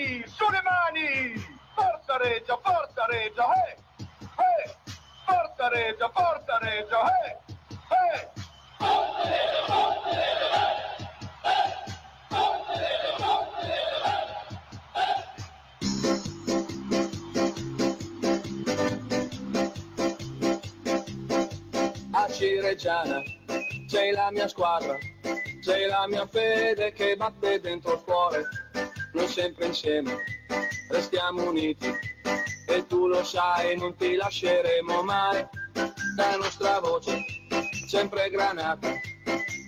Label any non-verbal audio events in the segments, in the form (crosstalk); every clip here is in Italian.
mani, sulle mani! Forza Regia, forza Regia, eh! Eh! Forza Regia, forza Regia, eh! Eh! a Cireggiana sei la mia squadra, sei la mia fede che batte dentro il cuore, noi sempre insieme restiamo uniti. E tu lo sai non ti lasceremo mai, la nostra voce sempre granata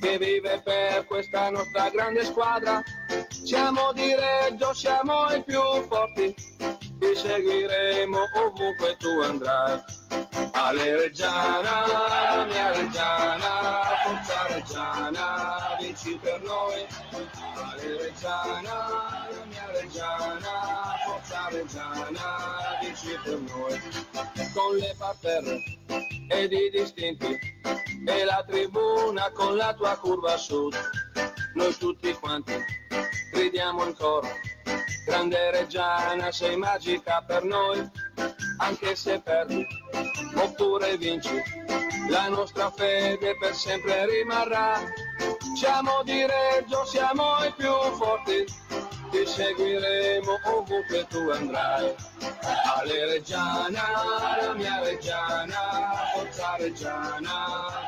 che vive per questa nostra grande squadra, siamo di Reggio, siamo i più forti, ti seguiremo ovunque tu andrai. Ale Reggiana, mia Reggiana, forza Reggiana, vinci per noi. Ale Reggiana, Reggiana, forza Reggiana, vinci per noi. Con le parterre ed i distinti e la tribuna con la tua curva sud. Noi tutti quanti gridiamo in coro. Grande Reggiana, sei magica per noi, anche se perdi oppure vinci, la nostra fede per sempre rimarrà. Siamo di Reggio, siamo i più forti, ti seguiremo ovunque tu andrai. Ale Reggiana, la mia Reggiana, forza Reggiana,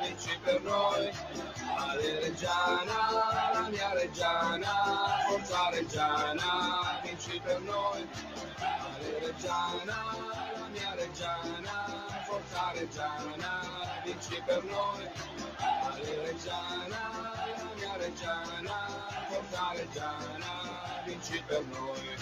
vinci per noi. Ale Reggiana, la mia Reggiana, forza Reggiana, vinci per noi. Ale Reggiana, la mia Reggiana, forza Reggiana, vinci per noi. Ale Reggiana, la mia Reggiana, forza Reggiana, vinci per noi.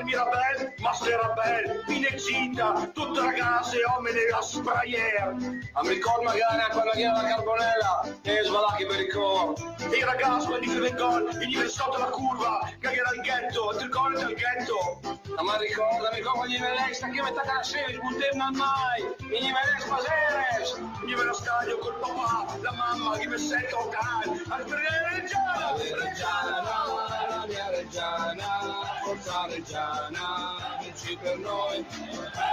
Dal Mirabel, Masterabel, Pinexita, tutte ragazze, uomini a sprayer. A mi ricordo magari quando era la carbonella, e svalacchi per il coro. E i ragazzi, quando fanno il sotto la curva, cagherà il ghetto, altri cuore del ghetto. Ma ricorda, mi ricordo gli velei, sta che metà la sera, smutemna mai, gli velei spaseres. Veniva allo stadio col papà, la mamma, che mi sento cane. Al Reggiana, Reggiana, la mia Reggiana, forza Reggiana, vinci per noi.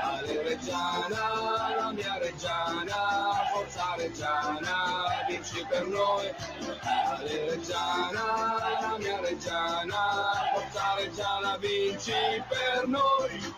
Ale Reggiana, la mia Reggiana, forza Reggiana, vinci per noi. Ale Reggiana, la mia Reggiana, forza Reggiana, vinci per noi.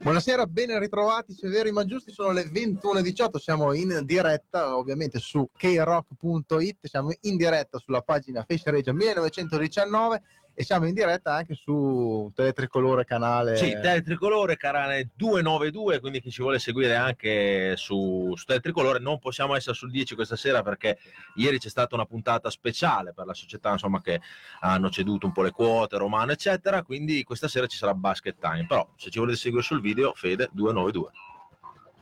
Buonasera, ben ritrovati, severi ma giusti, sono le 21.18, siamo in diretta ovviamente su krock.it, siamo in diretta sulla pagina Face Regia 1919 e siamo in diretta anche su Teletricolore canale Sì, Teletricolore, canale 292, quindi chi ci vuole seguire anche su, su Teletricolore, non possiamo essere sul 10 questa sera perché ieri c'è stata una puntata speciale per la società insomma, che hanno ceduto un po' le quote, Romano, eccetera, quindi questa sera ci sarà basket time, però se ci volete seguire sul video, Fede 292.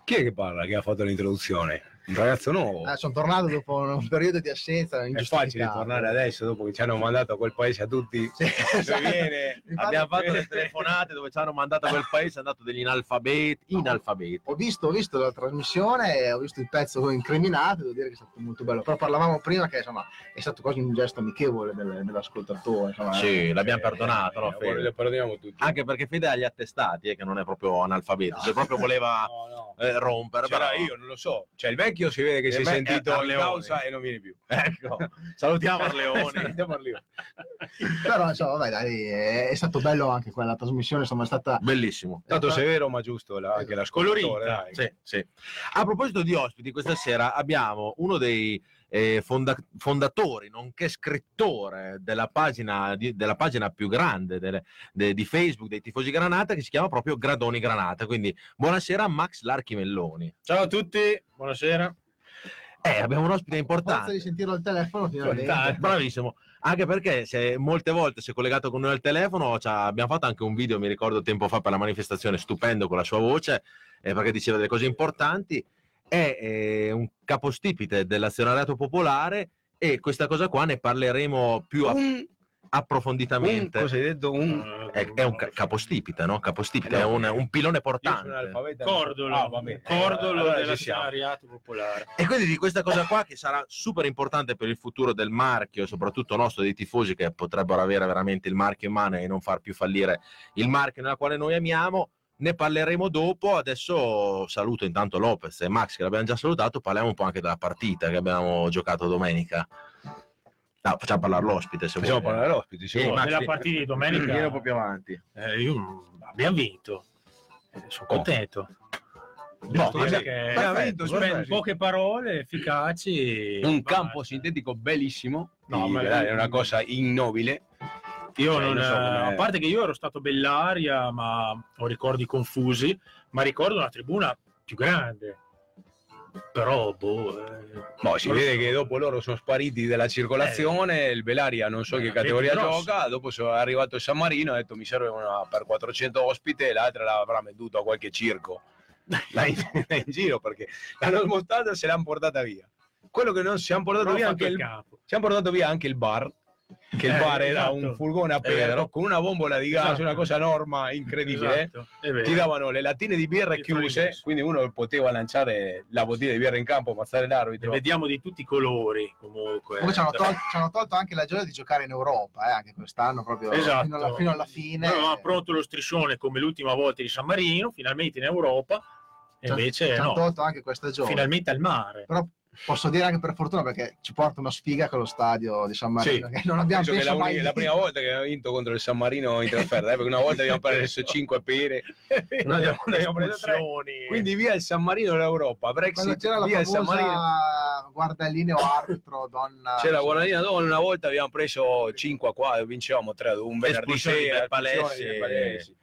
Chi è che parla, che ha fatto l'introduzione? Un ragazzo nuovo. Ah, sono tornato dopo un periodo di assenza È facile tornare adesso dopo che ci hanno mandato a quel paese a tutti. Sì, esatto. viene. Abbiamo fatto le telefonate dove ci hanno mandato a quel paese, hanno dato degli inalfabeti, inalfabeti. Ho visto, ho visto la trasmissione, ho visto il pezzo incriminato, devo dire che è stato molto bello. Però parlavamo prima che insomma è stato quasi un gesto amichevole del- dell'ascoltatore. Insomma, Sì, l'abbiamo Eh, perdonato, no, eh, Fede? Lo perdoniamo tutti. Anche perché Fede ha gli attestati, eh, che non è proprio analfabeto, se proprio voleva (laughs) No, no. eh, rompere. C'era però- io, non lo so. Cioè, il vecchio si vede che si è sentito è in Arleone. causa e non viene più. (laughs) Ecco, salutiamo (laughs) Arleoni. Salutiamo Arleoni. (laughs) Però insomma, vabbè, dai, è, è stato bello anche quella trasmissione, insomma è stata... Bellissimo. Tanto severo, ma giusto la- anche l'ascoltatore. Colorita. dai. Sì, sì. A proposito di ospiti, questa sera abbiamo uno dei eh, fonda- fondatori, nonché scrittore della pagina, di- della pagina più grande delle- de- di Facebook dei tifosi Granata, che si chiama proprio Gradoni Granata. Quindi buonasera Max Larchi Melloni. Ciao a tutti, buonasera. Eh, abbiamo un ospite Forza di importante. sentirlo al telefono finalmente. Importante. Bravissimo, anche perché se molte volte si è collegato con noi al telefono, abbiamo fatto anche un video, mi ricordo tempo fa per la manifestazione, stupendo con la sua voce, eh, perché diceva delle cose importanti, è eh, un capostipite dell'azionariato popolare e questa cosa qua ne parleremo più a... Un approfonditamente. Un, cosa hai detto? Un... È, è un ca- capostipite, no? Capostipite è un, un pilone portante. Cordolo, Ah, va bene. cordolo Allora della ci siamo. Ariato popolare. E quindi di questa cosa qua che sarà super importante per il futuro del marchio, soprattutto nostro dei tifosi che potrebbero avere veramente il marchio in mano e non far più fallire il marchio nella quale noi amiamo. Ne parleremo dopo. Adesso saluto intanto Lopez e Max che l'abbiamo già salutato. Parliamo un po' anche della partita che abbiamo giocato domenica. No, facciamo parlare l'ospite se Facciamo vuoi. parlare l'ospite. Sì, Sì, Max, sì. partita di domenica più avanti. eh, io- abbiamo vinto. Eh, sono contento. No, Perché perfetto, abbiamo perfetto, poche parole efficaci. un campo sintetico bellissimo. No, ma- è una cosa ignobile. Io Cioè, non, so come- a parte che io ero stato bell'aria, ma ho ricordi confusi, ma ricordo una tribuna più grande. Però, boh, eh, si vede che dopo loro sono spariti dalla circolazione, il Belaria non so Eh, che categoria gioca, dopo sono arrivato il San Marino, ha detto mi serve una per 400 ospite, l'altra l'avrà venduto a qualche circo là in, (laughs) in giro perché l'hanno smontata e se l'hanno portata via. Quello che non si hanno portato ho via anche il il, campo. ci hanno portato via anche il bar, che il Eh, bar era esatto. un furgone a. Pedro con una bombola di gas, Esatto. una cosa norma incredibile. Esatto, è vero. Ti davano le lattine di birra Di chiuse, quindi uno poteva lanciare la bottiglia di birra in campo, ammazzare l'arbitro. vediamo di tutti i colori comunque. Comunque ci hanno, tolto, ci hanno tolto anche la gioia di giocare in Europa, eh, anche quest'anno, proprio Esatto. fino, alla, fino alla fine. Avevamo pronto lo striscione come l'ultima volta di San Marino, finalmente in Europa, e invece ci hanno no, tolto anche questa gioia. finalmente al mare. Però posso dire anche per fortuna perché ci porta una sfiga con lo stadio di San Marino, Sì. che non abbiamo Penso che la, mai la prima volta che abbiamo vinto contro il San Marino in trasferta, eh, perché una volta abbiamo preso 5 pere, abbiamo, ne (laughs) abbiamo preso tre. Espulsioni. Quindi via il San Marino dall'Europa, Quando Brexit, c'era la via il San Marino. guardalineo arbitro donna C'era Guardanina Don, una volta abbiamo preso 5 a 4, vincevamo 3 ad 1, un venerdì sera, per Palessi.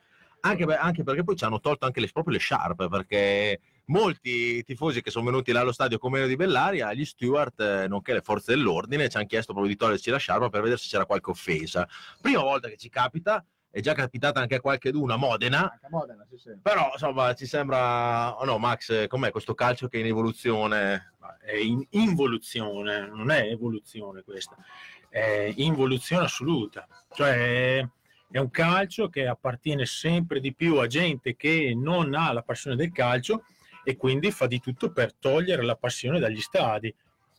Anche, anche perché poi ci hanno tolto anche le, proprio le sciarpe perché molti tifosi che sono venuti là allo stadio come Meno di Bellaria gli steward eh, nonché le forze dell'ordine ci hanno chiesto proprio di toglierci la sciarpa per vedere se c'era qualche offesa prima volta che ci capita è già capitata anche a qualche a Modena Anche a Modena, sì, sì. però insomma ci sembra oh no Max eh, com'è questo calcio che è in evoluzione è in involuzione, non è evoluzione questa, è involuzione assoluta. Cioè è un calcio che appartiene sempre di più a gente che non ha la passione del calcio e quindi fa di tutto per togliere la passione dagli stadi.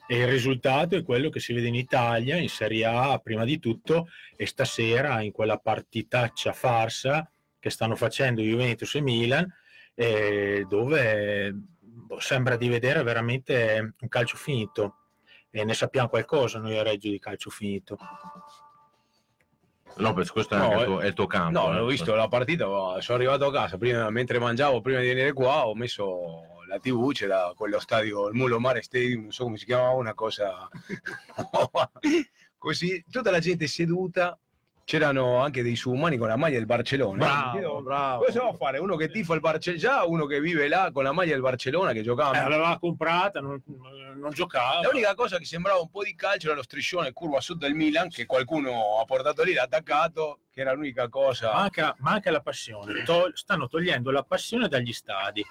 E il risultato è quello che si vede in Italia, in Serie A prima di tutto, e stasera in quella partitaccia farsa che stanno facendo Juventus e Milan, eh, dove boh, sembra di vedere veramente un calcio finito e ne sappiamo qualcosa noi a Reggio di calcio finito. Lopez questo è, No, anche il, eh, tuo, è il tuo campo No, eh. l'ho visto la partita, sono arrivato a casa, prima, mentre mangiavo, prima di venire qua, ho messo la tv, c'era quello stadio, il Mulo Mare Stadium, non so come si chiamava, una cosa (laughs) così, tutta la gente seduta, c'erano anche dei suumani con la maglia del Barcellona. Bravo, bravo. Cosa va a fare? Uno che tifa il Barcellona, già uno che vive là con la maglia del Barcellona che giocava. Eh, l'aveva comprata, non, non giocava. L'unica cosa che sembrava un po' di calcio era lo striscione curva sud del Milan che qualcuno ha portato lì, l'ha attaccato, che era l'unica cosa. Manca, manca la passione, To- stanno togliendo la passione dagli stadi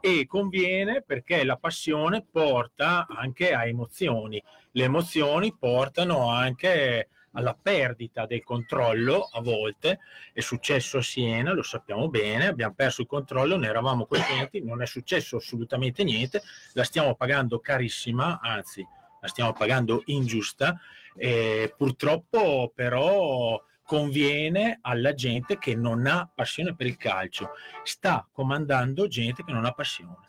e conviene perché la passione porta anche a emozioni, le emozioni portano anche alla perdita del controllo a volte, è successo a Siena, lo sappiamo bene, abbiamo perso il controllo, ne eravamo coscienti, non è successo assolutamente niente, la stiamo pagando carissima, anzi la stiamo pagando ingiusta e purtroppo però conviene alla gente che non ha passione per il calcio, sta comandando gente che non ha passione.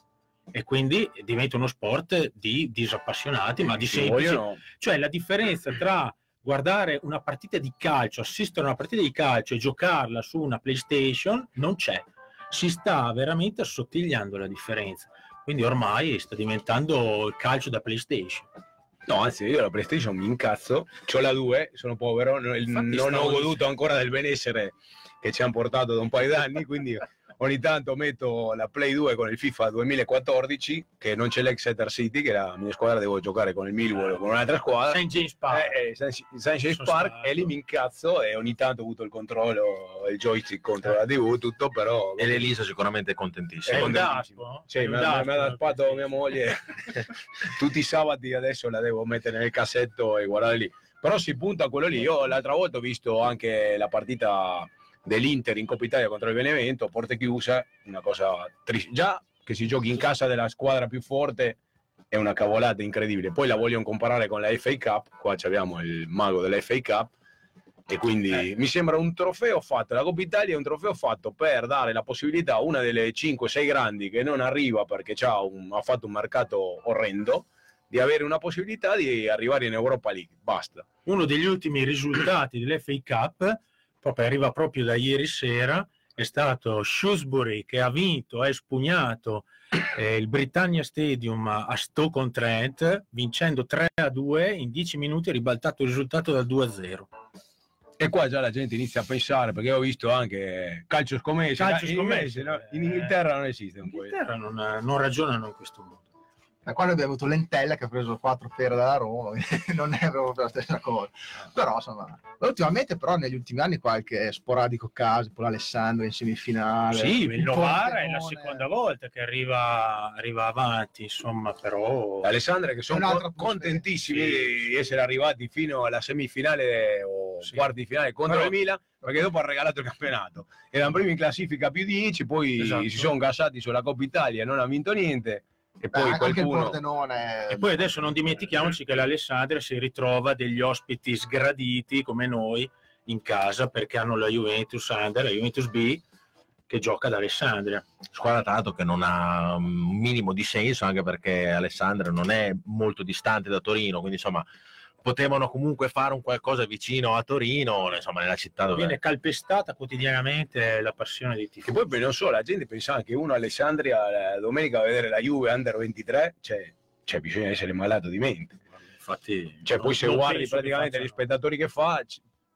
E quindi diventa uno sport di disappassionati, ma di Ci semplici. vogliono- Cioè la differenza tra guardare una partita di calcio, assistere a una partita di calcio e giocarla su una PlayStation non c'è. Si sta veramente assottigliando la differenza. Quindi ormai sta diventando il calcio da PlayStation. No, anzi, io la PlayStation mi incazzo, ho la 2, sono povero, non, non ho goduto ancora del benessere che ci hanno portato da un paio d'anni, quindi ogni tanto metto la Play 2 con il FIFA 2014, che non c'è l'Exeter City, che la mia squadra, devo giocare con il Millwall o con un'altra squadra. St. James Park. Eh, eh, San James Sono Park stato. e lì mi incazzo e ogni tanto ho avuto il controllo, il joystick contro la TV, tutto però... e l'Elisa sicuramente è contentissima È contentissimo. daspo? Sì, È mi ha, daspo, mi ha daspato mia moglie (laughs) tutti i sabati adesso la devo mettere nel cassetto e guardare lì Però si punta a quello lì. Io l'altra volta ho visto anche la partita dell'Inter in Coppa Italia contro il Benevento, porte chiuse, una cosa triste. Già che si giochi in casa della squadra più forte è una cavolata incredibile. Poi la vogliono comparare con la FA Cup, qua abbiamo il mago della FA Cup, e quindi mi sembra un trofeo fatto, la Coppa Italia è un trofeo fatto per dare la possibilità a una delle 5-6 grandi che non arriva perché un- ha fatto un mercato orrendo, di avere una possibilità di arrivare in Europa League. Basta. Uno degli ultimi risultati dell'FA Cup, proprio arriva proprio da ieri sera, è stato Shrewsbury che ha vinto, ha espugnato eh, il Britannia Stadium a Stoke-on-Trent, vincendo 3 a 2 in 10 minuti, ha ribaltato il risultato da 2 a 0. E qua già la gente inizia a pensare, perché ho visto anche calcio scommesse. Calcio in, scommesse, no, in eh. Inghilterra non esiste un In po'. Inghilterra non, non ragionano in questo modo. Da quando abbiamo avuto Lentella che ha preso quattro pere dalla Roma, (laughs) non è proprio la stessa cosa. Però insomma, ultimamente però negli ultimi anni qualche sporadico caso, tipo l'Alessandro in semifinale. Sì, il Novara è la seconda volta che arriva, arriva avanti, insomma, però... Alessandria che sono contentissimi Sì. di essere arrivati fino alla semifinale o Sì. quarti di finale contro Però- il Milan perché dopo ha regalato il campionato erano primi in classifica più 10 poi Esatto. si sono gasati sulla Coppa Italia non ha vinto niente e Beh, poi il qualcuno. E poi adesso non dimentichiamoci che l'Alessandria si ritrova degli ospiti sgraditi come noi in casa perché hanno la Juventus Under, la Juventus B che gioca ad Alessandria. Squadra l'altro che non ha un minimo di senso anche perché Alessandria non è molto distante da Torino, quindi insomma potevano comunque fare un qualcosa vicino a Torino, insomma nella città dove... Viene calpestata quotidianamente la passione dei che tifosi. poi non so la gente pensava che uno a Alessandria la domenica a vedere la Juve Under 23 cioè, cioè bisogna essere malato di mente. Infatti, cioè non- poi se guardi che praticamente gli spettatori che fa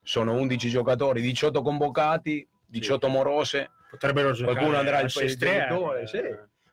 sono 11 giocatori 18 convocati 18 morose. Potrebbero giocare Qualcuno andrà al a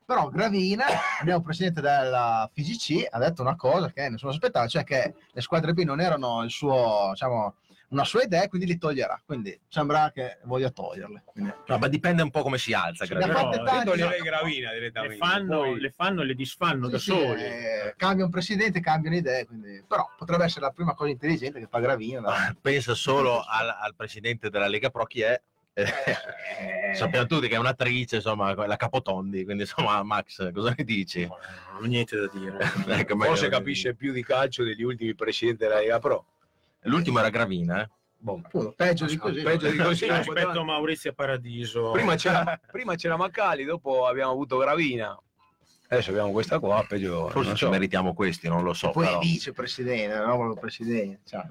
Sì. Però Gravina, il nuovo presidente della FIGC, ha detto una cosa che nessuno aspettava, cioè che le squadre B non erano il suo, diciamo, una sua idea, quindi li toglierà. Quindi sembra che voglia toglierle. Quindi, No, ma dipende un po' come si alza. Sì, fatte Però, toglierei Gravina le fanno, Poi- le fanno e le disfanno da Sì, sì, soli. eh, cambia un presidente, cambiano idee, quindi... però potrebbe essere la prima cosa intelligente che fa Gravina. dai. Pensa solo al, al presidente della Lega Pro chi è. Eh, Sappiamo tutti che è un'attrice, insomma, la Capotondi, quindi insomma Max, cosa ne dici? Non ho niente da dire. (laughs) Ecco, forse capisce più di calcio degli ultimi presidenti della Lega Pro L'ultimo era Gravina, eh? Boh. peggio di così. Peggio di così. Sì, rispetto a Maurizio Paradiso. prima c'era, (laughs) prima c'era Maccali dopo abbiamo avuto Gravina adesso abbiamo questa qua peggio Forse non ci so. meritiamo questi, non lo so. Poi però. è vicepresidente, proprio presidente, cioè,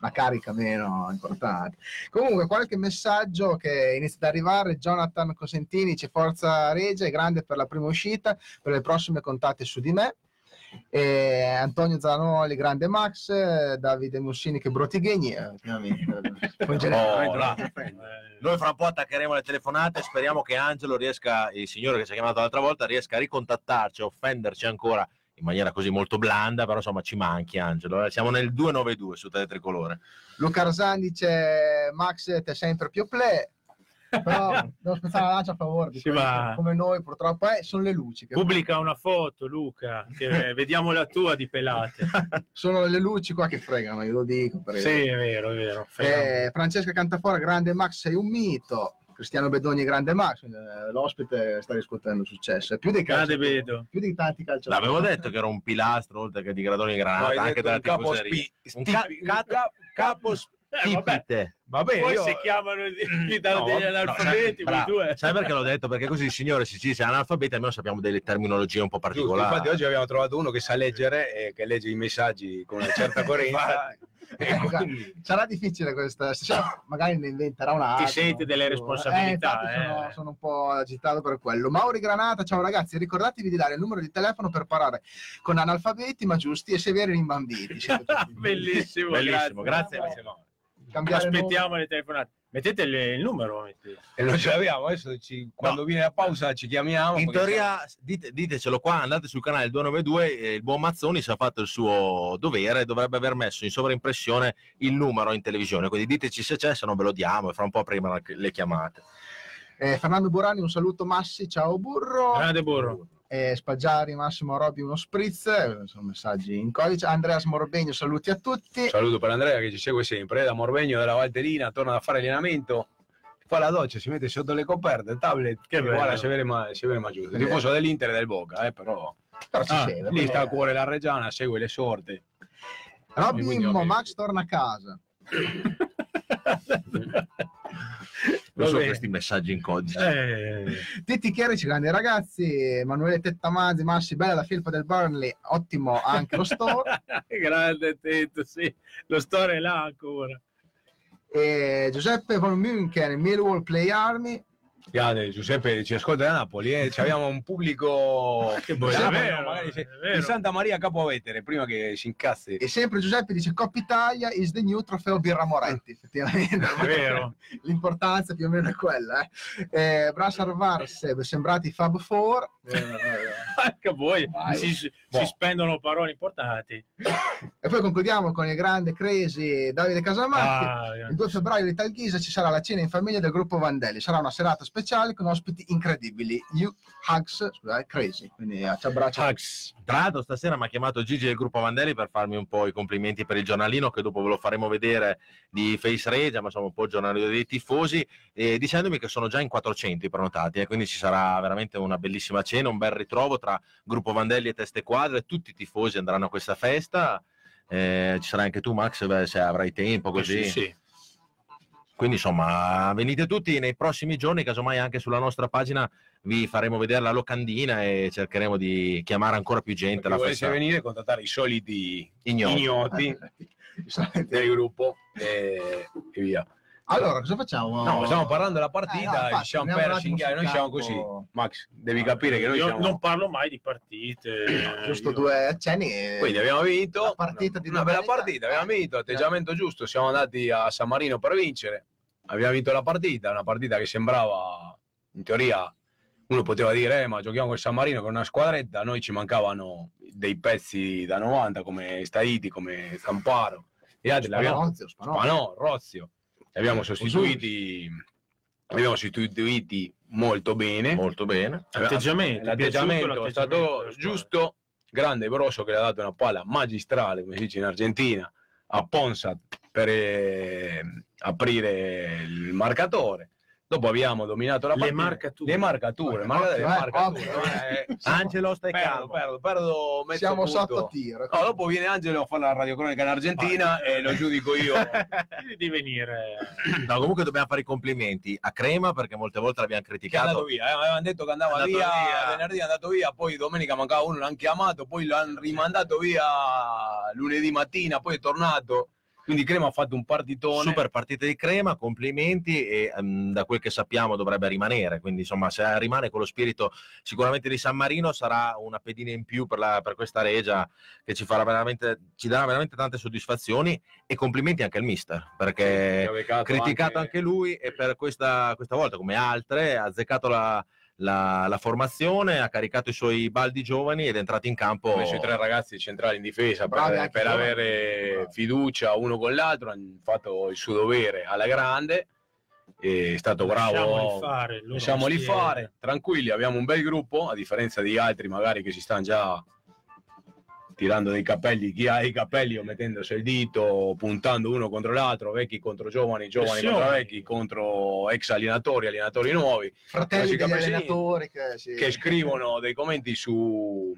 una carica meno importante. Comunque, qualche messaggio che inizia ad arrivare. Jonathan Cosentini dice Forza Regia è grande per la prima uscita, per le prossime contate su di me. E Antonio Zanoli, grande Max, Davide Mussini che brottighegni. eh, (laughs) Oh, Noi fra un po' attaccheremo le telefonate, speriamo che Angelo riesca, il signore che ci ha chiamato l'altra volta, riesca a ricontattarci, a offenderci ancora in maniera così molto blanda, però insomma ci manchi Angelo. Eh, Siamo nel 292 su Tele Tricolore. Luca Arsan dice Max te sempre più play. Però (laughs) devo aspettare la lancia a favore di come noi purtroppo eh, sono le luci che Pubblica una foto, Luca, che (laughs) vediamo la tua di pelate. sono le luci qua che fregano, io lo dico. Sì, è vero, è vero. Eh, Francesca Cantafora, grande Max, sei un mito. Cristiano Bedogni, grande Max. eh, L'ospite sta riscuotendo successo. È più dei Bedo. più di tanti calciatori. L'avevo detto che era un pilastro oltre che di gradoni granata, anche della un capo tifoseria. spi- Un ca- ca- cap- capo Eh, vabbè. Stipite. Va bene Poi io- si chiamano (clears throat) da- No, degli no, analfabeti, sai- voi due. Sai perché l'ho detto? Perché così il signore si dice analfabeti, almeno sappiamo delle terminologie un po' Giusto, particolari. infatti oggi abbiamo trovato uno che sa leggere e che legge i messaggi con una certa (laughs) coerenza e quindi- Sarà difficile questa, se no, magari ne inventerà una. Ti senti delle responsabilità, Eh, infatti sono, eh. sono un po' agitato per quello. Mauri Granata, ciao ragazzi, ricordatevi di dare il numero di telefono per parlare con analfabeti ma giusti e severi rimbambiti. (laughs) Bellissimo, Bellissimo, grazie. Cambiare Aspettiamo le telefonate. Mettete le- il numero. mettete. e non ce l'abbiamo adesso ci- quando viene la pausa ci chiamiamo In teoria, dite- ditecelo qua, andate sul canale 292, eh, il buon Mazzoni si è fatto il suo dovere, dovrebbe aver messo in sovraimpressione il numero in televisione, quindi diteci se c'è, se no ve lo diamo e fra un po' prima le chiamate. Eh, Fernando Burani, un saluto Massi, ciao Burro. Grande burro. Eh, Spaggiari, Massimo Robbi uno spritz, eh, sono messaggi in codice. Andreas Morbegno, saluti a tutti. Saluto per Andrea che ci segue sempre, eh, da Morvegno della Valterina, torna da fare allenamento, fa la doccia, si mette sotto le coperte, il tablet, Che guarda, si vede ma, si vede ma giù. Il tifoso dell'Inter e del Boca, eh, però Però ci Ah, segue. lì sta a cuore la Reggiana, segue le sorte. Robby ok. Max torna a casa. (laughs) Non so questi messaggi in codice. Eh, Titti Chierici, grandi ragazzi. Emanuele Tettamazzi, Massi, bella la felpa del Burnley, ottimo anche lo store. (laughs) grande tetto, sì. Lo store è là ancora. E Giuseppe von München, Millwall Play Army. Grande, Giuseppe ci ascolta da Napoli, eh. Ci abbiamo un pubblico (laughs) Che vero, magari di Santa Maria Capovetere, prima che si incazzi. E sempre Giuseppe dice Coppa Italia is the new trofeo Birra Moretti, effettivamente. (laughs) È vero. L'importanza più o meno è quella. Eh. Eh, Brassar Vars, sembrati Fab 4. Anche voi si, si Boh. spendono parole importanti. E poi concludiamo con il grande crazy Davide Casamatti. Ah, Il 2 febbraio di Talghisa ci sarà la cena in famiglia del gruppo Vandelli. Sarà una serata speciale con ospiti incredibili. You Hugs, scusate, crazy. Quindi eh, ci abbraccio. Hux. Tra l'altro stasera mi ha chiamato Gigi del gruppo Vandelli per farmi un po' i complimenti per il giornalino che dopo ve lo faremo vedere di Face Regia, ma insomma un po' il giornalino dei tifosi, e dicendomi che sono già in 400 i prenotati e quindi ci sarà veramente una bellissima cena, un bel ritrovo tra gruppo Vandelli e Teste Quadre, tutti i tifosi andranno a questa festa. Eh, ci sarai anche tu Max beh, se avrai tempo così Sì, sì. Quindi insomma venite tutti nei prossimi giorni casomai anche sulla nostra pagina vi faremo vedere la locandina e cercheremo di chiamare ancora più gente Se festa venire, contattare i soliti ignoti. ignoti (laughs) del gruppo e, e via. Allora, cosa facciamo? No, stiamo parlando della Eh, no, partita, infatti, ci siamo persi noi siamo così. Max, devi capire che noi Io siamo... non parlo mai di partite. Giusto Io- due accenni. e- Quindi abbiamo vinto, La partita di una bella partita, abbiamo vinto, atteggiamento giusto, siamo andati a San Marino per vincere, abbiamo vinto la partita, una partita che sembrava, in teoria, uno poteva dire, eh, ma giochiamo con San Marino con una squadretta, a noi ci mancavano dei pezzi da 90 come Staiti, come Camparo, e altri Spanozio. Spanò, Rozio, li abbiamo sostituiti, li abbiamo sostituiti molto bene. molto bene L'atteggiamento, L'atteggiamento è stato l'atteggiamento giusto, grande Brosso che le ha dato una palla magistrale, come si dice in Argentina, a Ponsat per eh, aprire il marcatore. Dopo abbiamo dominato la Le partita. marcature. Le marcature, Occhio, marcature, le eh, marcature. occhio, eh. (laughs) Angelo stai Perdo, calmo perdo, perdo mezzo Siamo punto. sotto tiro. No, dopo viene Angelo a fare la radiocronica in Argentina e lo giudico io. (laughs) Devi di venire. (clears throat) no, comunque dobbiamo fare i complimenti a Crema perché molte volte l'abbiamo che è andato criticato via, eh, avevano detto che andava via, via. venerdì è andato via, poi domenica mancava uno, l'hanno chiamato, poi l'hanno rimandato via lunedì mattina, poi è tornato. Quindi Crema ha fatto un partitone. super partita di Crema complimenti e ehm, da quel che sappiamo dovrebbe rimanere quindi insomma se rimane con lo spirito sicuramente di San Marino sarà una pedina in più per, la- per questa regia che ci farà veramente ci darà veramente tante soddisfazioni e complimenti anche al mister perché ha criticato anche... lui e per questa, questa volta come altre ha azzeccato la, la- la formazione ha caricato i suoi baldi giovani ed è entrato in campo ha messo i tre ragazzi centrali in difesa Bravi per, per avere Bravi. fiducia uno con l'altro, hanno fatto il suo dovere alla grande, è stato bravo. Lasciamoli fare. Lasciamoli fare, tranquilli, abbiamo un bel gruppo, a differenza di altri magari che si stanno già tirando dei capelli, chi ha i capelli o mettendosi il dito, puntando uno contro l'altro, vecchi contro giovani, giovani Pressioni. contro vecchi, contro ex allenatori, allenatori nuovi, Fratelli degli allenatori che, sì. che scrivono dei commenti su,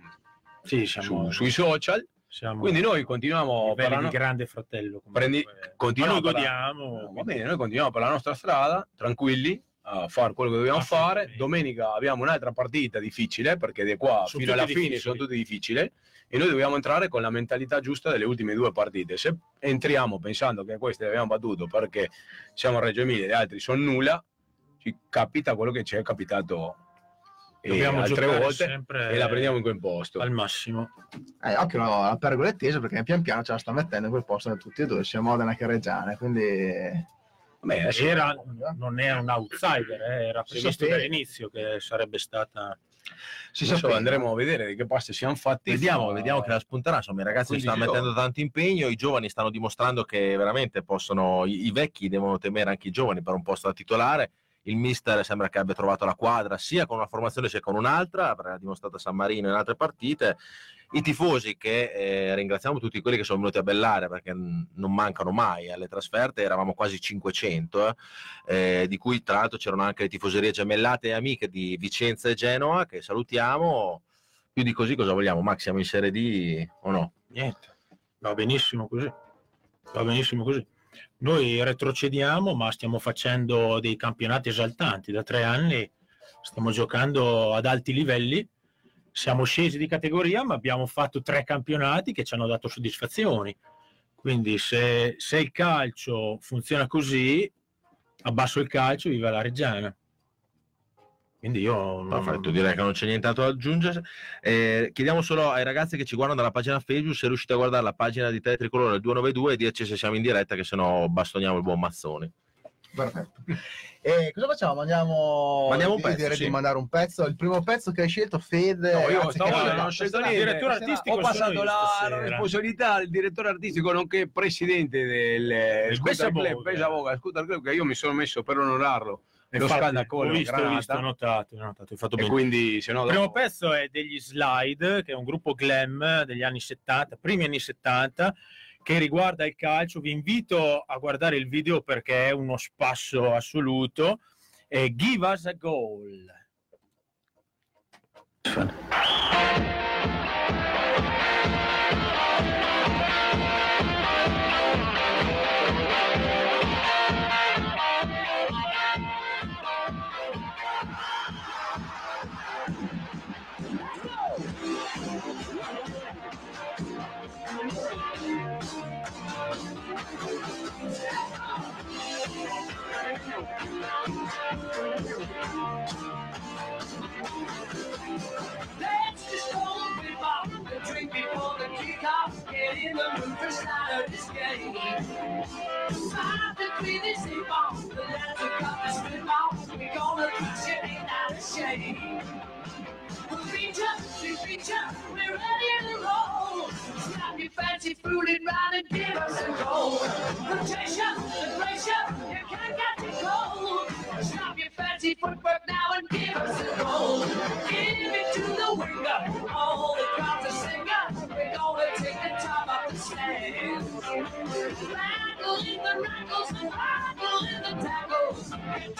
Sì, su- siamo, sui social. siamo Quindi noi continuiamo per no- grande fratello. Prendi- continuiamo noi godiamo. Va bene, noi continuiamo per la nostra strada, tranquilli, a fare quello che dobbiamo fare. Domenica abbiamo un'altra partita difficile, perché di qua Sono fino alla fine difficili. sono tutte difficili, e noi dobbiamo entrare con la mentalità giusta delle ultime due partite. Se entriamo pensando che queste le abbiamo battuto perché siamo a Reggio Emilia e gli altri sono nulla, ci capita quello che ci è capitato eh, Dobbiamo altre volte e la prendiamo in quel posto. al massimo. Eh, occhio alla pergola è tesa perché pian piano ce la sta mettendo in quel posto tutti e due, sia Modena che Reggiana. Quindi adesso- Era, non era un outsider, eh, era previsto dall'inizio che sarebbe stata si adesso sapeva. andremo a vedere di che passi siamo fatti. Vediamo, fra- vediamo che la spunterà. Insomma, i ragazzi 15 stanno giorni. mettendo tanto impegno, i giovani stanno dimostrando che veramente possono, i, i vecchi devono temere anche i giovani per un posto da titolare. il mister sembra che abbia trovato la quadra sia con una formazione sia con un'altra, l'ha dimostrata a San Marino in altre partite. I tifosi che eh, ringraziamo tutti quelli che sono venuti a bellare perché non mancano mai alle trasferte, eravamo quasi 500, eh, eh, di cui tra l'altro c'erano anche le tifoserie gemellate e amiche di Vicenza e Genoa che salutiamo. Più di così cosa vogliamo? Max, siamo in Serie D o no? Niente, va benissimo così. Va benissimo così. Noi retrocediamo, ma stiamo facendo dei campionati esaltanti. Da tre anni stiamo giocando ad alti livelli. Siamo scesi di categoria, ma abbiamo fatto tre campionati che ci hanno dato soddisfazioni. Quindi, se, se il calcio funziona così, abbasso il calcio, viva la Reggiana. Quindi io non- Perfetto, direi che non c'è nient'altro da aggiungere. Eh, chiediamo solo ai ragazzi che ci guardano dalla pagina Facebook se riuscite a guardare la pagina di Tele Tricolore del 292 e dirci se siamo in diretta, che se no bastoniamo il buon Mazzoni. Perfetto. E cosa facciamo? Mandiamo, Mandiamo un pezzo, direi sì. di mandare un pezzo. Il primo pezzo che hai scelto, Fede. No, io no, non ho scelto niente. direttore artistico Ho passato la stasera. responsabilità al direttore artistico nonché presidente del Bessaboga. Club, Scooter Club, che io mi sono messo per onorarlo lo ho visto, ho visto, ho notato, ho notato, hai fatto e bene. quindi se no Il primo dopo- pezzo è degli Slide, che è un gruppo glam degli anni 70, primi anni 70, che riguarda il calcio. Vi invito a guardare il video perché è uno spasso assoluto. E Give us a goal. Let's finishing boss. But as a punishment boss, we're gonna put you in that of shape. We'll reach up, we reach up, we're ready to roll. Snap your fancy food and ride and give us a go. Temptation, the pressure, you can't get to cold. Snap your fancy footwork now and give us a go. Give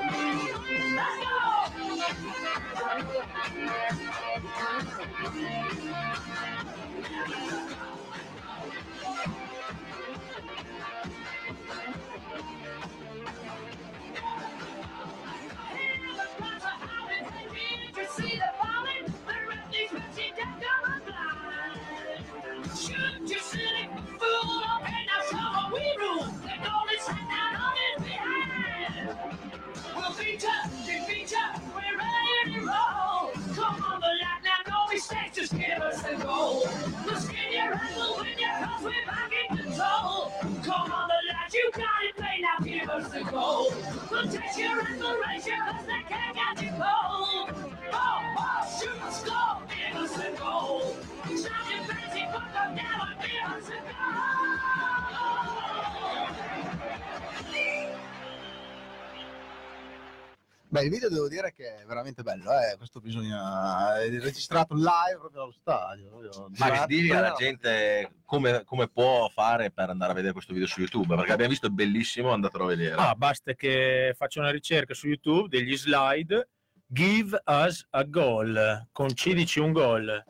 Let's go! Beh, il video devo dire che è veramente bello, eh. questo bisogna è registrato live proprio allo stadio. proprio girato. digli alla gente come, come può fare per andare a vedere questo video su YouTube, perché abbiamo visto è bellissimo, andatelo a vedere. Ah, basta che faccia una ricerca su YouTube degli slide. Give us a goal. Concedici un gol.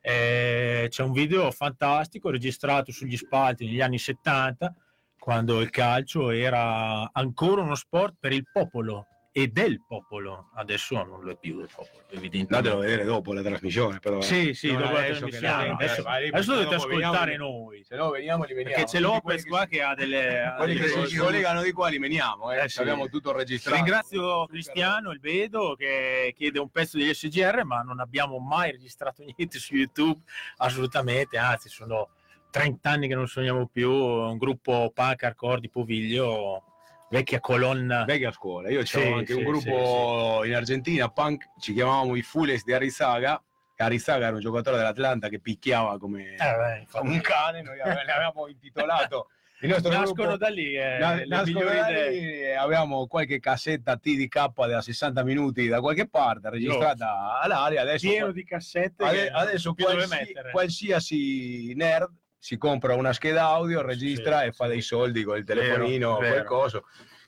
Eh, c'è un video fantastico registrato sugli spalti negli anni 70, quando il calcio era ancora uno sport per il popolo e del popolo. Adesso non lo è più del popolo, evidentemente. Datelo a vedere dopo la trasmissione, però. Sì, sì, dopo la trasmissione. Adesso, adesso dovete ascoltare noi. Se no veniamo li veniamo. Perché c'è Lopez qua che- che ha delle... (laughs) Quelli che si collegano di qua li veniamo, eh. Eh, sì. abbiamo tutto registrato. Ringrazio Cristiano, il vedo, che chiede un pezzo degli SGR, ma non abbiamo mai registrato niente su YouTube, assolutamente, anzi sono 30 anni che non suoniamo più, un gruppo punk hardcore di Poviglio, vecchia colonna. vecchia scuola. Io Sì, c'avevo anche sì, un gruppo in Argentina, punk, ci chiamavamo i Fules di Arizaga. che Arizaga era un giocatore dell'Atlanta che picchiava come, Eh, beh, un cane, noi ave- l'avevamo intitolato il nostro Nascono gruppo. da lì eh, Na- le nascono da lì, avevamo qualche cassetta TDK da 60 minuti da qualche parte registrata all'aria adesso, Pieno di cassette ade- adesso qualsi- qualsiasi nerd si compra una scheda audio registra Sì, e fa dei soldi con il telefonino Vero, vero. coso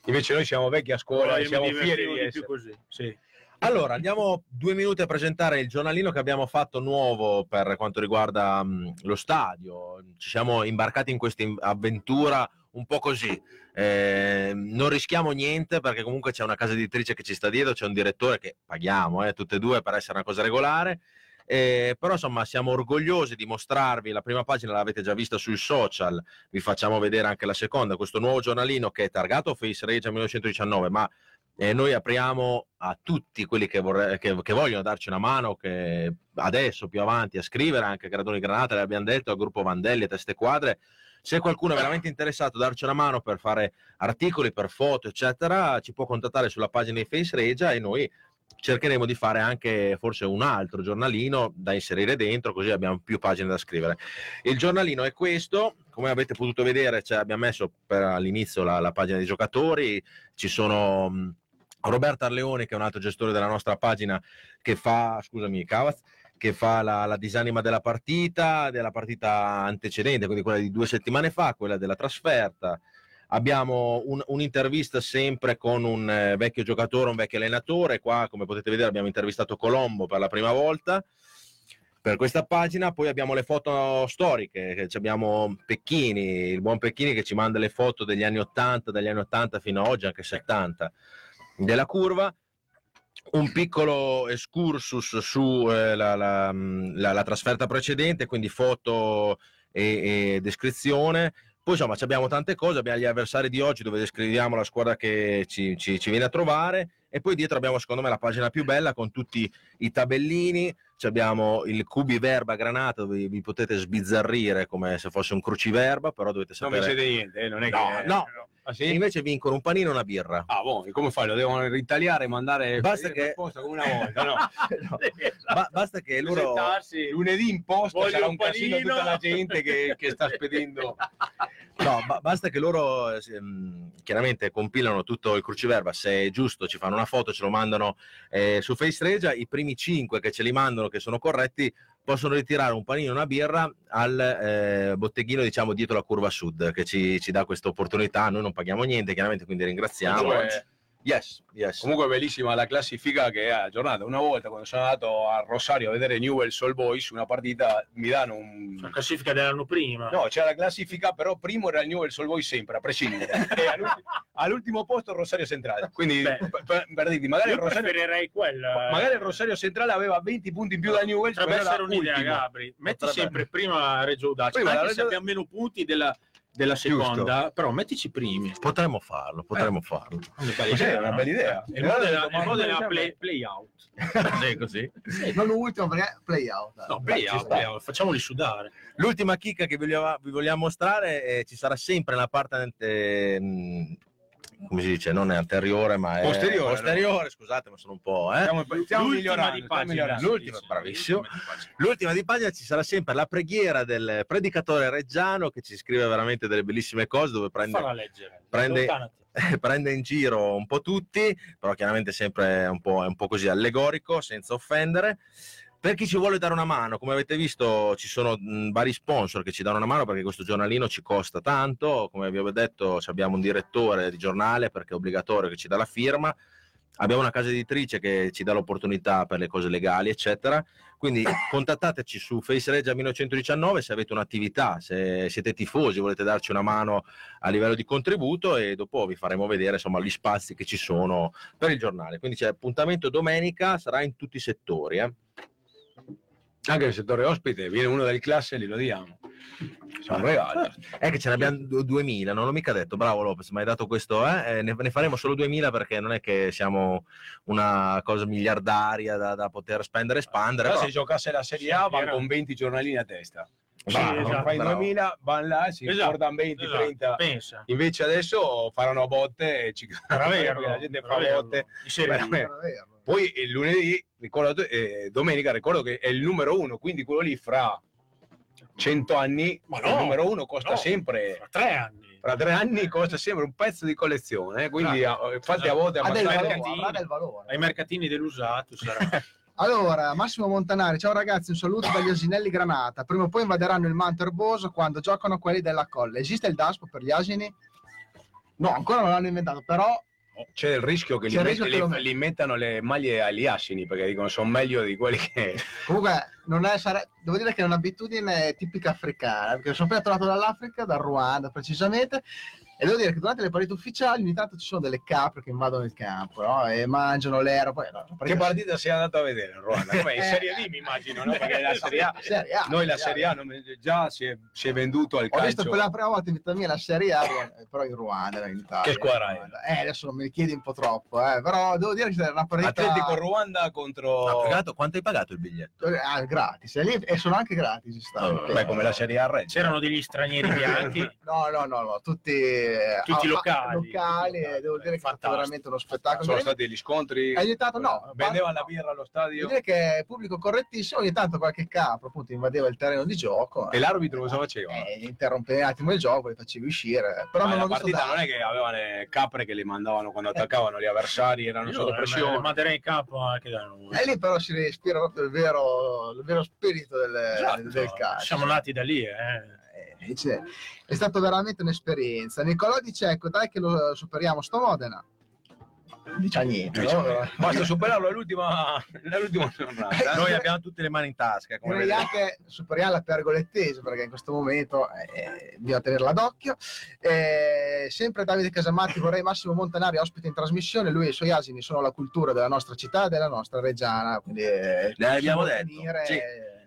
invece noi siamo vecchi a scuola e siamo fieri di di più così. Sì. Allora, andiamo due minuti a presentare il giornalino che abbiamo fatto nuovo per quanto riguarda mh, lo stadio. Ci siamo imbarcati in questa avventura un po' così. Eh, non rischiamo niente perché comunque c'è una casa editrice che ci sta dietro, c'è un direttore che paghiamo, eh, tutte e due per essere una cosa regolare. Eh, però insomma siamo orgogliosi di mostrarvi la prima pagina l'avete già vista sul social vi facciamo vedere anche la seconda questo nuovo giornalino che è targato Face Regia 1919 ma eh, noi apriamo a tutti quelli che, vorre- che, che vogliono darci una mano, che adesso più avanti a scrivere anche Gradoni Granata, l'abbiamo detto, al gruppo Vandelli e Teste Quadre. Se qualcuno è veramente interessato a darci una mano per fare articoli, per foto, eccetera, ci può contattare sulla pagina di Face Regia e noi cercheremo di fare anche forse un altro giornalino da inserire dentro, così abbiamo più pagine da scrivere. Il giornalino è questo, come avete potuto vedere, cioè, abbiamo messo per, all'inizio la, la pagina dei giocatori, ci sono mh, Roberto Arleone, che è un altro gestore della nostra pagina, che fa, scusami, Cavaz, che fa la, la disanima della partita, della partita antecedente, quindi quella di due settimane fa, quella della trasferta. Abbiamo un- un'intervista sempre con un eh, vecchio giocatore, un vecchio allenatore. Qua, come potete vedere, abbiamo intervistato Colombo per la prima volta per questa pagina. Poi abbiamo le foto storiche, abbiamo Pecchini, il buon Pecchini che ci manda le foto degli anni 80, dagli anni 80 fino ad oggi, anche 70 della curva. Un piccolo excursus sulla la, la, la- la trasferta precedente, quindi foto e, e descrizione. Poi insomma abbiamo tante cose, abbiamo gli avversari di oggi dove descriviamo la squadra che ci, ci- ci viene a trovare e poi dietro abbiamo secondo me la pagina più bella con tutti i tabellini, Ci abbiamo il cubi verba granata dove vi potete sbizzarrire come se fosse un cruciverba, però dovete Non sapere... vincete niente, eh, non è No, che... no. Ah, E sì? invece vincono un panino e una birra. Ah, boh, e come fai? Lo devono ritagliare e mandare Basta che- risposta come una volta, no? (laughs) No, ba- basta che loro... Lunedì in posta Voglio c'era un un casino panino. tutta la gente che, che sta spedendo. (laughs) No, ba- basta che loro eh, mh, chiaramente compilano tutto il cruciverba, se è giusto ci fanno una foto, ce lo mandano eh, su Face Regia, i primi cinque che ce li mandano che sono corretti possono ritirare un panino e una birra al eh, botteghino diciamo dietro la curva sud che ci, ci dà questa opportunità, noi non paghiamo niente chiaramente quindi ringraziamo. Yes, yes. Comunque bellissima la classifica che è aggiornata. Una volta quando sono andato a Rosario a vedere Newell's All Boys, una partita mi danno un... La classifica dell'anno prima. No, c'era la classifica, però primo era il Newell's All Boys sempre, a prescindere. (laughs) e all'ulti- all'ultimo posto Rosario Centrale. Quindi, Beh. per, per- per dirti, magari quella. magari il Rosario Centrale aveva 20 punti in più da Newell's, Potrebbe essere un'idea. Gabri. Metti sempre prima Reggio Audace, Prima la anche se Reggio- abbiamo meno punti della, della seconda, però mettici primi. Potremmo farlo, potremmo farlo. Una bella Sì, idea, è una bella idea. Il modo della, Ma il modo della play, play out. (laughs) Sì, così. non ultimo perché play out. No, play Ci out, play out, facciamoli sudare. L'ultima chicca che vi vogliamo, vi vogliamo mostrare è, ci sarà sempre nella parte mh, come si dice, non è anteriore ma è Posteriore, posteriore scusate ma sono un po' eh? Stiamo, stiamo L'ultima di pagina. L'ultima, bravissimo. l'ultima di pagina. Ci sarà sempre la preghiera del predicatore reggiano che ci scrive veramente delle bellissime cose dove prende, prende- Allontanati. (laughs) prende in giro un po' tutti, però chiaramente sempre un po', è un po' così allegorico, senza offendere. Per chi ci vuole dare una mano, come avete visto ci sono vari sponsor che ci danno una mano perché questo giornalino ci costa tanto, come vi avevo detto abbiamo un direttore di giornale perché è obbligatorio che ci dà la firma, abbiamo una casa editrice che ci dà l'opportunità per le cose legali, eccetera. Quindi contattateci su Face Regia 1919 se avete un'attività, se siete tifosi, volete darci una mano a livello di contributo e dopo vi faremo vedere insomma gli spazi che ci sono per il giornale. Quindi c'è appuntamento domenica, sarà in tutti i settori. eh. Anche nel settore ospite, viene uno del classe e glielo diamo. C'è un regalo. È che ce ne abbiamo du- 2000, non l'ho mica detto, bravo Lopez, mi hai dato questo, eh? Eh, ne, ne faremo solo 2000 perché non è che siamo una cosa miliardaria da, da poter spendere e espandere. Però però- se giocasse la Serie A vanno con 20 giornalini a testa. Sì, esatto. fai bravo. 2000, vanno là, si Esatto, portano 20, esatto, 30. Pensa. Invece adesso faranno a botte e ci Per averlo, (laughs) la gente fa botte. Di Serie Poi il lunedì, ricordo, eh, domenica, ricordo che è il numero uno, quindi quello lì fra 100 anni, Ma no, il numero uno costa no. sempre, Fra tre anni. fra tre anni costa sempre un pezzo di collezione, eh, quindi Esatto. eh, infatti a Esatto. volte Ha del valore, mercatini. avrà del valore. Ai mercatini dell'usato sarà. (laughs) Allora, Massimo Montanari, ciao ragazzi, un saluto dagli asinelli Granata. Prima o poi invaderanno il manto erboso quando giocano quelli della colla. Esiste il DASPO per gli asini? No, ancora non l'hanno inventato, però c'è il rischio che, li, il rischio met- che li- lo- li mettano le maglie agli asini perché dicono sono meglio di quelli che (laughs) comunque non è, sare- devo dire che è un'abitudine tipica africana, perché sono appena tornato dall'Africa, dal Ruanda precisamente, e devo dire che durante le partite ufficiali ogni tanto ci sono delle capre che invadono il campo no? e mangiano l'ero. Poi, no, la che partita- partita sei andato a vedere in Ruanda? Come in. Serie D mi immagino, no? Perché la Serie A (laughs) Serie A, noi la Serie A non- già si è, si è venduto al Ho visto calcio per la prima volta in vita mia la Serie A, però in Ruanda, in Italia. Che squadra è? Eh, adesso non me ne chiedi un po' troppo, eh, però devo dire che è una partita Atletico Ruanda contro pagato- quanto hai pagato il biglietto? Ah, gratis, e, lì- e sono anche gratis. stanno. Beh, come la Serie A Reggio. C'erano degli stranieri bianchi. (laughs) No, no, no, no, tutti, Tutti ah, locali. locali, Tutti devo dire che è stato veramente uno spettacolo. Sono stati degli scontri. È aiutato, no, Vendevano la birra allo Devo stadio. dire che è pubblico correttissimo, ogni tanto qualche capo appunto invadeva il terreno di gioco E l'arbitro cosa faceva? eh, interrompeva un attimo il gioco, li facevi uscire. Però Ma non la partita non tanto. è che avevano le capre che le mandavano quando attaccavano gli avversari, erano Io sotto eh, pressione. manderei in campo anche da noi. E lì però si respira proprio il vero, il vero spirito del, Esatto, del calcio. Siamo nati da lì, eh. Eh, cioè, è stato veramente un'esperienza. Nicolò dice: Ecco, dai, che lo superiamo sto Modena. Non dice niente, Dice, no? Basta superarlo all'ultima, all'ultima giornata. Noi abbiamo tutte le mani in tasca. Come vedete. anche superiamo la pergolettese perché in questo momento eh, bisogna tenerla d'occhio. Eh, sempre Davide Casamatti, vorrei Massimo Montanari ospite in trasmissione. Lui e i suoi asini sono la cultura della nostra città e della nostra reggiana. Quindi, eh, Le abbiamo può detto, venire, sì.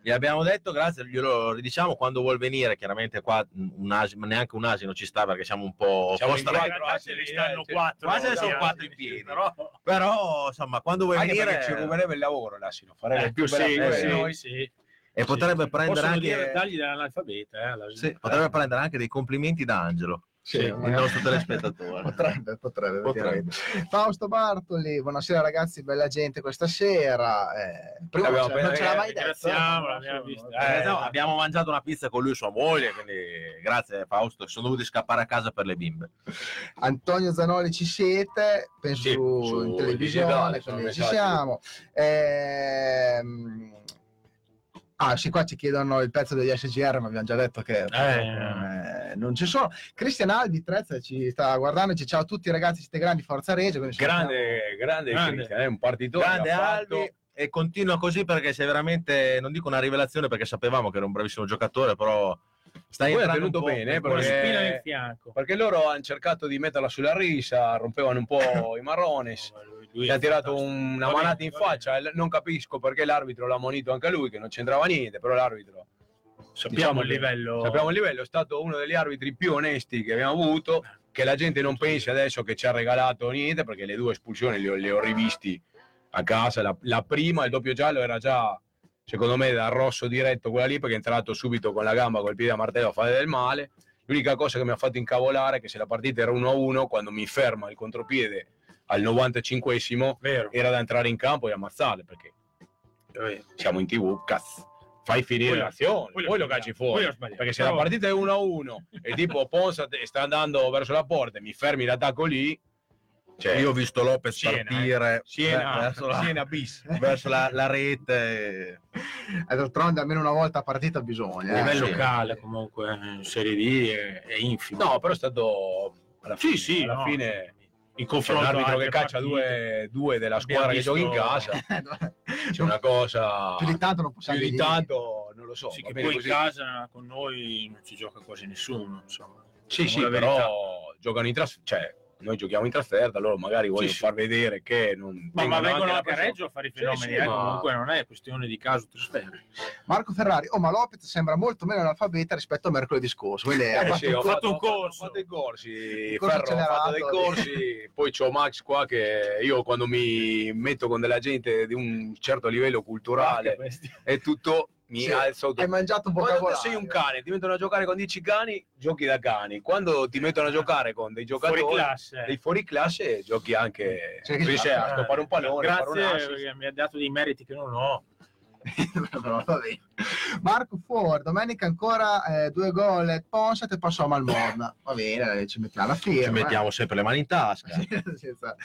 Gli abbiamo detto, grazie, glielo ridiciamo quando vuol venire. Chiaramente qua un asino, neanche un asino ci sta perché siamo un po', Siamo po' in stretti. quattro, In realtà asini, ce ne stanno quattro. Ma ce ne sono quattro in piedi. Però... Però, insomma, quando vuoi Anche venire ci ruberebbe il lavoro l'asino, farebbe Eh, più sì, bella sì, noi. sì. e potrebbe Sì. prendere anche dire, dell'analfabeta. Eh, sì, potrebbe prendere anche dei complimenti da Angelo, sì, il magari- nostro (laughs) telespettatore. Potrebbe, potrebbe, Potrebbe. Fausto Bartoli, buonasera ragazzi, bella gente questa sera. Eh, prima Abbiamo non ce- non ce l'ha mai detto. eh, l'abbiamo no, vista. no, Eh, Eh, no, esatto. abbiamo mangiato una pizza con lui e sua moglie, quindi grazie Fausto, sono dovuti scappare a casa per le bimbe. Antonio Zanoli ci siete, penso Sì, in televisione, quindi ci messaggi. siamo. Ehm, Ah, sì, qua ci chiedono il pezzo degli SGR, ma abbiamo già detto che eh, non ci sono. Cristian Albi, Trezza, ci sta guardando e dice ciao a tutti ragazzi, siete grandi, forza Reggio. Grande, grande, Grande. Cristian, è un partitore. Grande Albi e continua così perché sei veramente, non dico una rivelazione perché sapevamo che era un bravissimo giocatore, però stai Poi entrando un po' bene, perché- spina nel fianco. Perché loro hanno cercato di metterla sulla risa, rompevano un po' (laughs) i marrones. Lui Gli ha tirato un- una bene, manata in va bene. faccia. e Non capisco perché l'arbitro l'ha monito anche lui, che non c'entrava niente, però l'arbitro. Sappiamo diciamo il livello. Sappiamo il livello, è stato uno degli arbitri più onesti che abbiamo avuto. Che la gente non pensi adesso che ci ha regalato niente, perché le due espulsioni le ho, le ho rivisti a casa. La, la prima, il doppio giallo, era già, secondo me, da rosso diretto quella lì, perché è entrato subito con la gamba, col piede a martello a fare del male. L'unica cosa che mi ha fatto incavolare è che se la partita era 1-1, quando mi ferma il contropiede al 95esimo, Vero. era da entrare in campo e ammazzarle, perché vero. siamo in tv, cazzo. Fai finire Poi- l'azione, poi poi, lo cacci fuori. Perché se la partita è 1-1 e tipo Ponza te- sta andando verso la porta e mi fermi l'attacco lì, cioè, Io ho visto Lopez Siena, partire Siena, verso, la, Siena bis. (laughs) verso la- la rete. E d'altronde almeno una volta a partita bisogna. A eh. livello sì. locale, comunque, in Serie D è, è infimo. No, però è stato alla Sì, fine, sì, alla no. fine in C'è confronto un a arbitro che caccia due, due della squadra che gioca in visto- casa. (laughs) C'è una cosa più di tanto non più possiamo di dire. tanto, non lo so. Sì, che poi in così. casa con noi non ci gioca quasi nessuno. Insomma. Sì, sì, verità. però giocano in trasferta, cioè noi giochiamo in trasferta, loro magari vogliono sì. far vedere che non Ma, ma vengono a passione. Reggio a fare i fenomeni, sì, eh, ma- comunque non è questione di caso trasferri. Marco Ferrari, oh ma Lopez sembra molto meno analfabeta rispetto a mercoledì scorso. Quindi ha Eh, fatto sì, un ho fatto un corso. Ho fatto i corsi, corso Ferro, ho fatto dei corsi, poi c'ho Max qua che io quando mi metto con della gente di un certo livello culturale e tutto mi Sì, alzo hai mangiato un Quando te vocabolario. sei un cane, ti mettono a giocare con 10 cani, giochi da cani. Quando ti mettono a giocare con dei giocatori Fuori classe. dei fuori classe, giochi anche Cioè, riesci fa- a stoppare un pallone, fare un Grazie, mi ha dato dei meriti che non ho. (laughs) Marco Ford, domenica ancora eh, due gol e Ponset e passò a Malmorna. Va bene, ci mettiamo la firma. Ci mettiamo sempre le mani in tasca. (laughs) eh. Senza-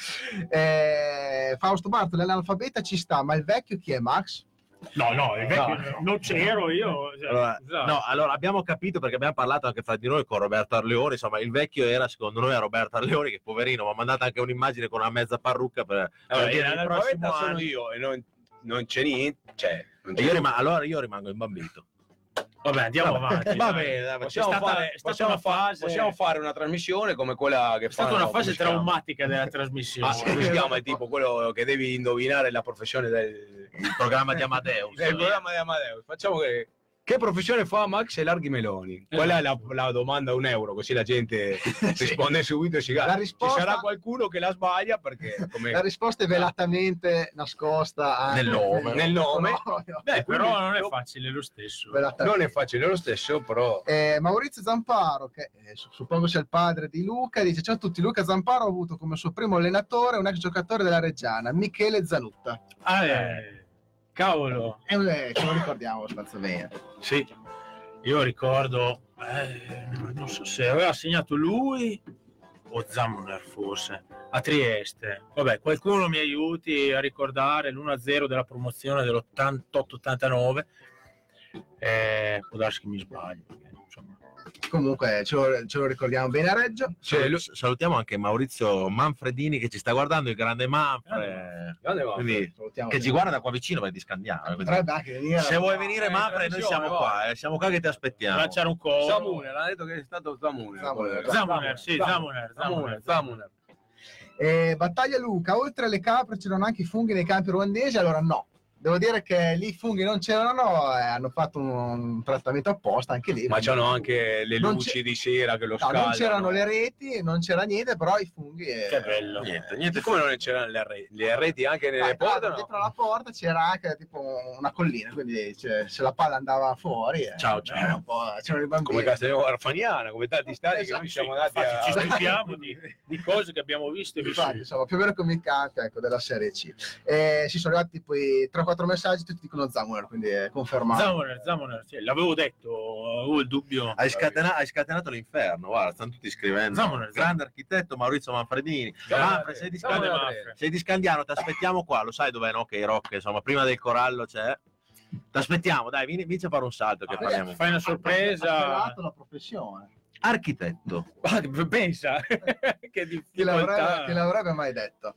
Eh, Fausto Bartoli, l'analfabeta ci sta, ma il vecchio chi è Max? No, no, vecchio- non c'ero io. cioè, Allora, esatto. no, allora abbiamo capito perché abbiamo parlato anche fra di noi con Roberto Arleoni. Insomma, il vecchio era secondo noi Roberto Arleoni, che poverino, mi ha mandato anche un'immagine con una mezza parrucca per, per Allora, dire il l'analfabeta prossimo sono io e non, non c'è niente, cioè, non c'è io rima- allora io rimango imbambito. Vabbè, andiamo Vabbè, avanti. va dai. bene, dai, Possiamo, stata- fare, possiamo, fase- possiamo fare una trasmissione come quella che È stata una fase chiama? traumatica della trasmissione. Ah, come si chiama? È tipo quello che devi indovinare la professione del, Il programma di Amadeus. (laughs) del programma di Amadeus. Facciamo che. Che professione fa Max e Larghi Meloni? Qual è la, la domanda a un euro? Così la gente (laughs) risponde subito e si La gana. risposta- Ci sarà qualcuno che la sbaglia perché (laughs) come La risposta è velatamente nascosta anche- Nel nome. nel nome. No, no. Beh, Però non è facile lo stesso. Non è facile lo stesso, però Eh, Maurizio Zamparo, che eh, su- suppongo sia il padre di Luca, dice: Ciao a tutti. Luca Zamparo ha avuto come suo primo allenatore un ex giocatore della Reggiana, Michele Zanutta. Ah, eh, cavolo. E eh, ce lo ricordiamo abbastanza bene. Sì, io ricordo, eh, non so se aveva segnato lui o Zammuner forse, a Trieste. Vabbè, qualcuno mi aiuti a ricordare l'1-0 della promozione dell'88-89. Eh, può darsi che mi sbaglio. Comunque ce lo, ce lo ricordiamo bene a Reggio. Cioè, lu- salutiamo anche Maurizio Manfredini che ci sta guardando, il grande Manfred. grande. Quindi, Salutiamo che ci guarda da qua vicino perché di quindi- anche venire. Se vuoi venire Eh, Manfred, noi siamo qua, eh, siamo qua che ti aspettiamo. Lanciare un coro. Zamuner, ha detto che è stato Zamuner. Zamuner, Zamuner, sì, Zamuner, Zamuner, Zamuner. Zamuner. Eh, battaglia Luca, oltre alle capre c'erano anche i funghi nei campi ruandesi, allora no. Devo dire che lì i funghi non c'erano, eh, hanno fatto un, un trattamento apposta anche lì. Ma c'hanno anche le luci di sera che lo No, scaldano. non c'erano le reti, non c'era niente, però i funghi... eh, Che bello. Niente, E niente. come non c'erano le reti? Le reti anche nelle dai, porte? no? Dietro la porta c'era anche tipo una collina, quindi cioè, se la palla andava fuori... eh, Ciao, ciao. un po'- c'erano i bambini. Come Castello Arfaniana, come tanti stati che Esatto, noi Sì, siamo andati infatti a... ci stupiamo di, (laughs) di cose che abbiamo visto e Infatti, vissuto. insomma, più o meno come i campi ecco, della Serie C. Eh, si sono arrivati poi 3-4 messaggi, tutti dicono Zamuner, quindi è confermato. Zamoner, Zamoner, sì, l'avevo detto, avevo il dubbio. Hai, scatena- hai scatenato l'inferno, guarda, stanno tutti scrivendo. Zamoner, Grande architetto Maurizio Manfredini. Grande. Manfred, sei di, Zamoner, Scandiano, Zamoner. sei di Scandiano, ti aspettiamo qua, lo sai dov'è, no? Che i rock, insomma, prima del corallo c'è. Ti aspettiamo, dai, vieni, vieni a fare un salto che Ah, parliamo. Fai una Ha sorpresa. svelato la professione. Architetto. Guarda, Pensa, (laughs) che difficoltà. chi l'avrebbe mai detto?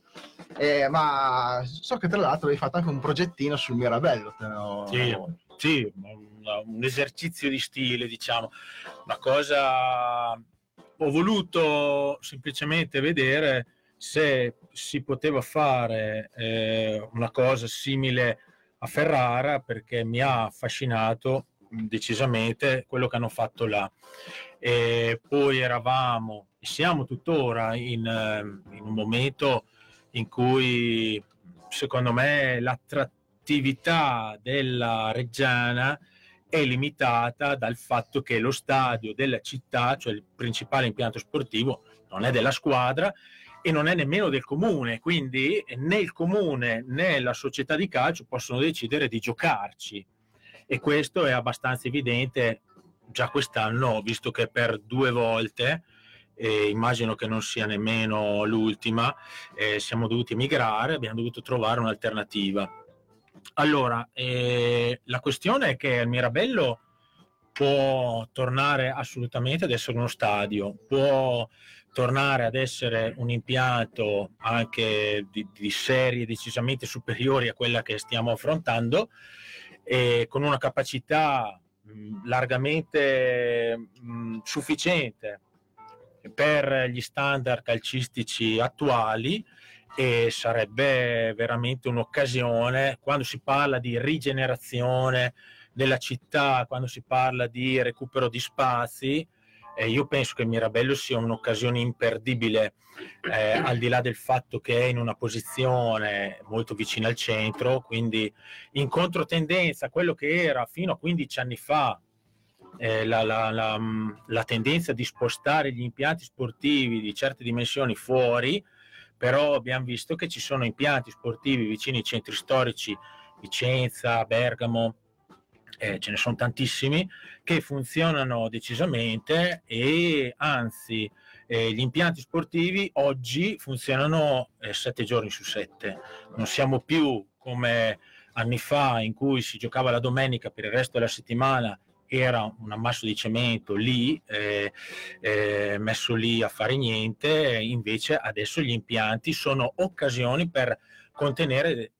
Eh, ma so che tra l'altro hai fatto anche un progettino sul Mirabello. te lo- Sì. Sì, un, un esercizio di stile, diciamo, una cosa. Ho voluto semplicemente vedere se si poteva fare eh, una cosa simile a Ferrara perché mi ha affascinato decisamente quello che hanno fatto là. E poi eravamo, e siamo tuttora in, eh, in un momento in cui secondo me l'attrattività della Reggiana è limitata dal fatto che lo stadio della città, cioè il principale impianto sportivo, non è della squadra e non è nemmeno del comune, quindi né il comune né la società di calcio possono decidere di giocarci e questo è abbastanza evidente già quest'anno, visto che per due volte, e immagino che non sia nemmeno l'ultima, eh, siamo dovuti emigrare, abbiamo dovuto trovare un'alternativa. Allora, eh, la questione è che al Mirabello può tornare assolutamente ad essere uno stadio, può tornare ad essere un impianto anche di, di serie decisamente superiori a quella che stiamo affrontando e con una capacità mh, largamente mh, sufficiente per gli standard calcistici attuali e sarebbe veramente un'occasione quando si parla di rigenerazione della città, quando si parla di recupero di spazi, eh, io penso che Mirabello sia un'occasione imperdibile, eh, al di là del fatto che è in una posizione molto vicina al centro, quindi in controtendenza quello che era fino a 15 anni fa eh, la, la, la, la, tendenza di spostare gli impianti sportivi di certe dimensioni fuori, però abbiamo visto che ci sono impianti sportivi vicini ai centri storici, Vicenza, Bergamo, eh, ce ne sono tantissimi, che funzionano decisamente e anzi eh, gli impianti sportivi oggi funzionano eh, sette giorni su sette, non siamo più come anni fa in cui si giocava la domenica per il resto della settimana era un ammasso di cemento lì, eh, eh, messo lì a fare niente, invece adesso gli impianti sono occasioni per contenere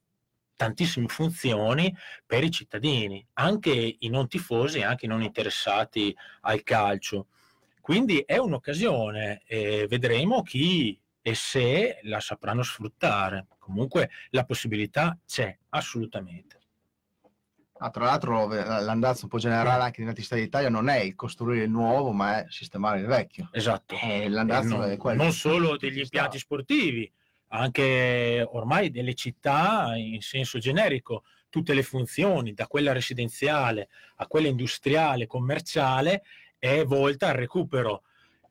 tantissime funzioni per i cittadini, anche i non tifosi, anche i non interessati al calcio. Quindi è un'occasione e vedremo chi e se la sapranno sfruttare. Comunque la possibilità c'è assolutamente. Ah, tra l'altro l'andazzo un po' generale anche in altri stati d'Italia non è il costruire il nuovo, ma è sistemare il vecchio. Esatto. E l'andazzo non, è quello. Non solo degli impianti sportivi, anche ormai delle città in senso generico, tutte le funzioni, da quella residenziale a quella industriale, commerciale, è volta al recupero.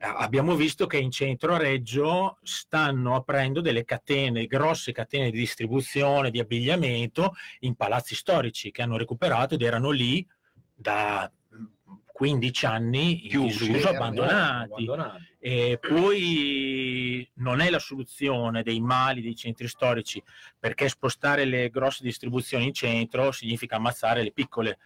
Abbiamo visto che in centro a Reggio stanno aprendo delle catene, grosse catene di distribuzione, di abbigliamento in palazzi storici che hanno recuperato ed erano lì da 15 anni in disuso, abbandonati. abbandonati. E poi non è la soluzione dei mali dei centri storici, perché spostare le grosse distribuzioni in centro significa ammazzare le piccole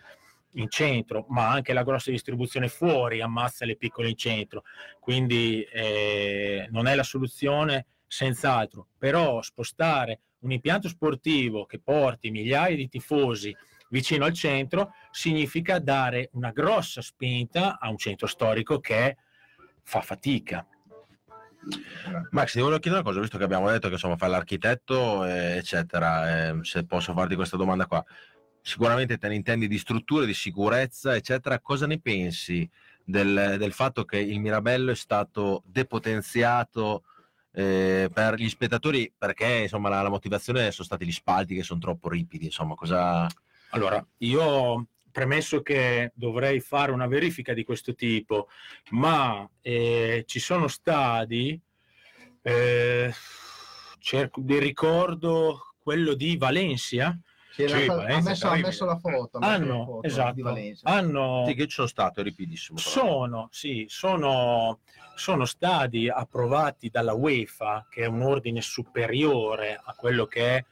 in centro, ma anche la grossa distribuzione fuori ammazza le piccole in centro. Quindi eh, non è la soluzione senz'altro, però spostare un impianto sportivo che porti migliaia di tifosi vicino al centro significa dare una grossa spinta a un centro storico che fa fatica. Max, ti volevo chiedere una cosa, visto che abbiamo detto che insomma fai l'architetto, eccetera, eh, se posso farti questa domanda qua. Sicuramente te ne intendi di strutture, di sicurezza, eccetera. Cosa ne pensi del, del fatto che il Mirabello è stato depotenziato eh, per gli spettatori? Perché insomma la, la motivazione sono stati gli spalti che sono troppo ripidi. Insomma, cosa, allora, io premesso che dovrei fare una verifica di questo tipo, ma eh, ci sono stadi, eh, cerco di ricordo quello di Valencia, sì, sì, ha, messo, ha, messo, la foto. Hanno, foto esatto, hanno, sì, che ci sono stato, ripidissimo. Sono, sì, sono, sono stadi approvati dalla UEFA, che è un ordine superiore a quello che è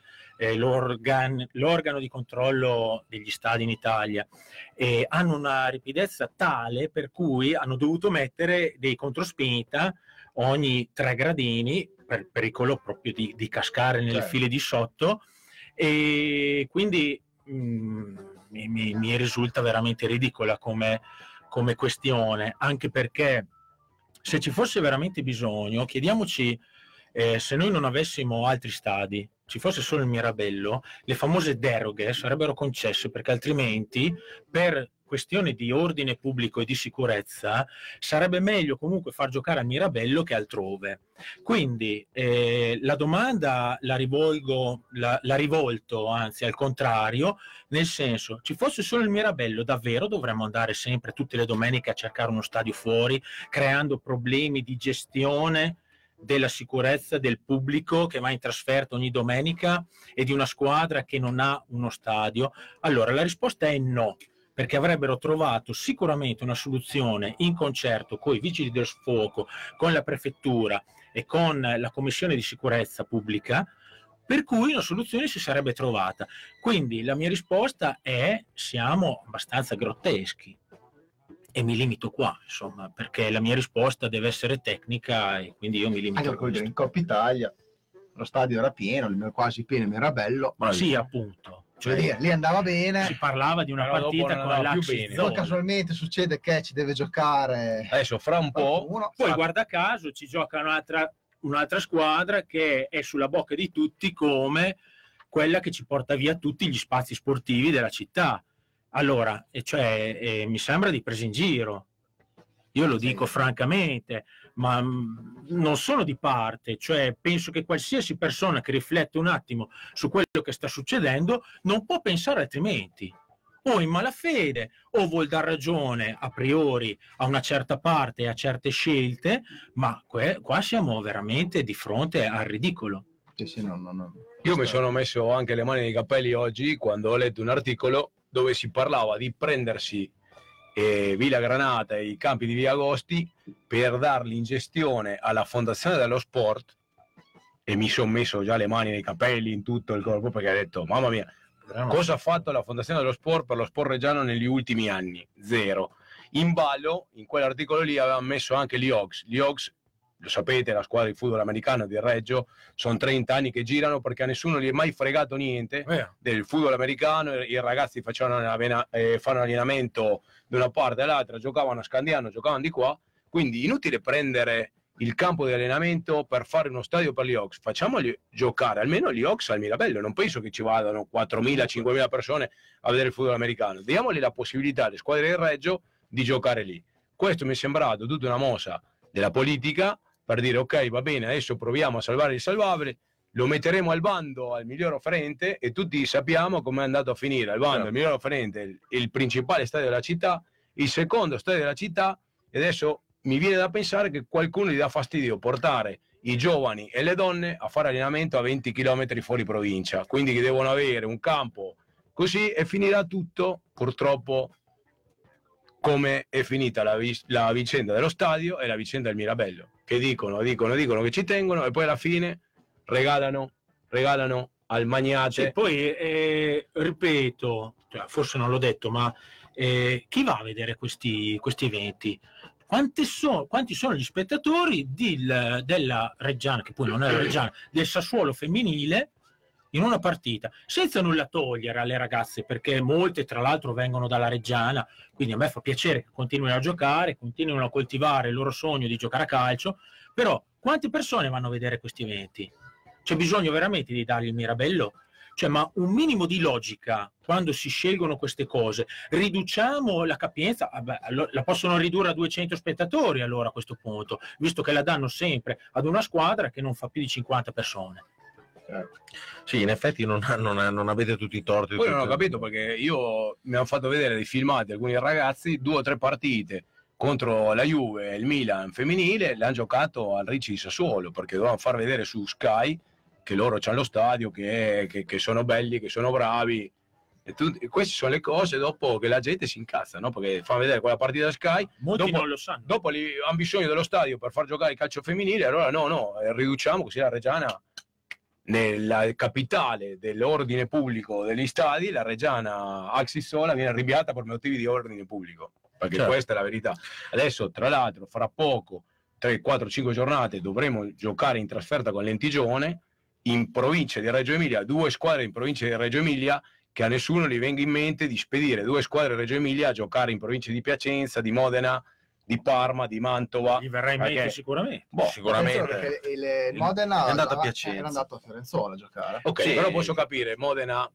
eh, l'organ- l'organo di controllo degli stadi in Italia e hanno una ripidezza tale per cui hanno dovuto mettere dei controspinta ogni tre gradini per pericolo proprio di, di cascare nelle certo. file di sotto e quindi mh, mm, mi, mi, risulta veramente ridicola come, come questione anche perché se ci fosse veramente bisogno chiediamoci eh, se noi non avessimo altri stadi ci fosse solo il Mirabello, le famose deroghe sarebbero concesse perché altrimenti per questione di ordine pubblico e di sicurezza sarebbe meglio comunque far giocare a Mirabello che altrove. Quindi eh, la domanda la rivolgo, la, la rivolto anzi al contrario, nel senso ci fosse solo il Mirabello davvero dovremmo andare sempre tutte le domeniche a cercare uno stadio fuori creando problemi di gestione della sicurezza del pubblico che va in trasferta ogni domenica e di una squadra che non ha uno stadio? Allora la risposta è no, perché avrebbero trovato sicuramente una soluzione in concerto con i vigili del fuoco, con la prefettura e con la commissione di sicurezza pubblica per cui una soluzione si sarebbe trovata. Quindi la mia risposta è siamo abbastanza grotteschi. E mi limito qua, insomma, perché la mia risposta deve essere tecnica e quindi io mi limito Anche a questo. in Coppa Italia, lo stadio era pieno, il- quasi pieno il Mirabello. Sì, appunto. Cioè, Cioè, lì, lì andava bene, si parlava di una Però partita con bene. poi casualmente succede che ci deve giocare Adesso fra un po' qualcuno. Poi guarda caso ci gioca un'altra, un'altra squadra che è sulla bocca di tutti come quella che ci porta via tutti gli spazi sportivi della città. Allora, e cioè, eh, mi sembra di presa in giro. Io lo Sì. dico francamente, ma mh, non sono di parte, cioè penso che qualsiasi persona che riflette un attimo su quello che sta succedendo non può pensare altrimenti. O in malafede, o vuol dar ragione a priori a una certa parte e a certe scelte, ma que- qua siamo veramente di fronte al ridicolo. Sì, sì, no, no, no. Io mi sono messo anche le mani nei capelli oggi quando ho letto un articolo dove si parlava di prendersi eh, Villa Granata e i campi di Via Agosti per darli in gestione alla Fondazione dello Sport e mi sono messo già le mani nei capelli, in tutto il corpo perché ho detto mamma mia, cosa ha fatto la Fondazione dello Sport per lo sport reggiano negli ultimi anni? Zero. In ballo, in quell'articolo lì avevano messo anche gli Hawks. Gli Hawks, lo sapete, la squadra di football americano di Reggio, sono 30 anni che girano perché a nessuno gli è mai fregato niente del football americano, i ragazzi facevano avena- eh, fanno allenamento da una parte all'altra, giocavano a Scandiano, giocavano di qua, quindi inutile prendere il campo di allenamento per fare uno stadio per gli Hawks, facciamoli giocare almeno gli Hawks al Mirabello, non penso che ci vadano 4.000, 5.000 persone a vedere il football americano, diamogli la possibilità alle squadre del Reggio di giocare lì. Questo mi è sembrato tutta una mossa della politica per dire ok va bene adesso proviamo a salvare il salvabile lo metteremo al bando al miglior offerente e tutti sappiamo come è andato a finire. Al bando Certo. il miglior offerente il, il principale stadio della città il secondo stadio della città e adesso mi viene da pensare che qualcuno gli dà fastidio portare i giovani e le donne a fare allenamento a 20 km fuori provincia. Quindi che devono avere un campo così e finirà tutto purtroppo come è finita la, la vicenda dello stadio e la vicenda del Mirabello, che dicono, dicono, dicono che ci tengono e poi alla fine regalano, regalano al magnate. Sì, poi, eh, ripeto, cioè, forse non l'ho detto, ma eh, chi va a vedere questi, questi eventi? Quanti, so- quanti sono gli spettatori del- della Reggiana, che poi non è Reggiana, del Sassuolo femminile in una partita, senza nulla togliere alle ragazze, perché molte tra l'altro vengono dalla Reggiana, quindi a me fa piacere che continuino a giocare, continuino a coltivare il loro sogno di giocare a calcio, però quante persone vanno a vedere questi eventi? C'è bisogno veramente di dargli il mirabello? Cioè, ma un minimo di logica quando si scelgono queste cose. Riduciamo la capienza, vabbè, allo- la possono ridurre a 200 spettatori allora a questo punto, visto che la danno sempre ad una squadra che non fa più di 50 persone. Sì, in effetti non, non, non avete tutti i torti. Poi non ho capito perché io mi hanno fatto vedere dei filmati alcuni ragazzi, due o tre partite contro la Juve e il Milan femminile, l'hanno giocato al Ricci di Sassuolo perché dovevano far vedere su Sky che loro c'hanno lo stadio, che, che- che sono belli, che sono bravi. E, tu- e queste sono le cose dopo che la gente si incazza, no? perché fanno vedere quella partita Sky Molti Dopo- non lo sanno. dopo li, hanno bisogno dello stadio per far giocare il calcio femminile, allora no, no, eh, riduciamo così la Reggiana nella capitale dell'ordine pubblico degli stadi, la Reggiana Axisola viene arrabbiata per motivi di ordine pubblico, perché Certo. questa è la verità. Adesso, tra l'altro, fra poco, 3, 4, 5 giornate, dovremo giocare in trasferta con l'Entigione in provincia di Reggio Emilia, due squadre in provincia di Reggio Emilia che a nessuno gli venga in mente di spedire due squadre di Reggio Emilia a giocare in provincia di Piacenza, di Modena, di Parma, di Mantova. Gli verrà in mente Perché- sicuramente. Boh, Sicuramente. Il, il Modena È andato a Piacenza. era andato a Fiorenzuola a giocare. Ok, Sì. però posso capire, Modena,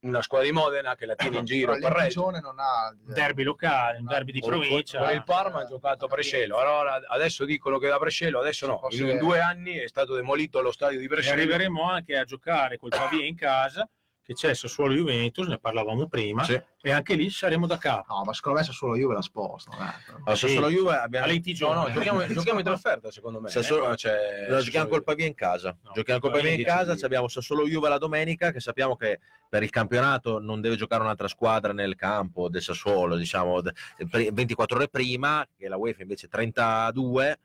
una squadra di Modena che la tiene in giro per Reggio. l'Intigione non ha Un derby locale, un derby di provincia. Con il Parma ha giocato a Brescello. Allora adesso dicono che da Brescello, adesso no. In, due anni è stato demolito lo stadio di E Brescello. arriveremo anche a giocare col (clears throat) Pavia in casa, che c'è Sassuolo Juventus, ne parlavamo prima, Sì. e anche lì saremo da capo. No, ma secondo me se solo Juve la sposta. eh. Allora, Sassuolo Juve abbiamo... No, no, giochiamo, giochiamo in trasferta secondo me. Sassuolo- eh, c'è- No, giochiamo col Pavia in casa. No, giochiamo col Pavia in casa. Abbiamo Sassuolo Juve la domenica, che sappiamo che per il campionato non deve giocare un'altra squadra nel campo del Sassuolo, diciamo de- pre- 24 ore prima, che la UEFA invece 32.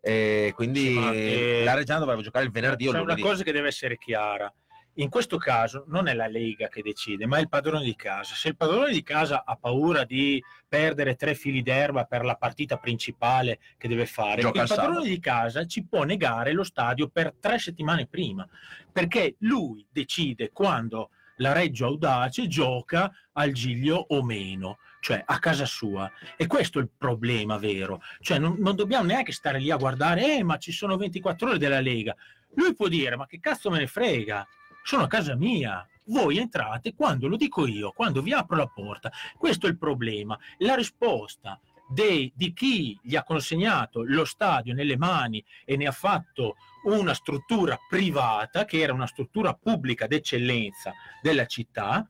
E quindi Sì, ma, eh, la Reggiana dovrebbe giocare il venerdì o il C'è una lunedì. cosa che deve essere chiara. In questo caso non è la Lega che decide, ma è il padrone di casa. Se il padrone di casa ha paura di perdere tre fili d'erba per la partita principale che deve fare, Gioca il padrone sabato. di casa ci può negare lo stadio per tre settimane prima, perché lui decide quando la Reggio Audace gioca al Giglio o meno, cioè a casa sua. E questo è il problema vero. Cioè non, non dobbiamo neanche stare lì a guardare, eh, ma ci sono 24 ore della Lega. Lui può dire, ma che cazzo me ne frega? Sono a casa mia. Voi entrate quando lo dico io, quando vi apro la porta. Questo è il problema. La risposta dei- di chi gli ha consegnato lo stadio nelle mani e ne ha fatto una struttura privata, che era una struttura pubblica d'eccellenza della città,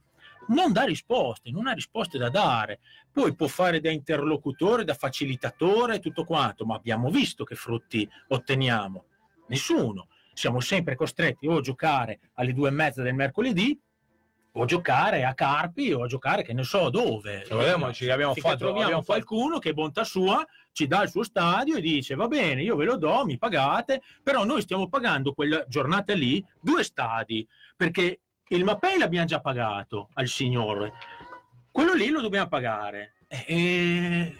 non dà risposte, non ha risposte da dare. Poi può fare da interlocutore, da facilitatore e tutto quanto, ma abbiamo visto che frutti otteniamo. Nessuno. Siamo sempre costretti o a giocare alle due e mezza del mercoledì o a giocare a Carpi o a giocare che ne so dove. Ricordiamoci che abbiamo fatto, troviamo abbiamo fatto- qualcuno che bontà sua ci dà il suo stadio e dice va bene io ve lo do mi pagate. Però noi stiamo pagando quella giornata lì due stadi perché il Mapei l'abbiamo già pagato al signore. Quello lì lo dobbiamo pagare. E...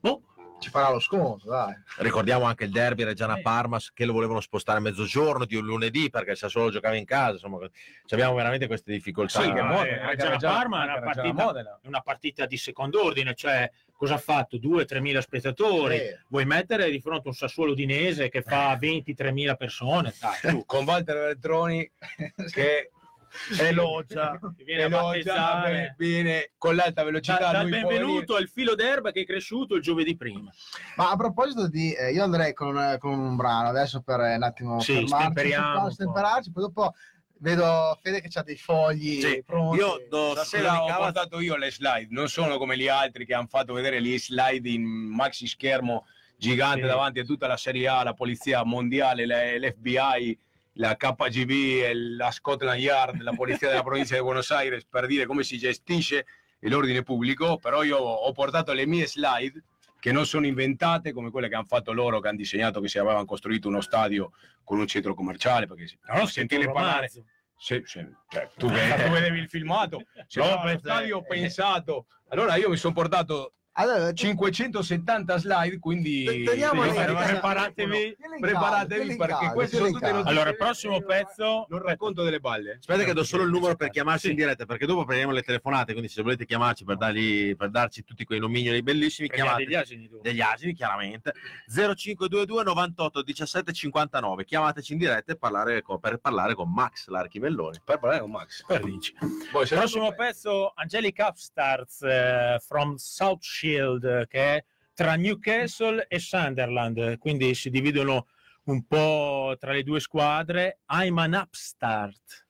boh, Ci farà lo sconto, dai. Ricordiamo anche il derby Reggiana Parma che lo volevano spostare a mezzogiorno di un lunedì perché il Sassuolo giocava in casa. Insomma, ci abbiamo veramente queste difficoltà. Sì, che Ah, Modena, eh, anche Reggiana Parma è una partita- Modena. una partita di secondo ordine cioè cosa ha fatto 2-3 mila spettatori Eh, vuoi mettere di fronte un Sassuolo dinese che fa 23 mila persone dai, su. (laughs) con Walter Veltroni (laughs) che elogia, (laughs) viene elogia battezzare. viene con l'alta velocità. Da- dal benvenuto al filo d'erba che è cresciuto il giovedì prima. Ma a proposito di, eh, io andrei con, con un brano adesso per eh, un attimo Sì, fermarci, stemperiamo stemperarci, poi dopo vedo Fede che ha dei fogli Sì, pronti. Io do Stasera ho portato io le slide, non sono come gli altri che hanno fatto vedere gli slide in maxi schermo gigante Sì. davanti a tutta la Serie A, la Polizia Mondiale, l'FBI, la KGB, la Scotland Yard, la Polizia della provincia di Buenos Aires per dire come si gestisce l'ordine pubblico, però io ho portato le mie slide che non sono inventate come quelle che hanno fatto loro, che hanno disegnato che si avevano costruito uno stadio con un centro commerciale, perché No, sentirle parlare se- se- cioè, tu, ve- tu vedevi il filmato, c'era No, eh, stadio eh. pensato. Allora io mi sono portato Allora, 570 slide, quindi Te- teniamo Sì, preparatevi, preparatevi. perché queste tieni sono tutte caldo. Allora, il prossimo pezzo non racconto delle balle. Aspetta che do solo il numero per chiamarci in diretta, perché dopo prendiamo le telefonate, quindi se volete chiamarci per, dargli, per darci tutti quei nomignoli bellissimi, chiamate degli asini tu. degli asini, chiaramente 0522 98 17 59. Chiamateci in diretta e parlare con- per parlare con Max Larchimelloni. Per parlare con Max. Per dici. Poi, prossimo pezzo, Angelic Upstarts eh, from South Shield, che è tra Newcastle e Sunderland, quindi si dividono un po' tra le due squadre. I'm an upstart.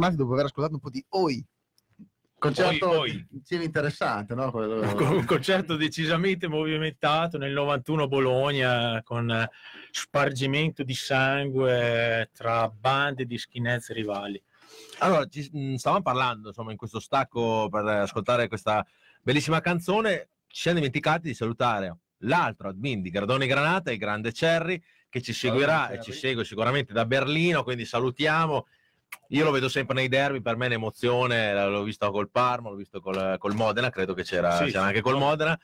Tornati dopo aver ascoltato un po' di Oi. Concerto Oi, Oi. interessante, no? (laughs) Un concerto decisamente movimentato nel 91 a Bologna con eh, spargimento di sangue tra bande di skinheads rivali. Allora, ci mh, stavamo parlando, insomma, in questo stacco per ascoltare questa bellissima canzone. Ci siamo dimenticati di salutare l'altro admin di Gradone Granata, il grande Cerri, che ci seguirà e ci segue sicuramente da Berlino, quindi salutiamo. Io lo vedo sempre nei derby, per me è un'emozione, l'ho visto col Parma, l'ho visto col, col Modena, credo che c'era, Sì, c'era sì. anche col Modena.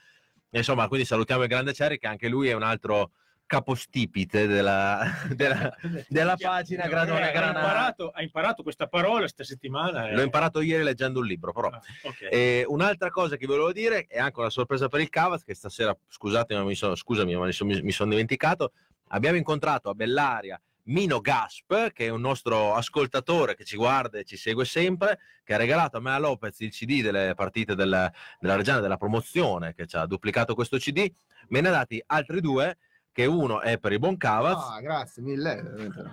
E insomma, quindi salutiamo il grande Cerri, che anche lui è un altro capostipite della, (laughs) della, della pagina Gradone Eh, ha, Granata. imparato, ha imparato questa parola questa settimana. eh. L'ho imparato ieri leggendo un libro, però. Ah, ok. E un'altra cosa che volevo dire è anche una sorpresa per il Cavaz, che stasera, scusatemi, ma mi sono, scusami, ma mi sono, mi sono dimenticato. Abbiamo incontrato a Bellaria Mino Gasp, che è un nostro ascoltatore che ci guarda e ci segue sempre, che ha regalato a me a Lopez il CD delle partite del- della Reggiana della promozione, che ci ha duplicato questo CD. Me ne ha dati altri due, che uno è per il buon Cavaz, Ah, grazie mille.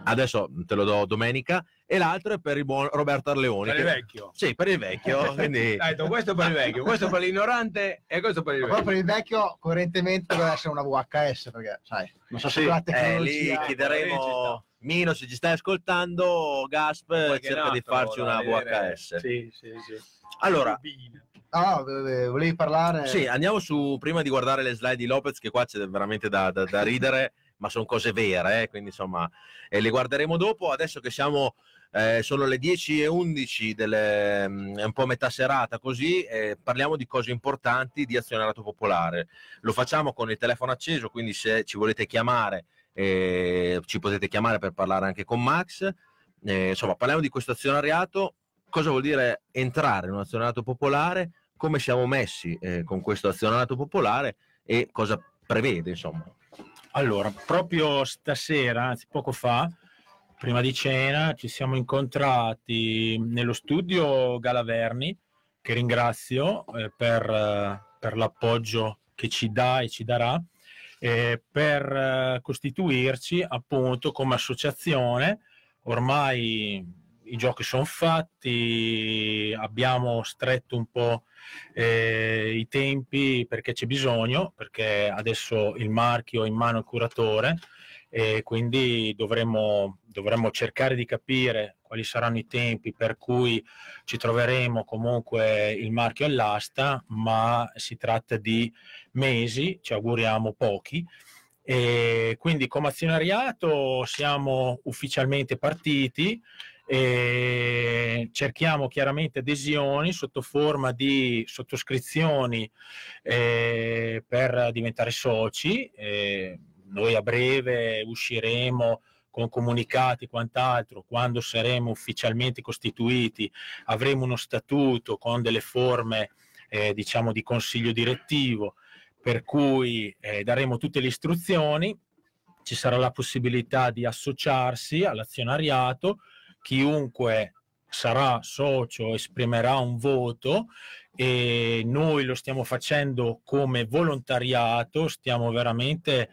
adesso te lo do domenica, e l'altro è per il buon Roberto Arleoni. Per il che- vecchio. Sì, per il vecchio. (laughs) quindi... Detto questo per il vecchio, questo per l'ignorante e questo per il vecchio. proprio il vecchio coerentemente deve essere una VHS perché sai, non so se Sì, la Eh, lì tecnologia chiederemo Mino se ci stai ascoltando Gasp Qualche cerca di farci una. VHS Sì, sì, sì. allora Eh, volevi parlare? Sì andiamo su prima di guardare le slide di Lopez che qua c'è veramente da, da- da ridere ma sono cose vere eh, quindi insomma e le guarderemo dopo. Adesso che siamo eh, sono le 10 e 11 delle, mm, è un po' metà serata così eh, parliamo di cose importanti di azionariato popolare. Lo facciamo con il telefono acceso quindi se ci volete chiamare eh, ci potete chiamare per parlare anche con Max. Eh, insomma parliamo di questo azionariato. Cosa vuol dire entrare in un azionariato popolare come siamo messi eh, con questo azionariato popolare e cosa prevede insomma Allora, proprio stasera, anzi poco fa, prima di cena, ci siamo incontrati nello studio Galaverni, che ringrazio eh, per, eh, per l'appoggio che ci dà e ci darà, eh, per eh, costituirci appunto come associazione. Ormai i giochi sono fatti, abbiamo stretto un po' eh, i tempi perché c'è bisogno, perché adesso il marchio è in mano al curatore e quindi dovremmo, dovremmo cercare di capire quali saranno i tempi per cui ci troveremo comunque il marchio all'asta, ma si tratta di mesi, ci auguriamo pochi. E quindi come azionariato siamo ufficialmente partiti e cerchiamo chiaramente adesioni sotto forma di sottoscrizioni eh, per diventare soci. Eh, noi a breve usciremo con comunicati e quant'altro, quando saremo ufficialmente costituiti avremo uno statuto con delle forme eh, diciamo di consiglio direttivo per cui eh, daremo tutte le istruzioni, ci sarà la possibilità di associarsi all'azionariato, chiunque sarà socio esprimerà un voto e noi lo stiamo facendo come volontariato, stiamo veramente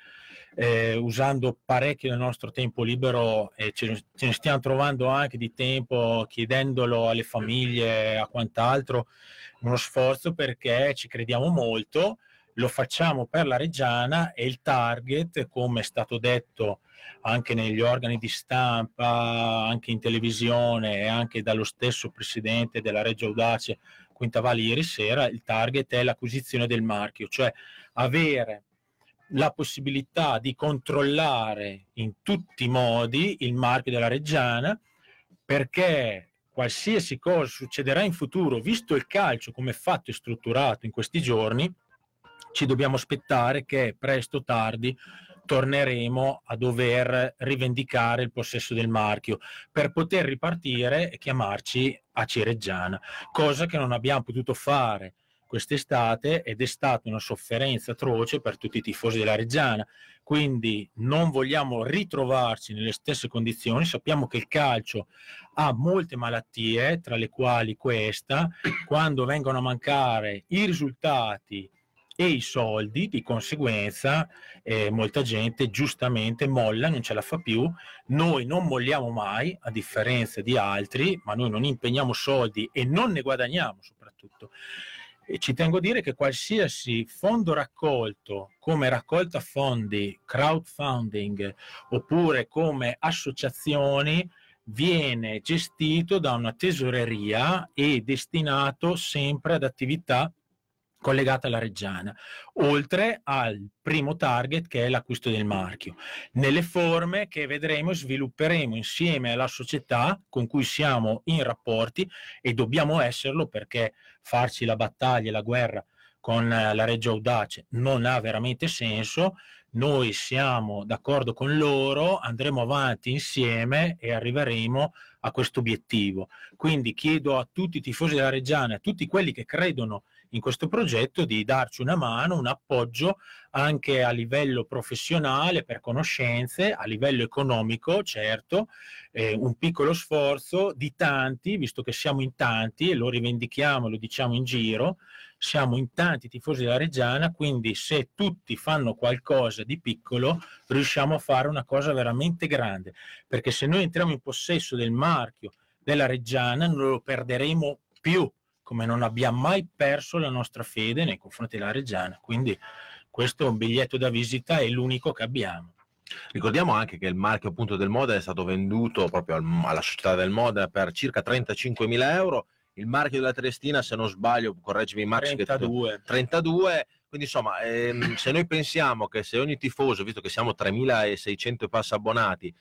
eh, usando parecchio del nostro tempo libero e ce, ce ne stiamo trovando anche di tempo chiedendolo alle famiglie, a quant'altro, uno sforzo perché ci crediamo molto, lo facciamo per la Reggiana e il target, come è stato detto anche negli organi di stampa, anche in televisione e anche dallo stesso presidente della Reggio Audace Quintavalle ieri sera, il target è l'acquisizione del marchio, cioè avere la possibilità di controllare in tutti i modi il marchio della Reggiana perché qualsiasi cosa succederà in futuro, visto il calcio come è fatto e strutturato in questi giorni, ci dobbiamo aspettare che presto o tardi torneremo a dover rivendicare il possesso del marchio per poter ripartire e chiamarci a Cireggiana, cosa che non abbiamo potuto fare quest'estate ed è stata una sofferenza atroce per tutti i tifosi della Reggiana. Quindi non vogliamo ritrovarci nelle stesse condizioni. Sappiamo che il calcio ha molte malattie, tra le quali questa, quando vengono a mancare i risultati e i soldi, di conseguenza eh, molta gente giustamente molla, non ce la fa più. Noi non molliamo mai, a differenza di altri, ma noi non impegniamo soldi e non ne guadagniamo soprattutto. E ci tengo a dire che qualsiasi fondo raccolto come raccolta fondi, crowdfunding oppure come associazioni viene gestito da una tesoreria e destinato sempre ad attività collegata alla Reggiana, oltre al primo target che è l'acquisto del marchio, nelle forme che vedremo e svilupperemo insieme alla società con cui siamo in rapporti e dobbiamo esserlo perché farci la battaglia e la guerra con eh, la Reggio Audace non ha veramente senso. Noi siamo d'accordo con loro, andremo avanti insieme e arriveremo a questo obiettivo. Quindi chiedo a tutti i tifosi della Reggiana, a tutti quelli che credono in questo progetto di darci una mano, un appoggio anche a livello professionale per conoscenze, a livello economico, certo, eh, un piccolo sforzo di tanti, visto che siamo in tanti e lo rivendichiamo, lo diciamo in giro, siamo in tanti tifosi della Reggiana, quindi se tutti fanno qualcosa di piccolo, riusciamo a fare una cosa veramente grande, perché se noi entriamo in possesso del marchio della Reggiana non lo perderemo più come non abbiamo mai perso la nostra fede nei confronti della Reggiana. Quindi questo è un biglietto da visita, è l'unico che abbiamo. Ricordiamo anche che il marchio appunto del Modena è stato venduto proprio al, alla società del Modena per circa 35 mila euro. Il marchio della Triestina, se non sbaglio, correggimi Max, 32. Che 32. Quindi insomma, ehm, se noi pensiamo che se ogni tifoso, visto che siamo 3.600 e passa abbonati,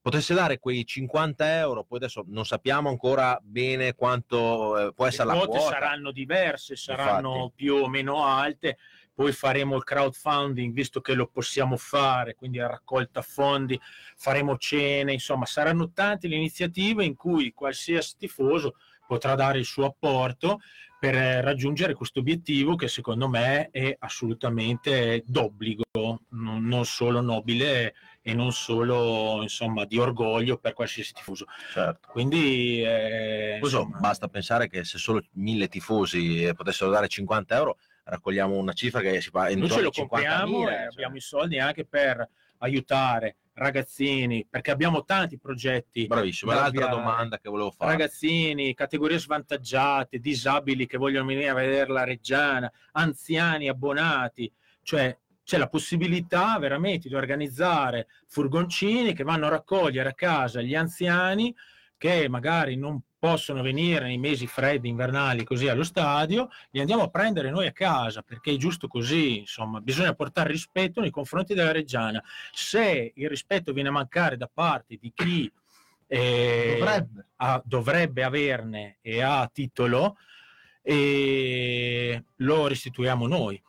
potesse dare quei 50 euro, poi adesso non sappiamo ancora bene quanto eh, può essere Le la quote quota. saranno diverse, saranno Infatti. più o meno alte, poi faremo il crowdfunding visto che lo possiamo fare, quindi la raccolta fondi, faremo cene, insomma saranno tante le iniziative in cui qualsiasi tifoso potrà dare il suo apporto per eh, raggiungere questo obiettivo che secondo me è assolutamente d'obbligo, non solo nobile e non solo insomma di orgoglio per qualsiasi tifoso. Certo. Quindi eh, Poi, so, insomma, basta pensare che se solo mille tifosi potessero dare 50 euro, raccogliamo una cifra che si fa noi intorno ce lo ai 50.000. compriamo e cioè. abbiamo i soldi anche per aiutare ragazzini, perché abbiamo tanti progetti. Bravissimo, l'altra domanda che volevo fare. Ragazzini, categorie svantaggiate, disabili che vogliono venire a vedere la Reggiana, anziani abbonati, cioè c'è la possibilità veramente di organizzare furgoncini che vanno a raccogliere a casa gli anziani che magari non possono venire nei mesi freddi invernali così allo stadio, li andiamo a prendere noi a casa perché è giusto così, insomma, bisogna portare rispetto nei confronti della Reggiana. Se il rispetto viene a mancare da parte di chi eh, Dovrebbe. ha- dovrebbe averne e ha titolo, e lo restituiamo noi,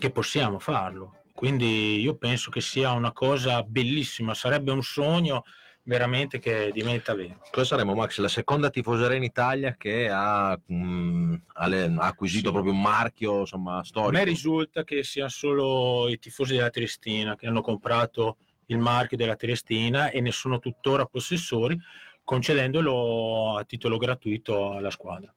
che possiamo farlo. Quindi io penso che sia una cosa bellissima, sarebbe un sogno veramente che diventa vero. Cosa saremo, Max? La seconda tifoseria in Italia che ha, mh, ha le- ha acquisito Sì. proprio un marchio insomma, A storico. me risulta che siano solo i tifosi della Triestina che hanno comprato il marchio della Triestina e ne sono tuttora possessori, concedendolo a titolo gratuito alla squadra.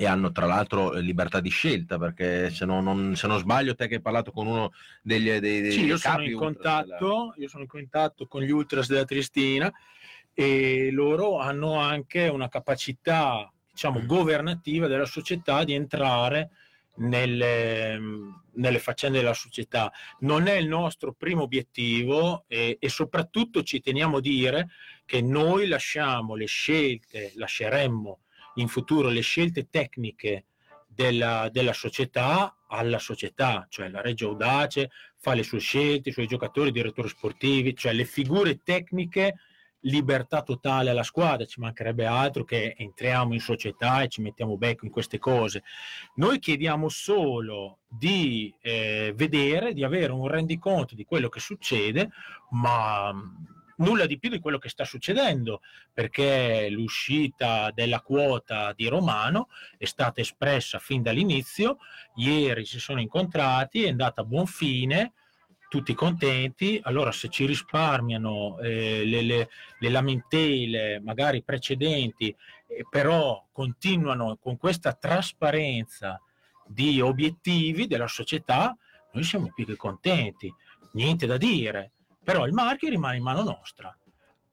E hanno tra l'altro eh, libertà di scelta perché se, no- non, se non sbaglio te che hai parlato con uno degli, dei, dei Sì, io sono in contatto, io sono in contatto con gli ultras della Triestina e loro hanno anche una capacità, diciamo, governativa della società di entrare nelle, nelle faccende della società. Non è il nostro primo obiettivo e, e soprattutto ci teniamo a dire che noi lasciamo le scelte, lasceremmo in futuro le scelte tecniche della, della società alla società, cioè la Reggio Audace fa le sue scelte, i suoi giocatori, i direttori sportivi, cioè le figure tecniche libertà totale alla squadra, ci mancherebbe altro che entriamo in società e ci mettiamo becco in queste cose. Noi chiediamo solo di eh, vedere, di avere un rendiconto di quello che succede, ma nulla di più di quello che sta succedendo, perché l'uscita della quota di Romano è stata espressa fin dall'inizio, ieri si sono incontrati, è andata a buon fine, tutti contenti, allora se ci risparmiano eh, le, le, le, lamentele magari precedenti, eh, però continuano con questa trasparenza di obiettivi della società, noi siamo più che contenti, niente da dire però il marchio rimane in mano nostra.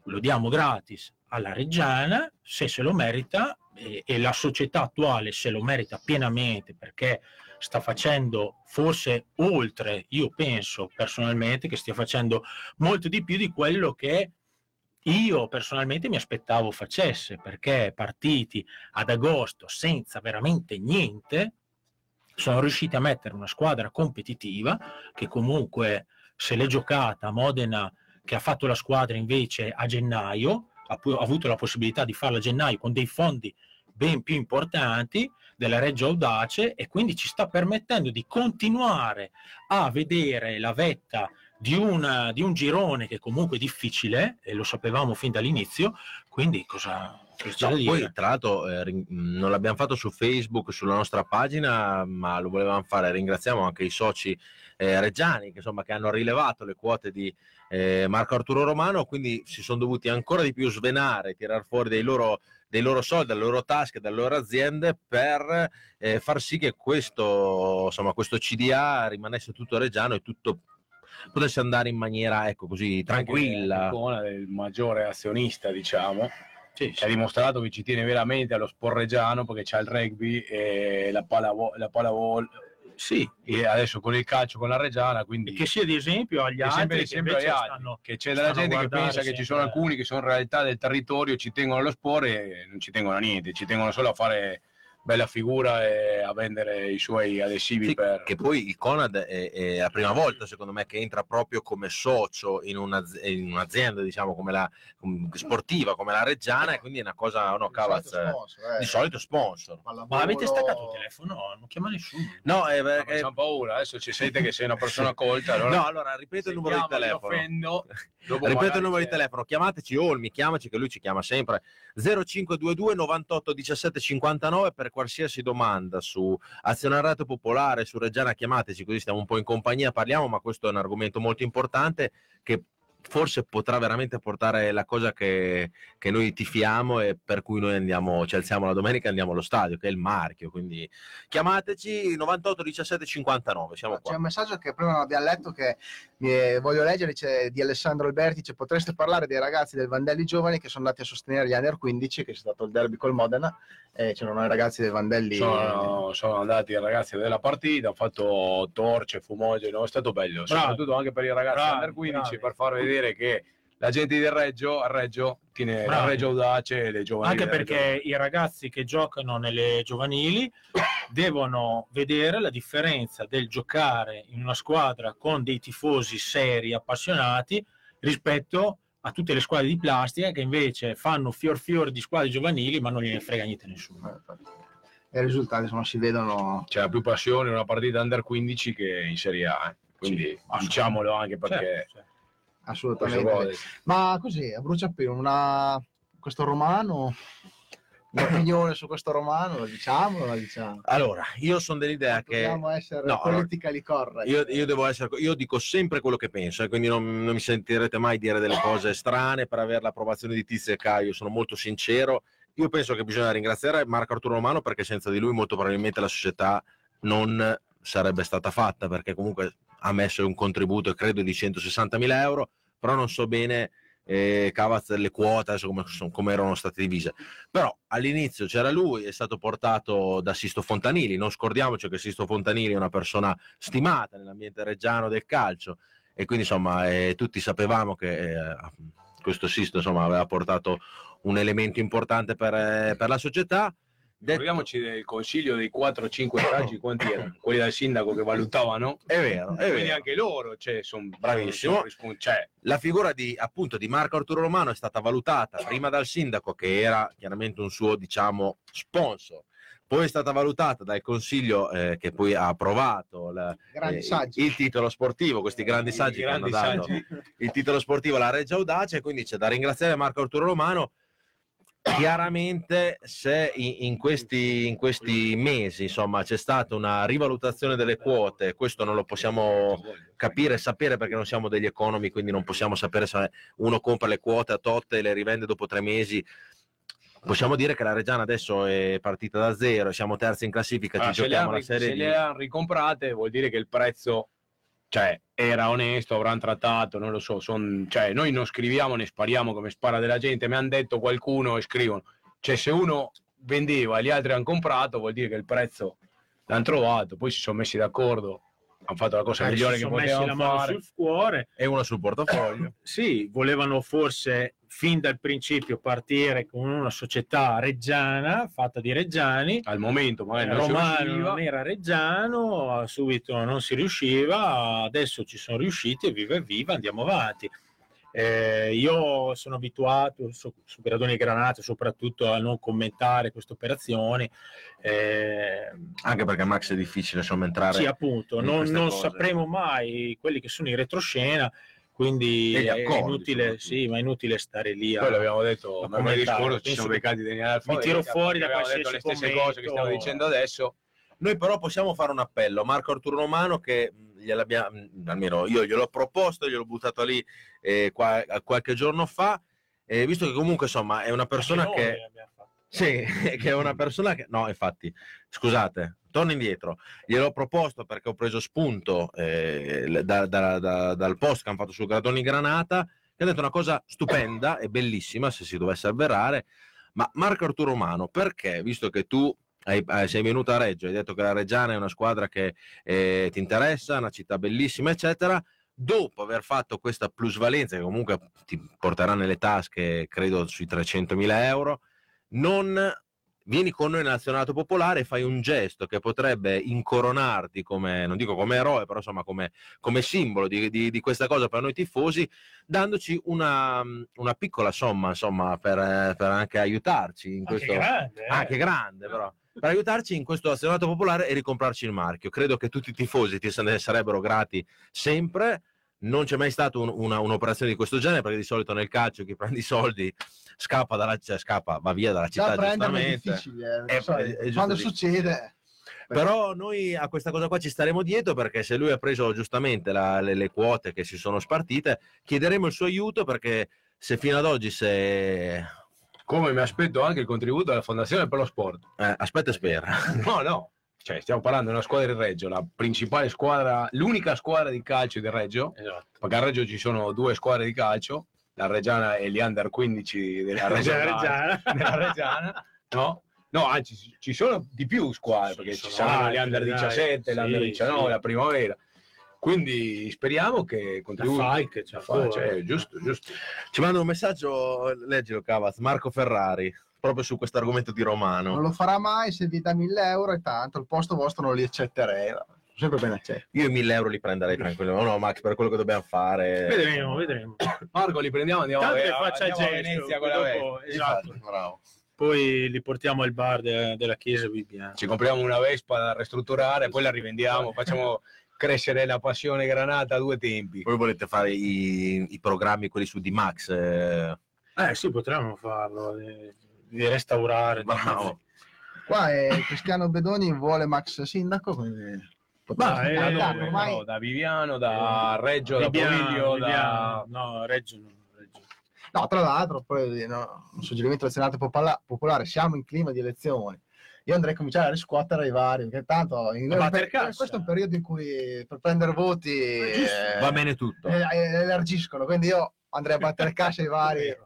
Lo diamo gratis alla Reggiana se se lo merita e, e la società attuale se lo merita pienamente perché sta facendo forse oltre, io penso personalmente che stia facendo molto di più di quello che io personalmente mi aspettavo facesse, perché partiti ad agosto senza veramente niente, sono riusciti a mettere una squadra competitiva che comunque se l'è giocata Modena che ha fatto la squadra invece a gennaio, ha, pu- ha avuto la possibilità di farla a gennaio con dei fondi ben più importanti della Reggio Audace e quindi ci sta permettendo di continuare a vedere la vetta di, una, di un girone che comunque è difficile e lo sapevamo fin dall'inizio, quindi cosa, No, poi tra l'altro eh, non l'abbiamo fatto su Facebook, sulla nostra pagina, ma lo volevamo fare. Ringraziamo anche i soci eh, reggiani che, insomma, che hanno rilevato le quote di eh, Marco Arturo Romano, quindi si sono dovuti ancora di più svenare, tirare fuori dei loro, dei loro soldi, dalle loro tasche, dalle loro aziende per eh, far sì che questo, insomma, questo CDA rimanesse tutto reggiano e tutto potesse andare in maniera ecco così tranquilla. Il maggiore azionista, diciamo. Sì, sì. ha dimostrato che ci tiene veramente allo sporreggiano perché c'è il rugby e la pallavolo, la pallavolo sì, e adesso con il calcio con la Reggiana, quindi che sia di esempio agli altri, che, sempre agli altri. Stanno, che c'è della gente che pensa che ci sono alcuni che sono in realtà del territorio, ci tengono allo sport e non ci tengono a niente, ci tengono solo a fare bella figura e a vendere i suoi adesivi sì, per... che poi il Conad è, è, la prima volta secondo me che entra proprio come socio in, una, in un'azienda diciamo come la sportiva come la Reggiana e quindi è una cosa no Cavaz eh. di solito sponsor. Ma avete staccato il telefono? non chiama nessuno. No è perché facciamo paura adesso ci sente che sei una persona (laughs) colta allora... no allora ripeto il numero di telefono. offendo, (laughs) ripeto il numero di telefono. Chiamateci Olmi chiamaci che lui ci chiama sempre. 0522 98 17 59 per qualsiasi domanda su azionariato popolare, su Reggiana, chiamateci così stiamo un po' in compagnia, parliamo, ma questo è un argomento molto importante che forse potrà veramente portare la cosa che, che, noi tifiamo e per cui noi andiamo, ci alziamo la domenica e andiamo allo stadio, che è il marchio. Quindi chiamateci 98 17 59. Siamo qua. C'è un messaggio che prima non abbiamo letto che eh, voglio leggere, dice di Alessandro Alberti, cioè, potreste parlare dei ragazzi del Vandelli Giovani che sono andati a sostenere gli Under 15, che è stato il derby col Modena, e c'erano i ragazzi del Vandelli. Sono, sono andati i ragazzi della partita, hanno fatto torce, fumogeno, è stato bello, bravo. soprattutto anche per i ragazzi bravi, Under 15 bravi. per far vedere che la gente del Reggio, a Reggio tiene Bravi. la Reggio Audace e le giovanili. Anche perché i ragazzi che giocano nelle giovanili devono vedere la differenza del giocare in una squadra con dei tifosi seri, appassionati, rispetto a tutte le squadre di plastica che invece fanno fior fior di squadre giovanili ma non gliene frega niente nessuno. E i risultati insomma si vedono... C'è più passione in una partita under 15 che in Serie A, eh. quindi sì, diciamolo anche perché... Certo, certo assolutamente. Ma così, a bruciapelo, una... questo romano, un'opinione su questo romano, la diciamo o la diciamo? Allora, io sono dell'idea che... Dobbiamo essere no, politically correct. Io, io, devo essere... Io dico sempre quello che penso, e quindi non, non, mi sentirete mai dire delle cose strane per avere l'approvazione di Tizio e Caio, sono molto sincero. Io penso che bisogna ringraziare Marco Arturo Romano perché senza di lui molto probabilmente la società non sarebbe stata fatta perché comunque ha messo un contributo, credo, di 160 mila euro, però non so bene eh, le quote, come, come, erano state divise. Però all'inizio c'era lui, è stato portato da Sisto Fontanili, non scordiamoci che Sisto Fontanili è una persona stimata nell'ambiente reggiano del calcio e quindi insomma eh, tutti sapevamo che eh, questo Sisto insomma aveva portato un elemento importante per, eh, per la società Ricordiamoci del consiglio dei 4-5 saggi, quanti erano? (laughs) Quelli del sindaco che valutavano. È vero, è Quindi vero. anche loro cioè, sono Bravissimo. Cioè, La figura di, appunto, di Marco Arturo Romano è stata valutata prima dal sindaco, che era chiaramente un suo, diciamo, sponsor. Poi è stata valutata dal consiglio eh, che poi ha approvato la- Grandi eh, saggi. il titolo sportivo, questi grandi i saggi che hanno grandi dato saggi. il titolo sportivo alla Reggia Audace, quindi c'è da ringraziare Marco Arturo Romano. Chiaramente se in, questi, in questi mesi insomma, c'è stata una rivalutazione delle quote, questo non lo possiamo capire e sapere perché non siamo degli economi, quindi non possiamo sapere se uno compra le quote a tot e le rivende dopo tre mesi. Possiamo dire che la Reggiana adesso è partita da zero, siamo terzi in classifica, Ah, ci giochiamo la serie se di... le hanno ricomprate vuol dire che il prezzo cioè, era onesto, avranno trattato, non lo so. son- cioè, noi non scriviamo né spariamo come spara della gente. Mi hanno detto qualcuno e scrivono. Cioè, se uno vendeva e gli altri hanno comprato, vuol dire che il prezzo l'hanno trovato. Poi si sono messi d'accordo, hanno fatto la cosa Eh, migliore che potevano fare. sul cuore. E uno sul portafoglio. (coughs) Sì, volevano forse fin dal principio partire con una società reggiana fatta di reggiani. Al momento, magari non si Romano non era reggiano, subito non si riusciva, adesso ci sono riusciti e viva e viva, andiamo avanti. Eh, io sono abituato su, su Gradoni e Granate soprattutto a non commentare queste operazioni. eh, Anche perché Max è difficile insomma entrare sì, appunto, non, non sapremo mai quelli che sono in retroscena, quindi è inutile, sì, ma è inutile stare lì a, Poi l'abbiamo detto a mercoledì scorso, ci che beccati degli analfabeti, mi tiro fuori da detto le qualsiasi stesse cose che stiamo commento. dicendo adesso. Noi però possiamo fare un appello. Marco Arturo Romano che mh, gliel'abbia- mh, almeno io gliel'ho proposto, gliel'ho buttato lì eh, qua- qualche giorno fa, e visto che comunque insomma è una persona che... Sì, (laughs) che è una persona che... No, infatti, scusate, torno indietro. Gliel'ho proposto perché ho preso spunto eh, da- da- da- dal post che hanno fatto su Gradoni Granata, che ha detto una cosa stupenda e bellissima se si dovesse avverare. Ma Marco Arturo Romano, perché, visto che tu hai- eh, sei venuto a Reggio, hai detto che la Reggiana è una squadra che eh, ti interessa, una città bellissima, eccetera, dopo aver fatto questa plusvalenza che comunque ti porterà nelle tasche, credo, sui 300.000 euro, non vieni con noi nel nazionato popolare e fai un gesto che potrebbe incoronarti come, non dico come eroe, però insomma come, come simbolo di, di- di questa cosa per noi tifosi, dandoci una, una piccola somma, insomma, per, per anche aiutarci in Anche questo... grande, eh. Anche grande, però. Per aiutarci in questo nazionato popolare e ricomprarci il marchio. Credo che tutti i tifosi ti ne sarebbero grati sempre. Non c'è mai stata un- una- un'operazione di questo genere perché di solito nel calcio chi prende i soldi scappa, dalla, cioè, scappa va via dalla città è giustamente. lo so, è- è quando succede... Però noi a questa cosa qua ci staremo dietro perché se lui ha preso giustamente la- le, le quote che si sono spartite, chiederemo il suo aiuto perché se fino ad oggi se... Come mi aspetto anche il contributo della Fondazione per lo Sport. eh, aspetta e spera. No, no. Cioè, stiamo parlando di una squadra di Reggio, la principale squadra, l'unica squadra di calcio di Reggio, Esatto. perché a Reggio ci sono due squadre di calcio, la Reggiana e gli under 15 della (laughs) Reggiana, Reggiana. Reggiana. della Reggiana, no? No, anzi, ci- sono di più squadre, perché ci sono saranno gli under dai. 17, Sì, l'under 19, sì. la primavera. Quindi speriamo che La contributi. Falk, cioè, Fa- cioè, giusto, giusto. Ci manda un messaggio, leggilo Cavaz, Marco Ferrari, proprio su questo argomento di Non Romano. lo farà mai se vi dà 1000 euro e tanto, il posto vostro non li accetterei. Sempre ben accetto. Io i 1000 euro li prenderei tranquillamente. No, Max, per quello che dobbiamo fare. Vedremo, vedremo. Marco, li prendiamo, andiamo, Tanto a, che faccia andiamo a gesto, Venezia con poi la dopo- Vespa. esatto. Infatti, bravo. Poi li portiamo al bar de- della chiesa Bibiana. Ci compriamo una Vespa da ristrutturare, poi la rivendiamo, facciamo crescere la passione granata a due tempi. Voi volete fare i, i programmi, quelli su D-Max? eh, Eh sì, potremmo farlo, di, di restaurare. bravo. Qua è Cristiano Bedoni vuole Max Sindaco, quindi Ma, eh, no, no, da Viviano, da Reggio, da Bibiano, Pomiglio, Bibiano. da... No, Reggio no. Reggio. No, tra l'altro, poi no, un suggerimento nazionale popola- popolare, siamo in clima di elezioni. Io andrei a cominciare a riscuotere i vari, perché tanto in- per- cassa. questo è un periodo in cui per prendere voti eh, Va bene tutto. eh, eh, elargiscono, quindi io andrei a battere cassa ai vari, eh,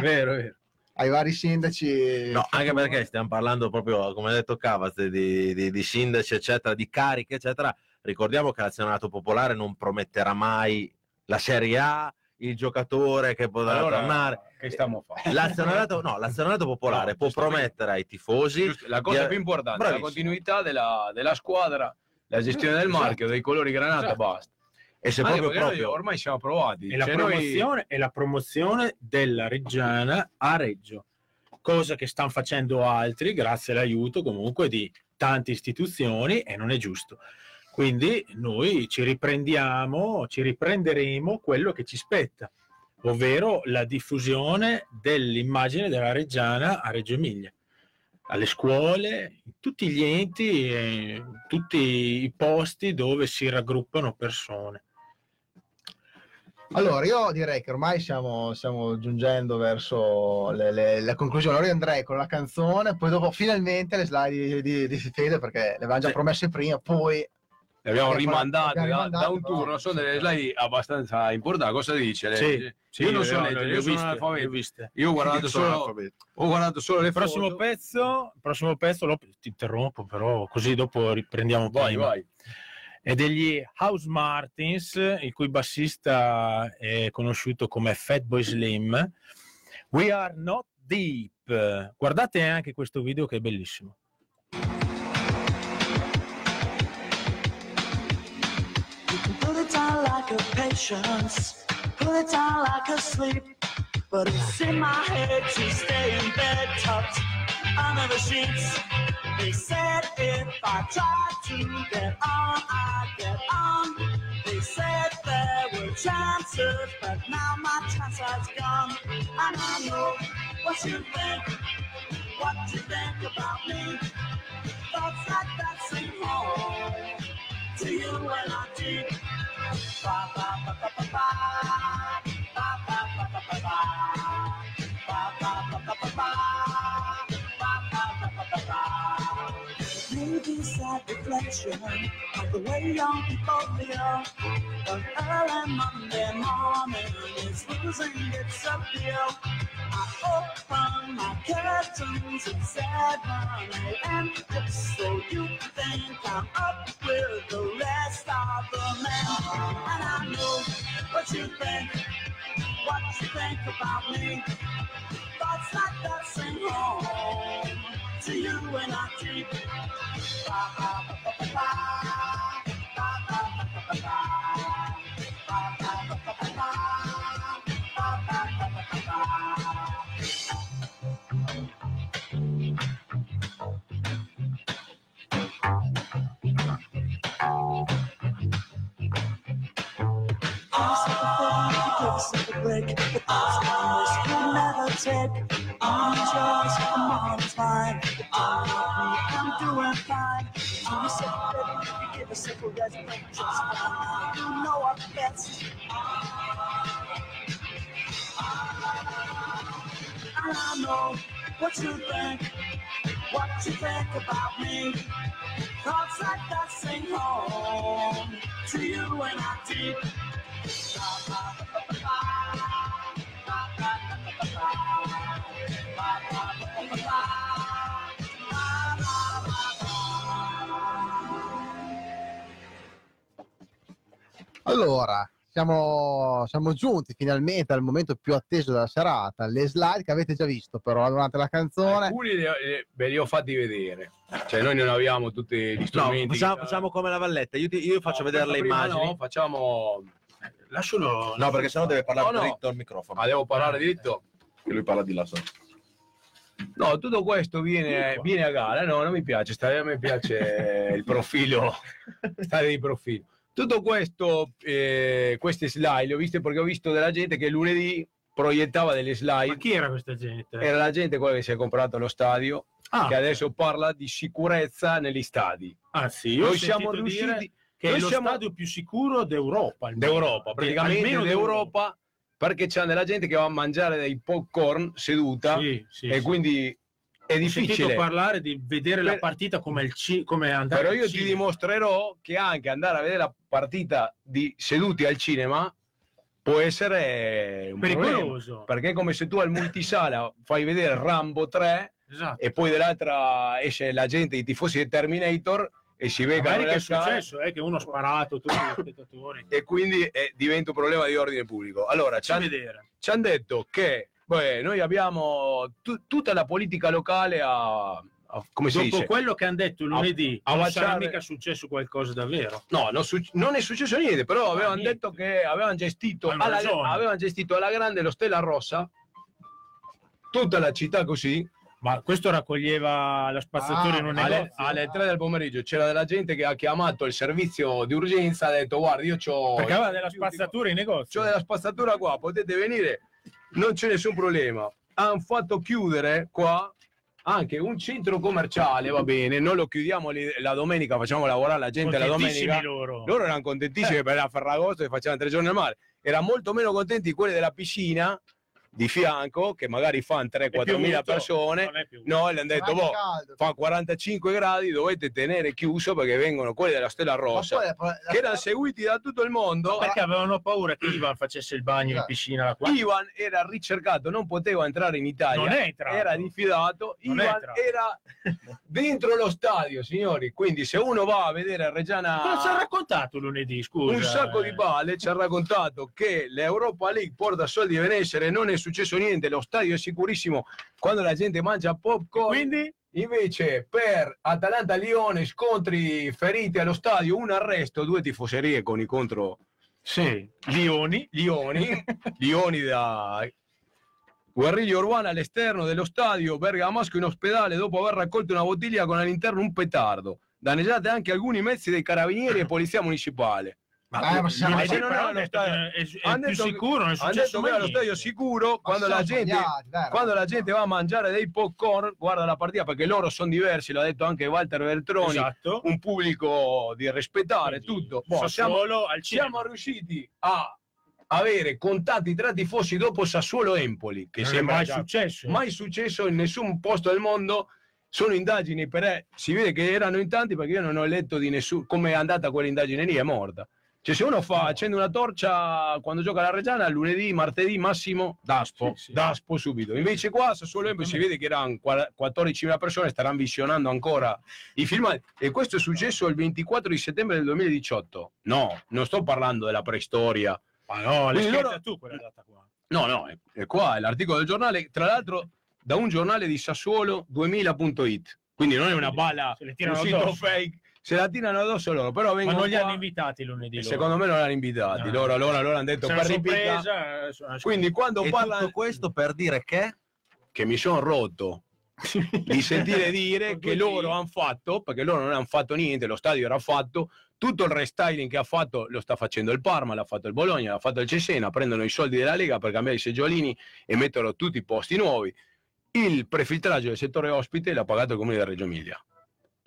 Vero, vero. ai vari sindaci. No, anche perché stiamo parlando proprio, come ha detto Cavaz, di, di- di sindaci, eccetera, di cariche, eccetera. Ricordiamo che l'azionato popolare non prometterà mai la Serie A, il giocatore che potrà Allora, tornare. che stiamo a fare? L'azionariato, no, l'azionariato popolare No, può promettere ai tifosi Giusto, La cosa di- più importante è la Bravissimo. continuità della, della squadra, la gestione del Esatto. marchio, dei colori granata, Esatto. basta. e se proprio, noi proprio ormai siamo approvati. e la, Cioè, noi- promozione, e la promozione della Reggiana a Reggio, cosa che stanno facendo altri grazie all'aiuto comunque di tante istituzioni e non è giusto. Quindi noi ci riprendiamo, ci riprenderemo quello che ci spetta, ovvero la diffusione dell'immagine della Reggiana a Reggio Emilia, alle scuole, in tutti gli enti, in tutti i posti dove si raggruppano persone. Allora, io direi che ormai stiamo, stiamo giungendo verso le, le- la conclusione. Allora io andrei con la canzone, poi dopo finalmente le slide di, di, di Fede, perché le avevamo già promesse prima, poi Le abbiamo Abbiamo- rimandate da, da un turno, sono delle slide abbastanza importanti. Cosa dice? Sì, lei? sì, io non so ho- leggere, le io sono viste. Io ho guardato, solo, ho guardato solo le Il prossimo foto. pezzo, il prossimo pezzo lo, ti interrompo però così dopo riprendiamo Vai, prima. vai. È degli House Martins, il cui bassista è conosciuto come Fatboy Slim. We are not deep. Guardate anche questo video che è bellissimo. Patience, put it down like a sleep. But it's in my head to stay in bed tucked under the sheets. They said if I tried to get on, I'd get on. They said there were chances, but now my chance has gone. And I know what you think, what you think about me. Thoughts like that sing home to you when I do. Ba Maybe sad reflection of the way young people feel. But early Monday morning is losing its appeal. I open my curtains at 7 a.m. just so you think I'm up with the rest of the men. And I know what you think, what you think about me. Thoughts like that sing home to you and I dream. Ba, ba, ba, ba, ba, ba. Ba, ba, ba, ba, ba, ba. Ba, ba, ba, ba, ba, ba. Ba, ba, ba, break, but those never take. I'm yours, I'm I'm doing fine. Give yourself a break, you give a rest, but just fine. Ah, you know I'm best. And I know what you think, what you think about me. Thoughts like that sing home to you when I deep. Allora, siamo, siamo giunti finalmente al momento più atteso della serata, le slide che avete già visto però durante la canzone. Alcuni li- ve li ho fatti vedere. Cioè, noi non abbiamo tutti gli No, strumenti. facciamo, che- facciamo come la valletta. Io, ti- io faccio No, vedere le immagini. No, facciamo. Lascialo. No, perché sennò deve parlare No, no. dritto al microfono. Ma devo parlare diritto? Che lui parla di là sopra. No, tutto questo viene, viene a gara. No, non mi piace. stare- a me piace (laughs) il profilo, stare di profilo. Tutto questo, eh, queste slide le ho viste perché ho visto della gente che lunedì proiettava delle Ma slide. chi era questa gente? Era la gente quella che si è comprato lo stadio, Ah, che adesso parla di sicurezza negli stadi. ah, sì, Noi siamo sentito dire riusciti che è noi lo siamo- stadio più sicuro d'Europa. d'Europa, praticamente Almeno d'Europa, perché c'è della gente che va a mangiare dei popcorn seduta Sì, sì, e sì. quindi è difficile. parlare di vedere la Per- partita come, il ci- come andare Però io ti cinema. dimostrerò che anche andare a vedere la partita di seduti al cinema può essere un problema. pericoloso. Perché è come se tu al multisala fai vedere Rambo 3 Esatto. e poi dall'altra esce la gente, i tifosi del Terminator e si beccano che è successo è che uno ha sparato tutti gli spettatori. e quindi eh, diventa un problema di ordine pubblico. Allora, ci hanno detto che beh, noi abbiamo tu- tutta la politica locale a, a- come si Dopo dice? quello che hanno detto lunedì, a non sarà baciare- mica successo qualcosa davvero. No, non, suc- non è successo niente, però avevano niente. detto che avevano gestito, alla, avevano gestito alla grande lo Stella Rossa, tutta la città così, Ma questo raccoglieva la spazzatura Ah, in un alle, negozio. alle 3 del pomeriggio c'era della gente che ha chiamato il servizio di urgenza, ha detto guarda io c'ho, Perché aveva della spazzatura in negozio. c'ho della spazzatura qua, potete venire, non c'è nessun problema. Hanno fatto chiudere qua anche un centro commerciale, va bene, non lo chiudiamo la domenica, facciamo lavorare la gente la domenica. loro. Loro erano contentissimi per la Ferragosto e facevano tre giorni al mare. Erano molto meno contenti quelli della piscina di fianco, che magari fanno 3-4 mila persone. No, le hanno detto, boh, caldo. fa 45 gradi, dovete tenere chiuso perché vengono quelli della Stella Rossa, poi la- che erano seguiti da tutto il mondo. Perché avevano paura che Ivan facesse il bagno in Esatto. piscina qua. Ivan era ricercato, non poteva entrare in Italia. Era diffidato, Non Ivan era (laughs) dentro lo stadio, signori. Quindi se uno va a vedere Reggiana Cosa ci ha raccontato lunedì, scusa? un sacco di balle ci ha raccontato che l'Europa League porta soldi a benessere, non è successo niente, lo stadio è sicurissimo quando la gente mangia popcorn. Quindi? Invece per Atalanta-Lione scontri feriti allo stadio, un arresto, due tifoserie con i contro Sì. Lioni. Lioni, (laughs) Lioni da guerriglia urbana all'esterno dello stadio Bergamasco in ospedale dopo aver raccolto una bottiglia con all'interno un petardo. Danneggiate anche alcuni mezzi dei carabinieri e polizia municipale. Eh, ma siamo- Ma se non era ha lo detto è, è hanno più sicuro, non è Hanno successo detto lo stadio sicuro quando la, siamo gente, dai, quando la gente va a mangiare dei popcorn, guarda la partita perché loro sono diversi, l'ha detto anche Walter Veltroni, Esatto. un pubblico di rispettare Quindi, tutto. Boh, siamo, Sassuolo siamo riusciti a avere contatti tra tifosi dopo Sassuolo-Empoli, che non è sembra mai successo. mai successo in nessun posto del mondo. Sono indagini, per, si vede che erano in tanti perché io non ho letto di nessuno come è andata quell'indagine lì, è morta. Cioè, se uno fa, accende una torcia quando gioca la Reggiana, lunedì, martedì, massimo, Daspo, Sì, sì. Daspo subito. Invece qua, a Sassuolo Empoli, si vede che erano qua- 14.000 persone, staranno visionando ancora i filmati. E questo è successo il 24 di settembre del 2018. No, non sto parlando della preistoria. Ma no, l'hai scritta loro- tu quella data qua. No, no, è, è qua, è l'articolo del giornale, tra l'altro da un giornale di Sassuolo 2000.it. Quindi non è una le un sito addosso. fake, se la tirano addosso loro, però Ma vengono non li qua hanno invitati lunedì. loro. secondo me non l'hanno invitati. No. Loro, loro, loro hanno detto per sorpresa. eh, Quindi quando E parlano tutto questo per dire che che mi sono rotto (laughs) di sentire dire che loro hanno fatto, perché loro non hanno fatto niente, lo stadio era fatto, tutto il restyling che ha fatto lo sta facendo il Parma, l'ha fatto il Bologna, l'ha fatto il Cesena, prendono i soldi della Lega per cambiare i seggiolini e mettono tutti i posti nuovi. Il prefiltraggio del settore ospite l'ha pagato il comune di Reggio Emilia.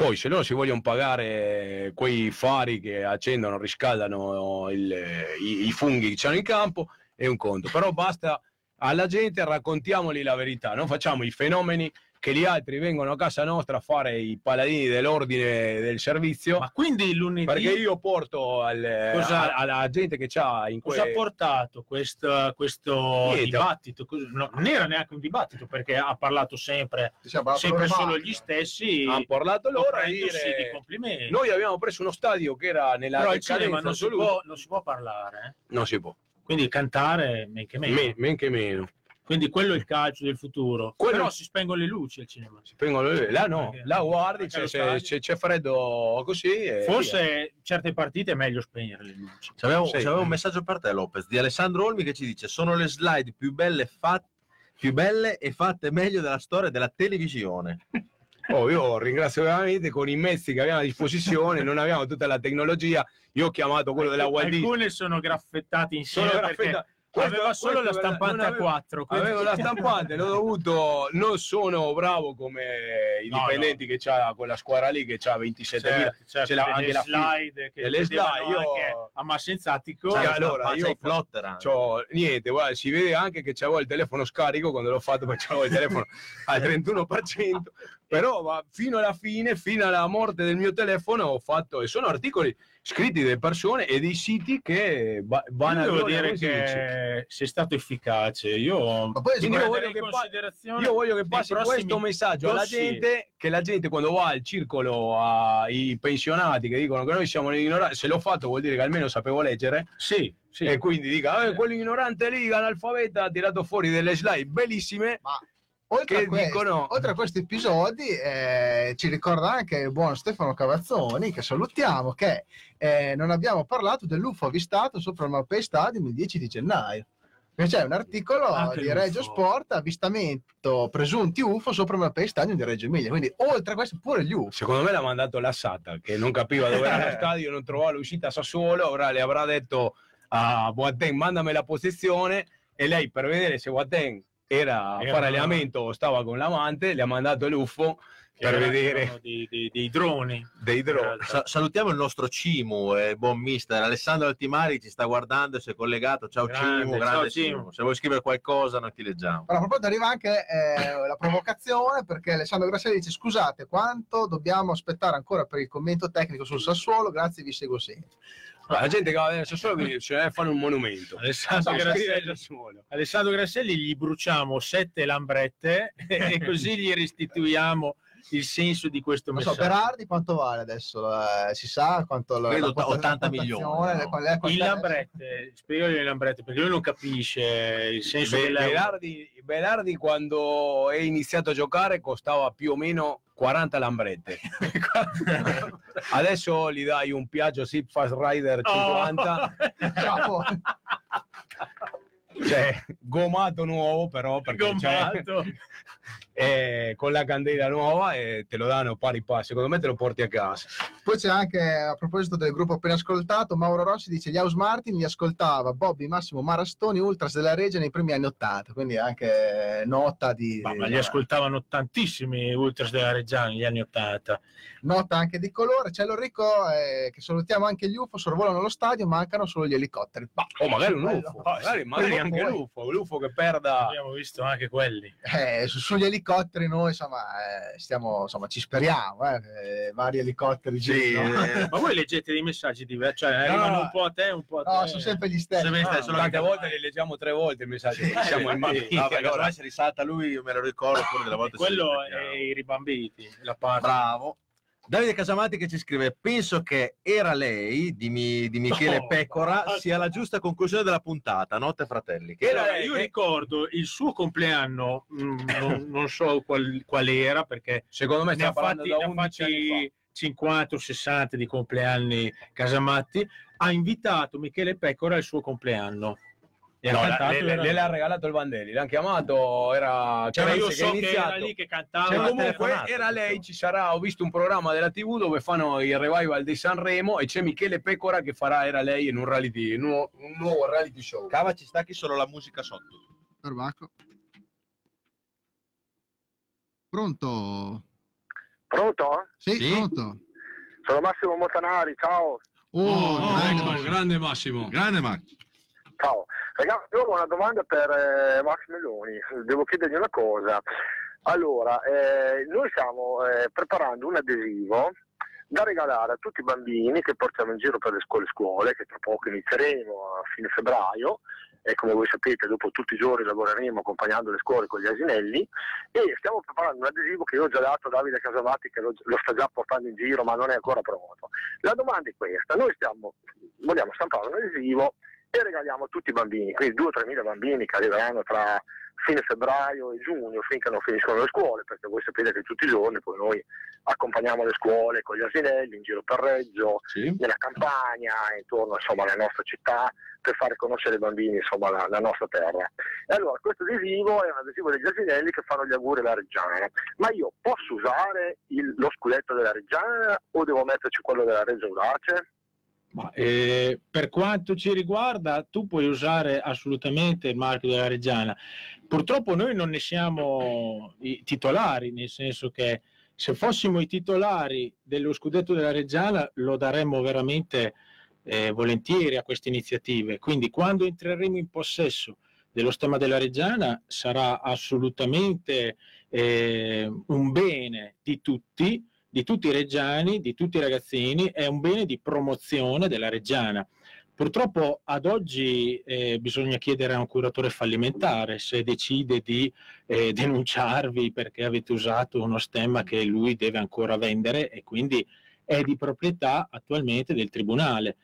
Poi se loro si vogliono pagare quei fari che accendono, riscaldano il- i, i funghi che c'hanno in campo, è un conto. Però basta alla gente raccontiamoli la verità, non facciamo i fenomeni che gli altri vengono a casa nostra a fare i paladini dell'ordine del servizio. Ma quindi lunedì perché io porto al- Cosa- a- alla gente che c'ha in cosa ha portato questo, questo dibattito? No, non era neanche un dibattito perché ha parlato sempre, la sempre solo gli stessi. hanno parlato loro a comprendosi di dire complimenti. noi abbiamo preso uno stadio che era nella Però al cinema non si, può, non si può parlare, eh. non si può quindi cantare men che meno. Men, men che meno Quindi quello è il calcio del futuro. Quello- Però si spengono le luci al cinema. Si spengono le- là no Perché? là guardi c'è, c'è- c'è- c'è freddo così e Forse certe partite è meglio spegnere le luci. C'avevo, Sì. c'avevo un messaggio per te, Lopez, di Alessandro Olmi che ci dice: Sono le slide più belle, fat- più belle e fatte meglio della storia della televisione. via. (laughs) Oh, io ringrazio veramente con i mezzi che abbiamo a disposizione non abbiamo tutta la tecnologia io ho chiamato quello della Walt Disney Alcune sono graffettate insieme Sono graffetta- questo- aveva solo questo la stampante a avevo- 4. quindi- Avevo la stampante, l'ho dovuto, non sono bravo come i No, dipendenti che c'ha quella squadra lì che ha 27.000. Certo, certo, delle anche la slide che vedevano slide, io- anche a Massenzatico. Sì, C'ha allora, io. C'ho- niente, guarda, si vede anche che c'avevo il telefono scarico quando l'ho fatto perché c'avevo il telefono (laughs) al 31% (laughs) però va- fino alla fine, fino alla morte del mio telefono ho fatto, e sono articoli scritti dalle persone e dei siti che va- vanno Io a devo dire che sei stato efficace. Io, Ma poi Quindi io voglio che pa- Io voglio che passi questo messaggio alla gente, che la gente quando va al circolo ai pensionati che dicono che noi siamo ignoranti, se l'ho fatto vuol dire che almeno sapevo leggere Sì, sì. e quindi dica, eh, quello ignorante lì, analfabeta, ha tirato fuori delle slide bellissime Ma oltre, a questi, dicono... oltre a questi episodi, eh, ci ricorda anche il buon Stefano Cavazzoni, che salutiamo, che eh, non abbiamo parlato dell'UFO avvistato sopra il Malpay Stadium il 10 di gennaio. C'è un articolo Anche di. Reggio Sport, avvistamento presunti UFO sopra il Malpay Stadium di Reggio Emilia. Quindi oltre a questo pure gli UFO. Secondo me l'ha mandato la Sata, che non capiva dove era lo stadio, non trovava l'uscita a Sassuolo, ora le avrà detto a Boateng mandami la posizione e lei per vedere se Boateng era a fare allenamento stava con l'amante, le ha mandato l'UFO per vedere dei, dei- dei droni. dei droni. Sa- salutiamo il nostro Cimu, eh, buon mister Alessandro Altimari ci sta guardando, si è collegato. Ciao Grande, Cimu, ciao, grande Cimu. Cimu. Se vuoi scrivere qualcosa, noi ti leggiamo. Allora, a proposito arriva anche eh, la provocazione perché Alessandro Grasselli dice scusate quanto dobbiamo aspettare ancora per il commento tecnico sul Sassuolo grazie vi seguo sempre La gente che va a vedere Sassuolo quindi ce ne fanno un monumento. Alessandro Grasselli. Alessandro Grasselli gli bruciamo sette lambrette (laughs) e così gli restituiamo il senso di questo non so messaggio. Berardi quanto vale adesso Eh, si sa quanto la, Credo la quota- 80 la milioni, le- qual è- qual è- Il lambrette, spiegagli il lambrette perché lui non capisce il senso Be- della Belardi, Belardi quando è iniziato a giocare costava più o meno 40 lambrette. (laughs) Adesso gli dai un Piaggio Sip Fast Rider 50, Ciao. cioè gomato nuovo però perché c'è- Gommato. (laughs) eh, con la candela nuova e te lo danno pari pari. Secondo me te lo porti a casa. poi c'è anche a proposito del gruppo appena ascoltato Mauro Rossi dice gli House Martin li ascoltava Bobby Massimo Marastoni Ultras della Regia nei primi anni 80 quindi anche nota di Ma, ma li ascoltavano tantissimi ultras della Reggiana negli anni Ottanta. nota anche di colore c'è l'Enrico eh, che salutiamo anche gli UFO sorvolano lo stadio mancano solo gli elicotteri Bah, Oh, magari un. UFO, magari, magari anche l'UFO, l'UFO che perda. Abbiamo visto anche quelli. Eh, su- sugli elicotteri noi insomma, eh, stiamo, insomma ci speriamo eh, eh, vari elicotteri Sì, eh, Ma voi leggete dei messaggi diversi, cioè arrivano No. un po' a te, un po' a te. no sono sempre gli stessi Sempre gli stessi, Tante volte li leggiamo tre volte il messaggio. perché siamo in no, me. perché allora si risalta lui, io me lo ricordo pure delle volte. Quello è i ribambiti, la parte. Bravo. Davide Casamati che ci scrive: Penso che era lei di, Mi- di Michele Oh, Pecora basta. sia la giusta conclusione della puntata. Notte fratelli. Che Era- era io che- ricordo il suo compleanno, mm, non, (coughs) non so qual, qual era perché Secondo me ne ha fatti, da ne ha 11 anni fa. fatti 50 o 60 di compleanni Casamatti. Ha invitato Michele Pecora al suo compleanno. E ha No, cantato, le, le- l'ha regalato il Vandelli, l'hanno chiamato, era Cioè, Cremonese io che so che iniziato. era lì che cantava. Cioè, la comunque era lei, ci sarà, ho visto un programma della TV dove fanno il revival di Sanremo e c'è Michele Pecora che farà, era lei in un reality, in un, un nuovo reality show. Cava ci stacchi solo la musica sotto. Perbacco. Pronto? Pronto? Sì, Sì? pronto. Sono Massimo Montanari, ciao. Oh, grande, ecco, grande Massimo. grande Max. Ciao. Ragazzi, ho una domanda per eh, Max Meloni. Devo chiedergli una cosa. Allora, eh, noi stiamo eh, preparando un adesivo da regalare a tutti i bambini che portiamo in giro per le scuole scuole, che tra poco inizieremo a fine febbraio e come voi sapete dopo tutti i giorni lavoreremo accompagnando le scuole con gli asinelli e stiamo preparando un adesivo che io ho già dato a Davide Casamatti che lo, lo sta già portando in giro ma non è ancora pronto. La domanda è questa, noi stiamo, vogliamo stampare un adesivo e regaliamo a tutti i bambini, quindi 2-3 mila bambini che arriveranno tra fine febbraio e giugno finché non finiscono le scuole, perché voi sapete che tutti i giorni poi noi accompagniamo le scuole con gli asinelli in giro per Reggio, Sì. nella campagna, intorno insomma alle nostre città, per fare conoscere ai bambini insomma la, la nostra terra. E allora questo adesivo è un adesivo degli asinelli che fanno gli auguri alla Reggiana, ma io posso usare il- lo scudetto della Reggiana o devo metterci quello della Reggio Audace? Ma, eh, per quanto ci riguarda, tu puoi usare assolutamente il marchio della Reggiana. Purtroppo noi non ne siamo i titolari, nel senso che se fossimo i titolari dello scudetto della Reggiana lo daremmo veramente eh, volentieri a queste iniziative. Quindi quando entreremo in possesso dello stemma della Reggiana sarà assolutamente eh, un bene di tutti, di tutti i reggiani, di tutti i ragazzini, è un bene di promozione della Reggiana. Purtroppo ad oggi eh, bisogna chiedere a un curatore fallimentare se decide di eh, (laughs) denunciarvi perché avete usato uno stemma che lui deve ancora vendere e quindi è di proprietà attualmente del tribunale.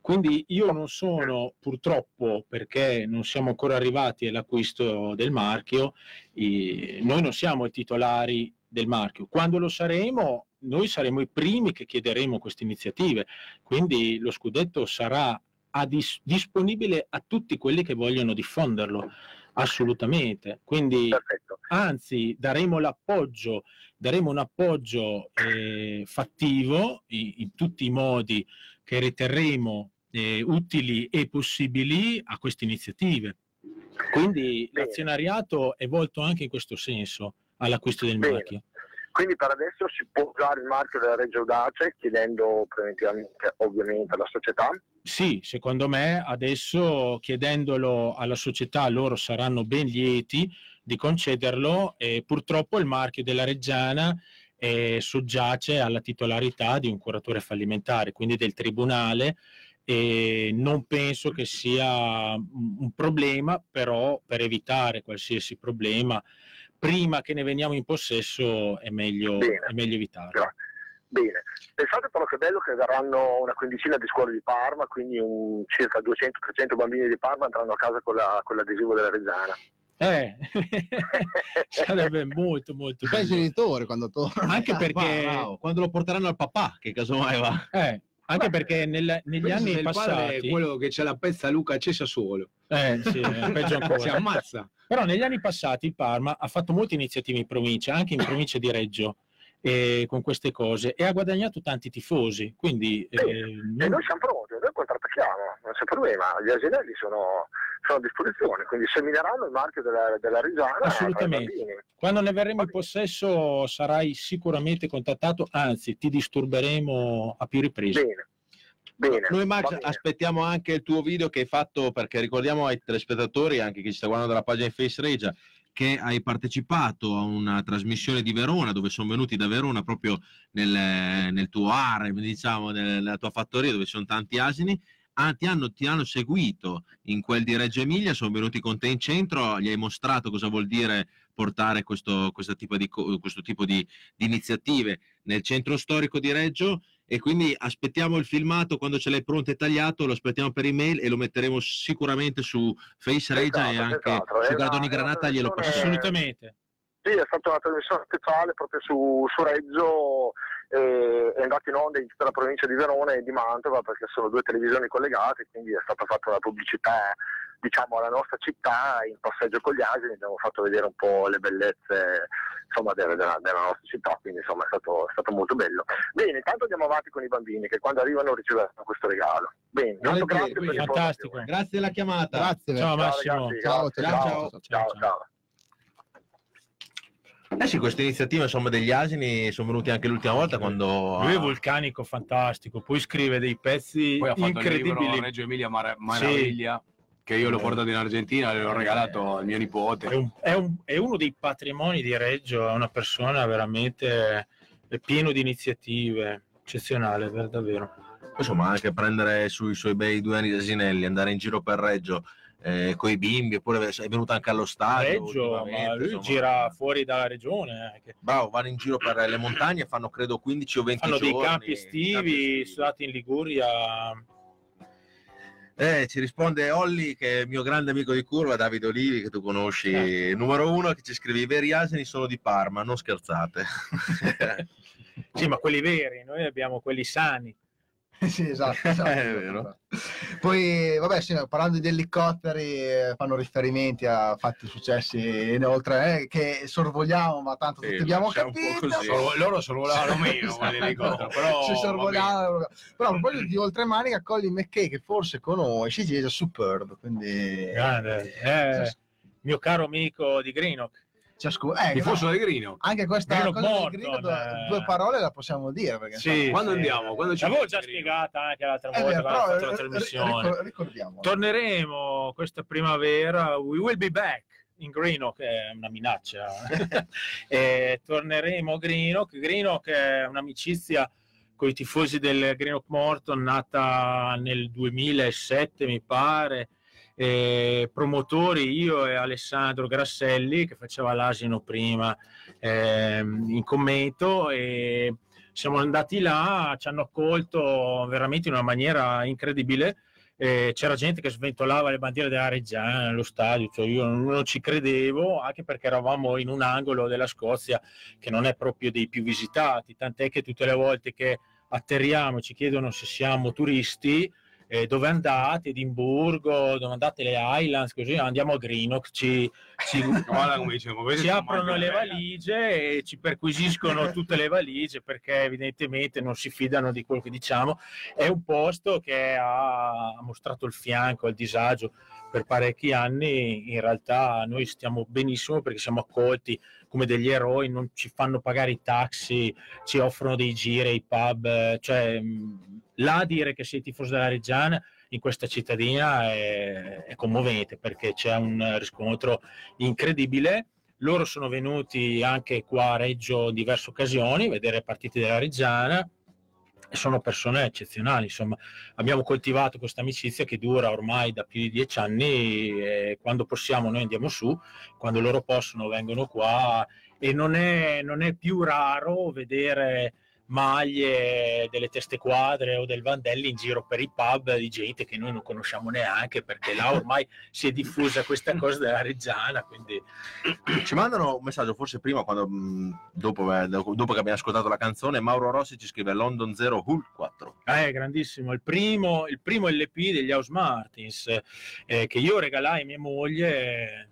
Quindi io non sono purtroppo, perché non siamo ancora arrivati all'acquisto del marchio, i- noi non siamo i titolari del marchio. Quando lo saremo, noi saremo i primi che chiederemo queste iniziative. Quindi lo scudetto sarà a dis- disponibile a tutti quelli che vogliono diffonderlo, assolutamente. Quindi Perfetto. anzi daremo l'appoggio, daremo un appoggio eh, fattivo i- in tutti i modi che riterremo eh, utili e possibili a queste iniziative. Quindi Bene. l'azionariato è volto anche in questo senso all'acquisto del Bene. marchio. Quindi per adesso si può usare il marchio della Reggio Audace chiedendo preventivamente ovviamente alla società. Sì, secondo me adesso chiedendolo alla società loro saranno ben lieti di concederlo e purtroppo il marchio della Reggiana eh, soggiace alla titolarità di un curatore fallimentare, quindi del tribunale e non penso che sia un un problema, però per evitare qualsiasi problema, prima che ne veniamo in possesso è meglio, è meglio evitarlo. Grazie. Bene, pensate però che bello che verranno una quindicina di scuole di Parma, quindi un circa 200-300 bambini di Parma andranno a casa con, la- con l'adesivo della Reggiana. Eh, (laughs) sarebbe molto molto bello. genitori quando tornano. Anche perché, Bravo, quando lo porteranno al papà, che casomai va. eh, anche perché nel- negli anni il padre è passati, quello che c'è la pezza Luca Cesa solo. eh, sì, è peggio Si ancora. ammazza. Però negli anni passati il Parma ha fatto molte iniziative in provincia, anche in (coughs) provincia di Reggio, eh, con queste cose e ha guadagnato tanti tifosi. Quindi eh, E non- noi siamo pronti, noi contrattacchiamo, non c'è problema, gli asinelli sono, sono a disposizione, quindi semineranno il marchio della, della Reggiana. Assolutamente. quando ne verremo in possesso sarai sicuramente contattato, anzi ti disturberemo a più riprese. Bene, bene. Noi Max aspettiamo anche il tuo video che hai fatto perché ricordiamo ai telespettatori, anche chi ci sta guardando dalla pagina di Face Regia, che hai partecipato a una trasmissione di Verona dove sono venuti da Verona proprio nel, nel tuo harem, diciamo, nella tua fattoria dove sono tanti asini. Ah, ti, hanno, ti hanno seguito in quel di Reggio Emilia, sono venuti con te in centro, gli hai mostrato cosa vuol dire portare questo, questo tipo, di, questo tipo di, di iniziative nel centro storico di Reggio e quindi aspettiamo il filmato quando ce l'hai pronto e tagliato, lo aspettiamo per email e lo metteremo sicuramente su Face Regia e Esatto, anche esatto, su Gradoni Granata glielo passiamo. Assolutamente. Sì, è stata una trasmissione speciale proprio su, su Reggio, eh, è andata in onda in tutta la provincia di Verona e di Mantova perché sono due televisioni collegate, quindi è stata fatta una pubblicità diciamo alla nostra città in passeggio con gli asini, abbiamo fatto vedere un po' le bellezze insomma, della, della- della nostra città, quindi insomma è stato, è stato molto bello. Bene, intanto andiamo avanti con i bambini che quando arrivano riceveranno questo regalo. Bene, tanto grazie per Fantastico. Grazie della chiamata. Grazie. Ciao Ciao, Massimo. ragazzi, Ciao, ciao, ciao, ciao, ciao, ciao. Eh sì, queste iniziative insomma, degli asini sono venuti anche l'ultima volta quando... Lui è vulcanico fantastico, poi scrive dei pezzi Poi ha fatto il incredibili. libro Reggio Emilia Mar- Maraviglia, che io l'ho portato in Argentina e l'ho regalato al mio È, nipote. un- è un- è uno dei patrimoni di Reggio, è una persona veramente è pieno di iniziative, eccezionale, ver- davvero. Insomma, anche prendere sui suoi bei due anni di asinelli, andare in giro per Reggio eh, con i bimbi, oppure è venuto anche allo stadio. Reggio, ma lui insomma. gira fuori dalla regione. eh, che Bravo, vanno in giro per le montagne, fanno credo 15 o 20 fanno dei giorni. campi estivi, campi stati in Liguria. Eh, ci risponde Olli, che è il mio grande amico di curva, Davide Olivi, che tu conosci, Eh. numero uno, che ci scrive: I veri asini sono di Parma, non scherzate. (laughs) Sì, ma quelli veri, noi abbiamo quelli sani. (laughs) sì, esatto. (laughs) esatto. È vero. Poi, vabbè, sì, no, parlando di elicotteri, eh, fanno riferimenti a fatti successi inoltre, eh, che sorvoliamo, ma tanto Sì, tutti abbiamo capito. Solo- loro sorvolavano meno con l'elicottero, (laughs) però Ci va sorvoliamo. Però a proposito (clears throat) di oltremanica, Colin McKay, che forse conosci, dice Superb, quindi... Grande. Eh, mio caro amico di Greenock. Ciascuno. Eh, Tifoso no, del Grino. anche questa Grino cosa del Morton, Grino, due, eh. due parole la possiamo dire. Perché, Sì, insomma, Quando sì. andiamo? Quando ci L'avevo già spiegata anche l'altra è volta quando però, ho fatto la trasmissione. ricor- ricordiamo. Torneremo questa primavera. We will be back in Greenock, che è una minaccia. (laughs) e torneremo a Greenock. Greenock è un'amicizia con i tifosi del Greenock Morton nata nel 2007, mi pare. E promotori io e Alessandro Grasselli che faceva l'asino prima ehm, in commento e siamo andati là, ci hanno accolto veramente in una maniera incredibile. Eh, c'era gente che sventolava le bandiere della Reggiana nello stadio, cioè io non ci credevo, anche perché eravamo in un angolo della Scozia che non è proprio dei più visitati, tant'è che tutte le volte che atterriamo ci chiedono se siamo turisti, eh, dove andate, Edimburgo, dove andate le Highlands, così andiamo a Greenock, ci, ci, (laughs) questi ci aprono le belle. valigie e ci perquisiscono (laughs) tutte le valigie perché evidentemente non si fidano di quello che diciamo. È un posto che ha mostrato il fianco, il disagio per parecchi anni. In realtà noi stiamo benissimo perché siamo accolti come degli eroi, non ci fanno pagare i taxi, ci offrono dei giri ai pub, cioè mh, là dire che sei tifoso della Reggiana in questa cittadina è, è commovente perché c'è un riscontro incredibile. Loro sono venuti anche qua a Reggio in diverse occasioni, vedere partite della Reggiana sono persone eccezionali. Insomma, abbiamo coltivato questa amicizia che dura ormai da più di dieci anni e quando possiamo noi andiamo su, quando loro possono vengono qua e non è, non è più raro vedere maglie delle teste quadre o del Vandelli in giro per i pub di gente che noi non conosciamo neanche perché là ormai (laughs) si è diffusa questa cosa della Reggiana quindi Ci mandano un messaggio, forse prima, quando, dopo, eh, dopo che abbiamo ascoltato la canzone, Mauro Rossi ci scrive London 0 Hull 4. Ah, è grandissimo, il primo, il primo LP degli House Martins eh, che io regalai a mia moglie,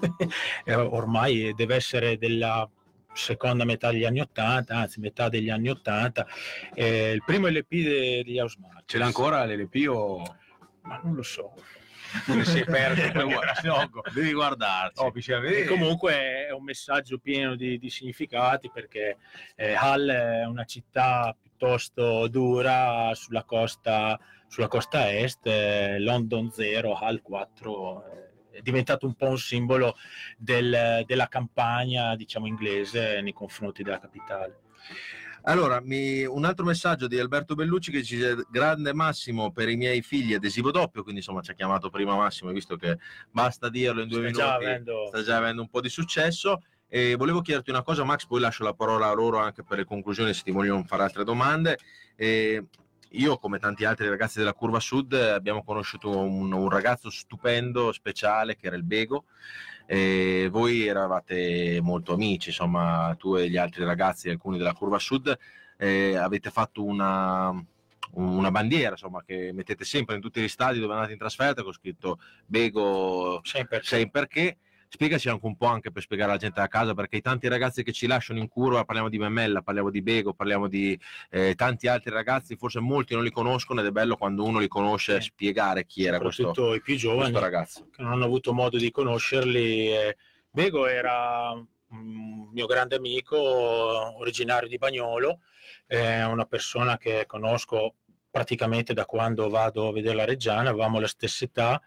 (laughs) eh, ormai deve essere della seconda metà degli anni 80, anzi metà degli anni 80, eh, il primo LP de- degli House Martins. Ce l'ha ancora l'LP o Ma non lo so. ne si è perso? (laughs) Devi guardarci. oh, E vedere. comunque è un messaggio pieno di, di significati perché eh, Hull è una città piuttosto dura sulla costa, sulla costa est, eh, London 0, Hull 4 eh, è diventato un po' un simbolo del- della campagna diciamo inglese nei confronti della capitale. Allora, mi- un altro messaggio di Alberto Bellucci che ci dice grande Massimo per i miei figli adesivo doppio, quindi insomma ci ha chiamato prima Massimo, visto che basta dirlo in due Sta minuti, già avendo- sta già avendo un po' di successo. E volevo chiederti una cosa, Max, poi lascio la parola a loro anche per le conclusioni se ti vogliono fare altre domande. E io, come tanti altri ragazzi della Curva Sud, abbiamo conosciuto un, un ragazzo stupendo, speciale, che era il Bego. E voi eravate molto amici, insomma, tu e gli altri ragazzi, alcuni della Curva Sud, eh, avete fatto una, una bandiera, insomma, che mettete sempre in tutti gli stadi dove andate in trasferta con scritto Bego Sempre sei perché. Spiegaci anche un po' anche per spiegare alla gente a casa, perché i tanti ragazzi che ci lasciano in curva, parliamo di Memella, parliamo di Bego, parliamo di eh, tanti altri ragazzi, forse molti non li conoscono ed è bello quando uno li conosce Sì. spiegare chi era questo, soprattutto i più giovani. ragazzo. che non hanno avuto modo di conoscerli. eh, Bego era un mio grande amico, originario di Bagnolo, è una persona che conosco praticamente da quando vado a vedere la Reggiana, avevamo la stessa età,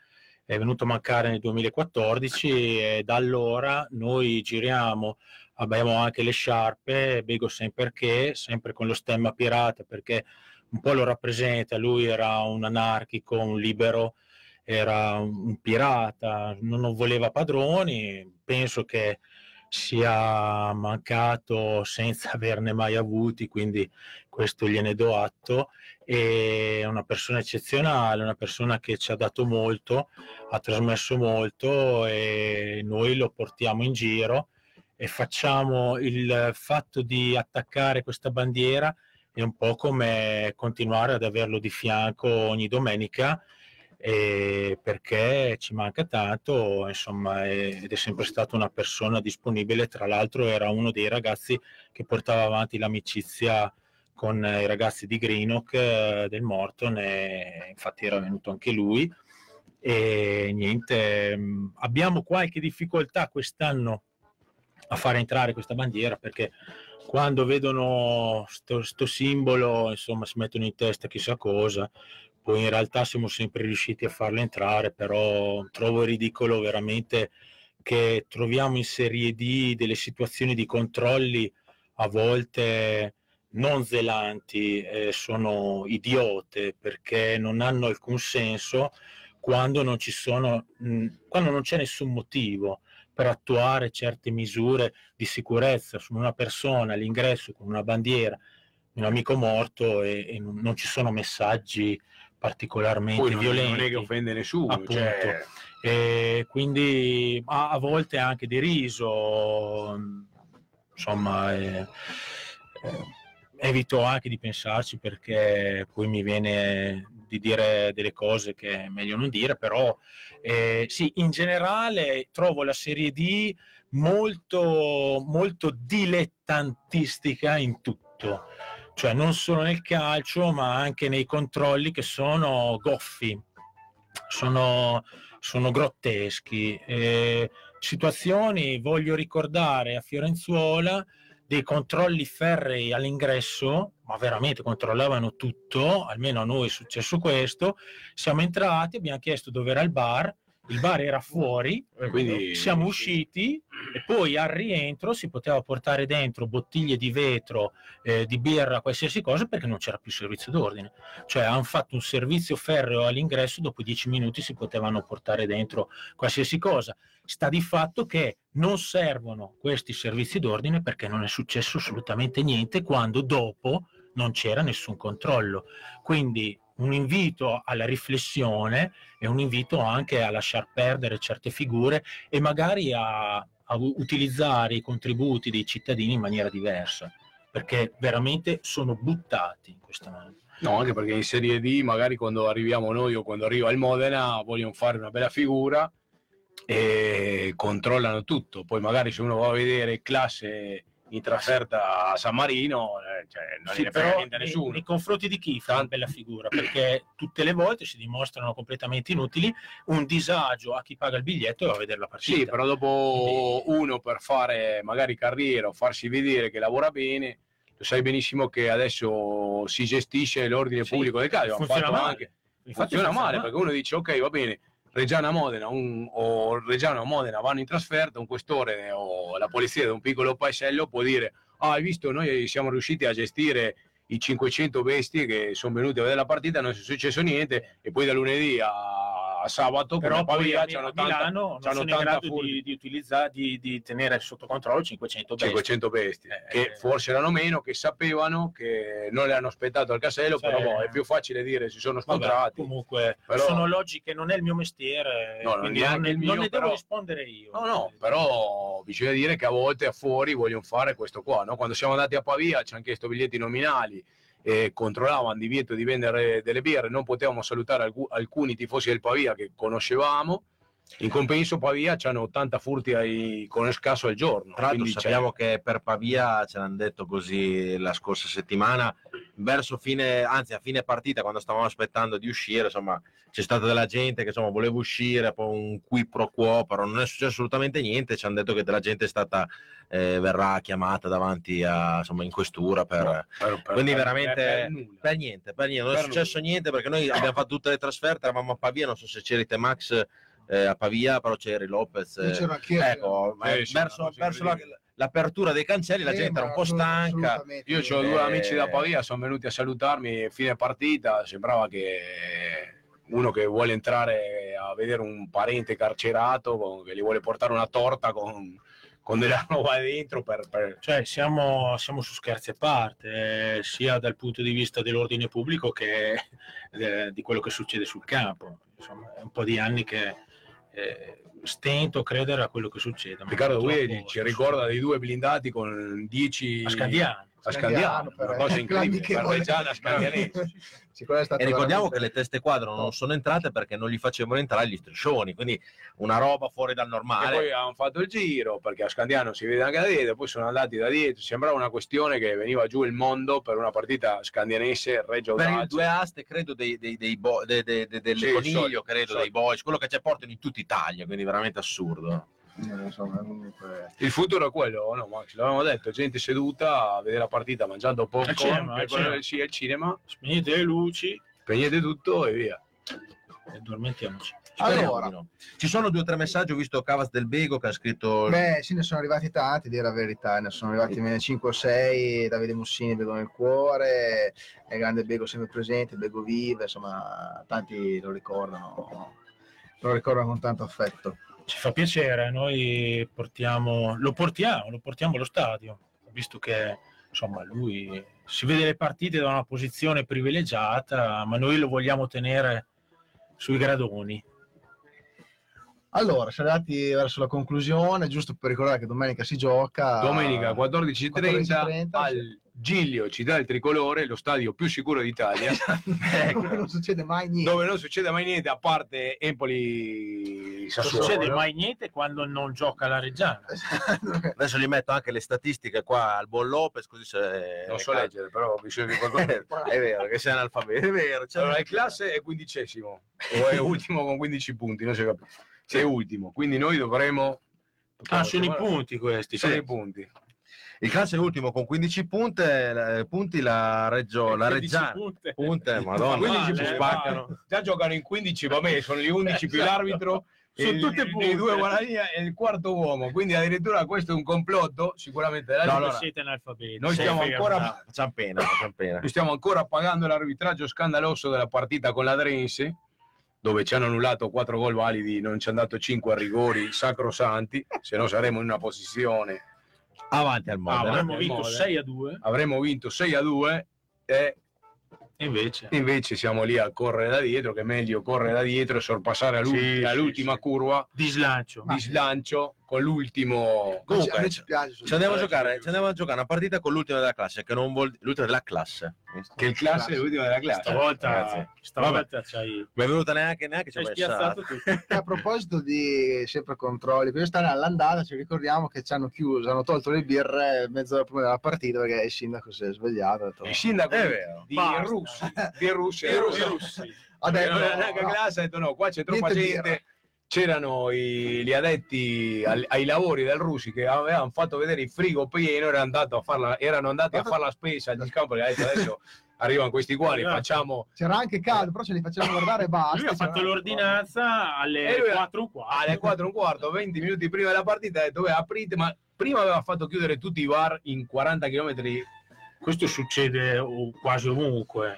è venuto a mancare nel 2014 e da allora noi giriamo, abbiamo anche le sciarpe, Bego sempre perché, sempre con lo stemma pirata perché un po' lo rappresenta, lui era un anarchico, un libero, era un pirata, non voleva padroni, penso che sia mancato senza (laughs) averne mai avuti, quindi questo gliene do atto. È una persona eccezionale, una persona che ci ha dato molto, ha trasmesso molto e noi lo portiamo in giro e facciamo il fatto di attaccare questa bandiera è un po' come continuare ad averlo di fianco ogni domenica perché ci manca tanto, insomma, eh, ed è sempre stata una persona disponibile. Tra l'altro, era uno dei ragazzi che portava avanti l'amicizia con eh, i ragazzi di Greenock eh, del Morton, e infatti era venuto anche lui. E niente, mh, abbiamo qualche difficoltà quest'anno a fare entrare questa bandiera perché quando vedono questo simbolo insomma si mettono in testa chissà cosa poi in realtà siamo sempre riusciti a farla entrare però trovo ridicolo veramente che troviamo in Serie D delle situazioni di controlli a volte non zelanti, eh, sono idiote perché non hanno alcun senso quando non ci sono, mh, quando non c'è nessun motivo per attuare certe misure di sicurezza. Su una persona all'ingresso con una bandiera di un amico morto e, e non ci sono messaggi particolarmente Poi non, violenti. non è che offende nessuno. Appunto. cioè, E quindi a, a volte anche deriso, insomma, eh, eh, evito anche di pensarci perché poi mi viene di dire delle cose che è meglio non dire, però eh, sì, in generale trovo la Serie D molto, molto dilettantistica in tutto, cioè non solo nel calcio ma anche nei controlli che sono goffi, sono, sono grotteschi. Eh, situazioni, voglio ricordare a Fiorenzuola dei controlli ferrei all'ingresso, ma veramente controllavano tutto, almeno a noi è successo questo. Siamo entrati, abbiamo chiesto dove era il bar, il bar era fuori, quindi siamo usciti e poi al rientro si poteva portare dentro bottiglie di vetro, eh, di birra, qualsiasi cosa perché non c'era più servizio d'ordine. Cioè hanno fatto un servizio ferreo all'ingresso, dopo dieci minuti si potevano portare dentro qualsiasi cosa. Sta di fatto che non servono questi servizi d'ordine perché non è successo assolutamente niente quando dopo non c'era nessun controllo. Quindi un invito alla riflessione e un invito anche a lasciar perdere certe figure e magari a, a utilizzare i contributi dei cittadini in maniera diversa, perché veramente sono buttati in questo modo. No, anche perché in Serie D, magari quando arriviamo noi o quando arriva il Modena, vogliono fare una bella figura e controllano tutto. Poi magari se uno va a vedere classe in trasferta a San Marino, eh, cioè, non Sì, ne frega niente a nessuno. nei confronti di chi fa una bella figura? Perché tutte le volte si dimostrano completamente inutili, un disagio a chi paga il biglietto e va a vedere la partita. Sì, però dopo uno per fare magari carriera o farsi vedere che lavora bene, lo sai benissimo che adesso si gestisce l'ordine Sì, pubblico del calcio. Funziona male. anche- funziona male perché uno dice ok va bene Reggiana Modena un- o Reggiana o Modena vanno in trasferta un questore o la polizia di un piccolo paesello può dire ah hai visto noi siamo riusciti a gestire i 500 bestie che sono venuti a vedere la partita non è successo niente e poi da lunedì a, a sabato Però poi Pavia a, a tanta- Milano non c'hanno sono in grado di, di utilizzare, di, di tenere sotto controllo 500 bestie. 500 bestie, Eh, che eh. forse erano meno, che sapevano, che non le hanno aspettato al casello, Cioè- però boh, è più facile dire si sono Vabbè, scontrati. comunque Però- sono logiche, non è il mio mestiere, No, non non, ne- il mio, non ne devo però- rispondere io. No, no, però bisogna dire che a volte a fuori vogliono fare questo qua. no? Quando siamo andati a Pavia ci hanno chiesto biglietti nominali e controllavano divieto di vendere delle birre, non potevamo salutare alcu- alcuni tifosi del Pavia che conoscevamo. In compenso Pavia c'hanno 80 furti ai- con scasso al giorno. Tra l'altro quindi c'è- sappiamo che per Pavia ce l'hanno detto così la scorsa settimana, verso fine, anzi a fine partita, quando stavamo aspettando di uscire, insomma, c'è stata della gente che insomma voleva uscire, poi un qui pro quo, però non è successo assolutamente niente, ci hanno detto che della gente è stata, eh, verrà chiamata davanti a, insomma, in questura per... No, per- per- Quindi per- veramente per nulla. per niente, per niente, non è successo niente perché noi abbiamo fatto tutte le trasferte, eravamo a Pavia, non so se c'eri te Max eh, a Pavia, però c'eri Lopez. eh, Io c'ero anch'io, ecco, eh, verso, verso la- l'apertura dei cancelli la gente era un po' stanca. Io ho due Eh, amici da Pavia, sono venuti a salutarmi fine partita, sembrava che uno che vuole entrare a vedere un parente carcerato, che gli vuole portare una torta con, con della roba dentro per... per- Cioè, siamo, siamo su scherzi a parte, eh, sia dal punto di vista dell'ordine pubblico che eh, di quello che succede sul campo. Insomma, è un po' di anni che eh, stento a credere a quello che succede. Riccardo Guedi ci ricorda dei due blindati con 10... a Scandiano. A Scandiano, per- una cosa incredibile, per l'amichevole. Reggiana Scandianese. E ricordiamo che veramente- le teste quadro non sono entrate perché non gli facevano entrare gli striscioni, quindi una roba fuori dal E normale. poi hanno fatto il giro perché a Scandiano si vede anche da dietro, poi sono andati da dietro. Sembrava una questione che veniva giù il mondo per una partita scandianese Reggio per il due aste credo dei, dei, dei bo- de- de- de- delle Sì, coniglio solito, credo solito. dei boys quello che ci portano in tutta Italia quindi veramente assurdo Comunque... Il futuro è quello, no Max? L'avevamo detto, gente seduta a vedere la partita mangiando popcorn, cinema, al cinema. sì, al cinema, Spegnete le luci spegnete tutto e via. e addormentiamoci. Allora. No. Ci sono due o tre messaggi, ho visto Cavas del Bego che ha scritto Beh, sì, ne sono arrivati tanti, dire la verità, ne sono arrivati almeno 5 o 6, Davide Mussini, Bego nel cuore, il grande Bego sempre presente, Bego vive, insomma, tanti lo ricordano, lo ricordano con tanto affetto. Ci fa piacere, noi portiamo, lo portiamo, lo portiamo allo stadio, visto che insomma lui si vede le partite da una posizione privilegiata, ma noi lo vogliamo tenere sui gradoni. Allora, siamo arrivati verso la conclusione, giusto per ricordare che domenica si gioca. Domenica 14.30 14.30, al Giglio Città del Tricolore, lo stadio più sicuro d'Italia, (laughs) dove non succede mai niente. dove non succede mai niente a parte Empoli Non succede mai niente quando non gioca la Reggiana. (laughs) Adesso gli metto anche le statistiche qua al buon Lopez, così se... Non so leggere, però ho bisogno di qualcosa. (laughs) è vero che sei analfabeto, è vero. c'è- Allora, il classe è quindicesimo o è ultimo con 15 punti, non si capisce. Se è ultimo, quindi noi dovremo. Ah, sono i punti questi. Sono sì. i punti. Il classe è ultimo con 15 punti, eh, punti la, Reggio, la 15 Reggiana. punti. Punte, madonna. 15 vale, spaccano. Già giocano in 15, va bene, sono gli 11 più l'arbitro. Sono il- tutte i punte. due guadagna e il quarto uomo, quindi addirittura questo è un complotto, sicuramente No, allora, siete analfabeti. Noi stiamo ancora Facciamo pena, (laughs) facciamo pena. Noi stiamo ancora pagando l'arbitraggio scandaloso della partita con la Drense, dove ci hanno annullato 4 gol validi, non ci hanno dato 5 a rigori sacrosanti, se no saremmo in una posizione, Avanti al Ah, mondo. avremmo vinto mole. 6 a 2 avremmo vinto 6 a 2 e invece invece siamo lì a correre da dietro, che è meglio correre da dietro e sorpassare all'ulti- Sì, sì, all'ultima sì. curva di slancio. di slancio con l'ultimo... A Comunque, ci piace. Ci andiamo, a Eh, giocare, ci andiamo a giocare una partita con l'ultima della classe, che non vuol l'ultima della classe. Che il classe è l'ultimo della classe. Stavolta, ragazzi. stavolta c'hai, Non è venuta neanche, neanche ci c'hai ho spiazzato. (laughs) A proposito di sempre controlli, quest'anno all'andata ci ricordiamo che ci hanno chiuso, hanno tolto le birre mezz'ora prima della partita perché il sindaco si è svegliato. Detto, Il sindaco È vero. di. Russi, (laughs) di Russia, I Russia. russi. ha detto, non era no, neanche no, classe, ha detto no, qua c'è troppa gente. C'erano i- gli addetti al- ai lavori del Russi che avevano fatto vedere il frigo pieno, erano, andato a farla- erano andati a fare la spesa agli scampi. Adesso arrivano questi qua, li Esatto. facciamo C'era anche caldo, però ce li facciamo guardare e basta. Lui ha fatto l'ordinanza alle E lui ha- 4 un quarto. alle 4 e un quarto, 20 minuti prima della partita, ha detto "Beh, aprite, ma prima aveva fatto chiudere tutti i bar in 40 km Questo succede quasi ovunque.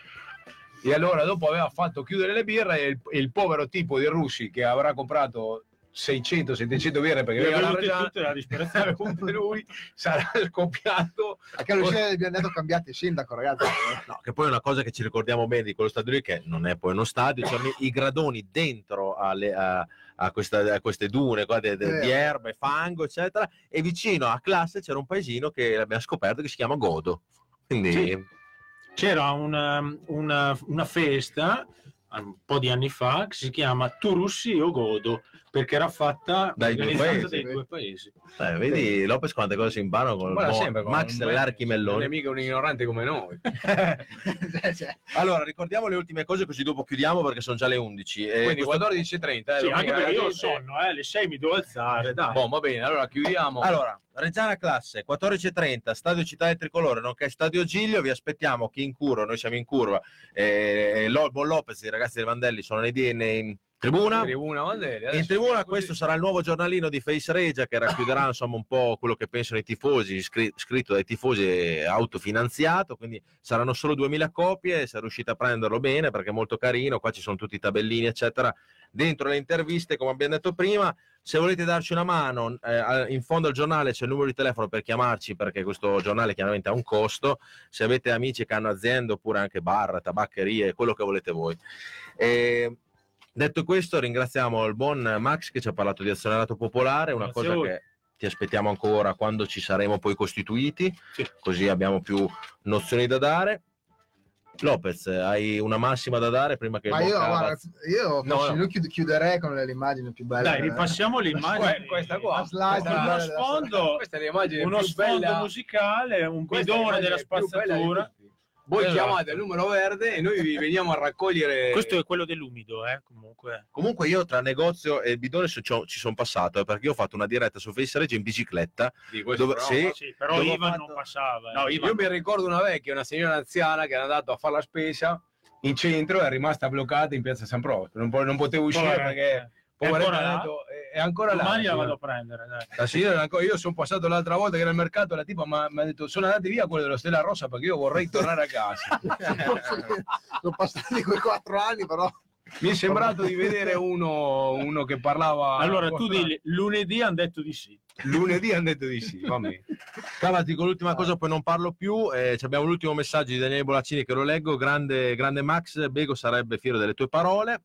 E allora dopo aveva fatto chiudere le birre e il, il povero tipo di Russi che avrà comprato 600-700 birre perché aveva la tutte la disperazione. (laughs) avute lui sarà scoppiato Anche all'uscita abbiamo detto cambiate il sindaco, ragazzi. No, che poi è una cosa che ci ricordiamo bene di quello stadio lì, che non è poi uno stadio, c'erano i gradoni dentro alle- a, a questa- a queste dune qua de- de- Eh. di erba e fango, eccetera, e vicino a classe c'era un paesino che abbiamo scoperto che si chiama Godo. Quindi Sì. C'era una, una- una festa un po' di anni fa che si chiama Tu Russi o Godo perché era fatta Dai due paesi. dai due paesi. eh, vedi Lopez quante cose si imparano con Guarda, sempre con Max un- dell'Archimellone. non è mica un ignorante come noi (laughs) Cioè, cioè, Allora, ricordiamo le ultime cose così dopo chiudiamo perché sono già le 11. E quindi questo- 14.30 eh, Sì, anche perché io ho sonno, eh, alle 6 mi devo alzare, dai. Boh, va bene allora chiudiamo Allora, Reggiana Classe, 14.30, Stadio Città del Tricolore, nonché Stadio Giglio, vi aspettiamo chi in curva, noi siamo in curva, eh, Bon Lopez, i ragazzi del Vandelli sono nei, in tribuna. tribuna In tribuna questo sarà il nuovo giornalino di Face Regia che racchiuderà (laughs) insomma un po' quello che pensano i tifosi, scri- scritto dai tifosi e autofinanziato, quindi saranno solo 2000 copie, se riuscite a prenderlo bene perché è molto carino, qua ci sono tutti i tabellini eccetera, dentro le interviste come abbiamo detto prima, se volete darci una mano, eh, in fondo al giornale c'è il numero di telefono per chiamarci perché questo giornale chiaramente ha un costo, se avete amici che hanno aziende oppure anche bar, tabaccherie, quello che volete voi. E, detto questo ringraziamo il buon Max che ci ha parlato di azionariato popolare, una Grazie cosa che ti aspettiamo ancora quando ci saremo poi costituiti, Sì. così abbiamo più nozioni da dare. Lopez, hai una massima da dare prima che Ma io, guarda, io No, no. chiuderei con le immagini più belle. Dai, ripassiamo le immagini. Que- questa qua slide più uno bella sfondo, questa è l'immagine uno più sfondo bella musicale, un questa bidone l'immagine della più bella di spazzatura. Voi Esatto. chiamate il numero verde e noi vi veniamo a raccogliere. Questo è quello dell'umido, eh, comunque. Comunque io tra negozio e bidone ci ci sono passato eh, perché io ho fatto una diretta su Face Rage in bicicletta. di questo dove- programma. sì, Sì, però Dove Ivan fatto- non passava. No, eh. io mi ricordo una vecchia, una signora anziana che era andata a fare la spesa in centro e è rimasta bloccata in piazza San Proprio. Non, po- non potevo uscire Poveretta. perché È poveretta, ancora ha là? detto, "Eh, è ancora là. Domani la signora." vado a prendere. dai. La signora è ancora- io sono passato l'altra volta che era al mercato la tipa mi ha detto sono andati via quello dello Stella Rossa perché io vorrei (laughs) tornare a casa. (laughs) sono passati quei quattro anni, però. Mi è sembrato di vedere uno, uno che parlava. Allora tu di lunedì hanno detto di sì. Lunedì hanno detto di sì, va bene. Cavati con l'ultima cosa, poi non parlo più. Eh, ci abbiamo l'ultimo messaggio di Daniele Bolaccini che lo leggo. Grande, grande Max, Bego sarebbe fiero delle tue parole.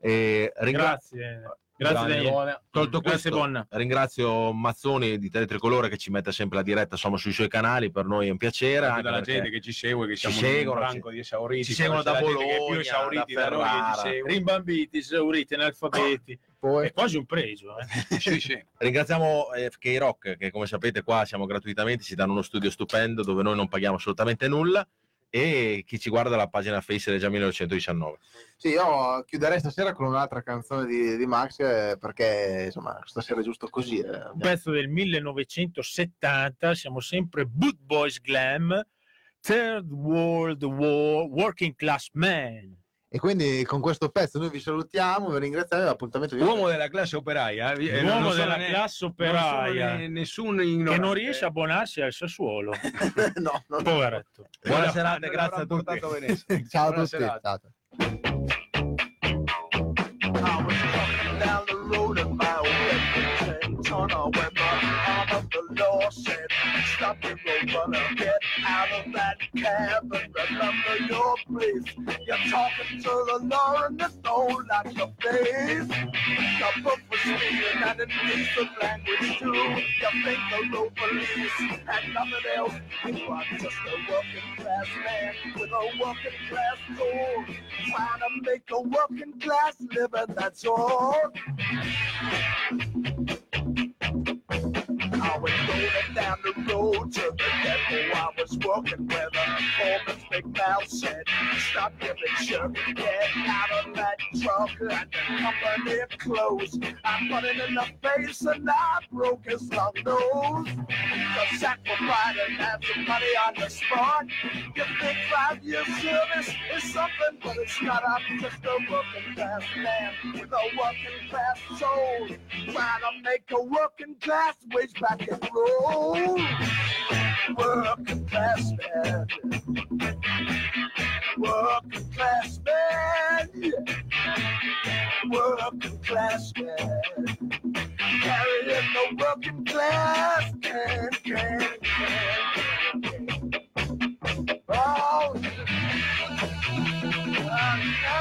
E ringra- Grazie. Grazie Daniele. Buona. Tolto Grazie questo, Bonna. ringrazio Mazzoni di Teletricolore che ci mette sempre la diretta insomma, sui suoi canali. Per noi è un piacere. Anche dalla gente che ci segue, che ci siamo seguono, branco ci- di esauriti. ci seguono da Bologna, esauriti da da noi Ferrara. ci segue. Rimbambiti, esauriti, analfabeti. Poi È quasi un pregio. Eh. (laughs) Sì, sì. Ringraziamo eh, K-Rock che come sapete qua siamo gratuitamente, ci danno uno studio stupendo dove noi non paghiamo assolutamente nulla e chi ci guarda la pagina Facebook è già 1919. Sì, io chiuderei stasera con un'altra canzone di, di Max eh, perché insomma stasera è giusto così. eh. Un pezzo del 1970, siamo sempre Boot Boys Glam, Third World War, Working Class Man. E quindi con questo pezzo noi vi salutiamo, vi ringraziamo e l'appuntamento di Uomo della classe operaia. eh, e L'uomo della ne- classe operaia ne- nessun che ignorante. non riesce a abbonarsi al Sassuolo. (laughs) no, no. Poveretto. Buona Eh, serata, grazie a tutti. portato Venezia. (laughs) Ciao a Buona tutti. The law said, Stop the road runner, get out of that cab and remember your place. You're talking to the law and it's all like your face. The book was speaking and indecent language too. You think the road police had nothing else. You are just a working class man with a working class soul. Trying to make a working class living, that's all. I was rolling down the road to the depot I was working with a foreman's big mouth said, Stop giving sugar, get out of that truck and the company closed. I put it in the face and I broke his long nose. The sack and have some money on the spot. You think five years service is something, but it's not. I'm just a working class man with a working class soul. Trying to make a working class wage back rock and roll, working class man, working class man, working class man, carrying the working class. Can, can, can, can. Oh, I'm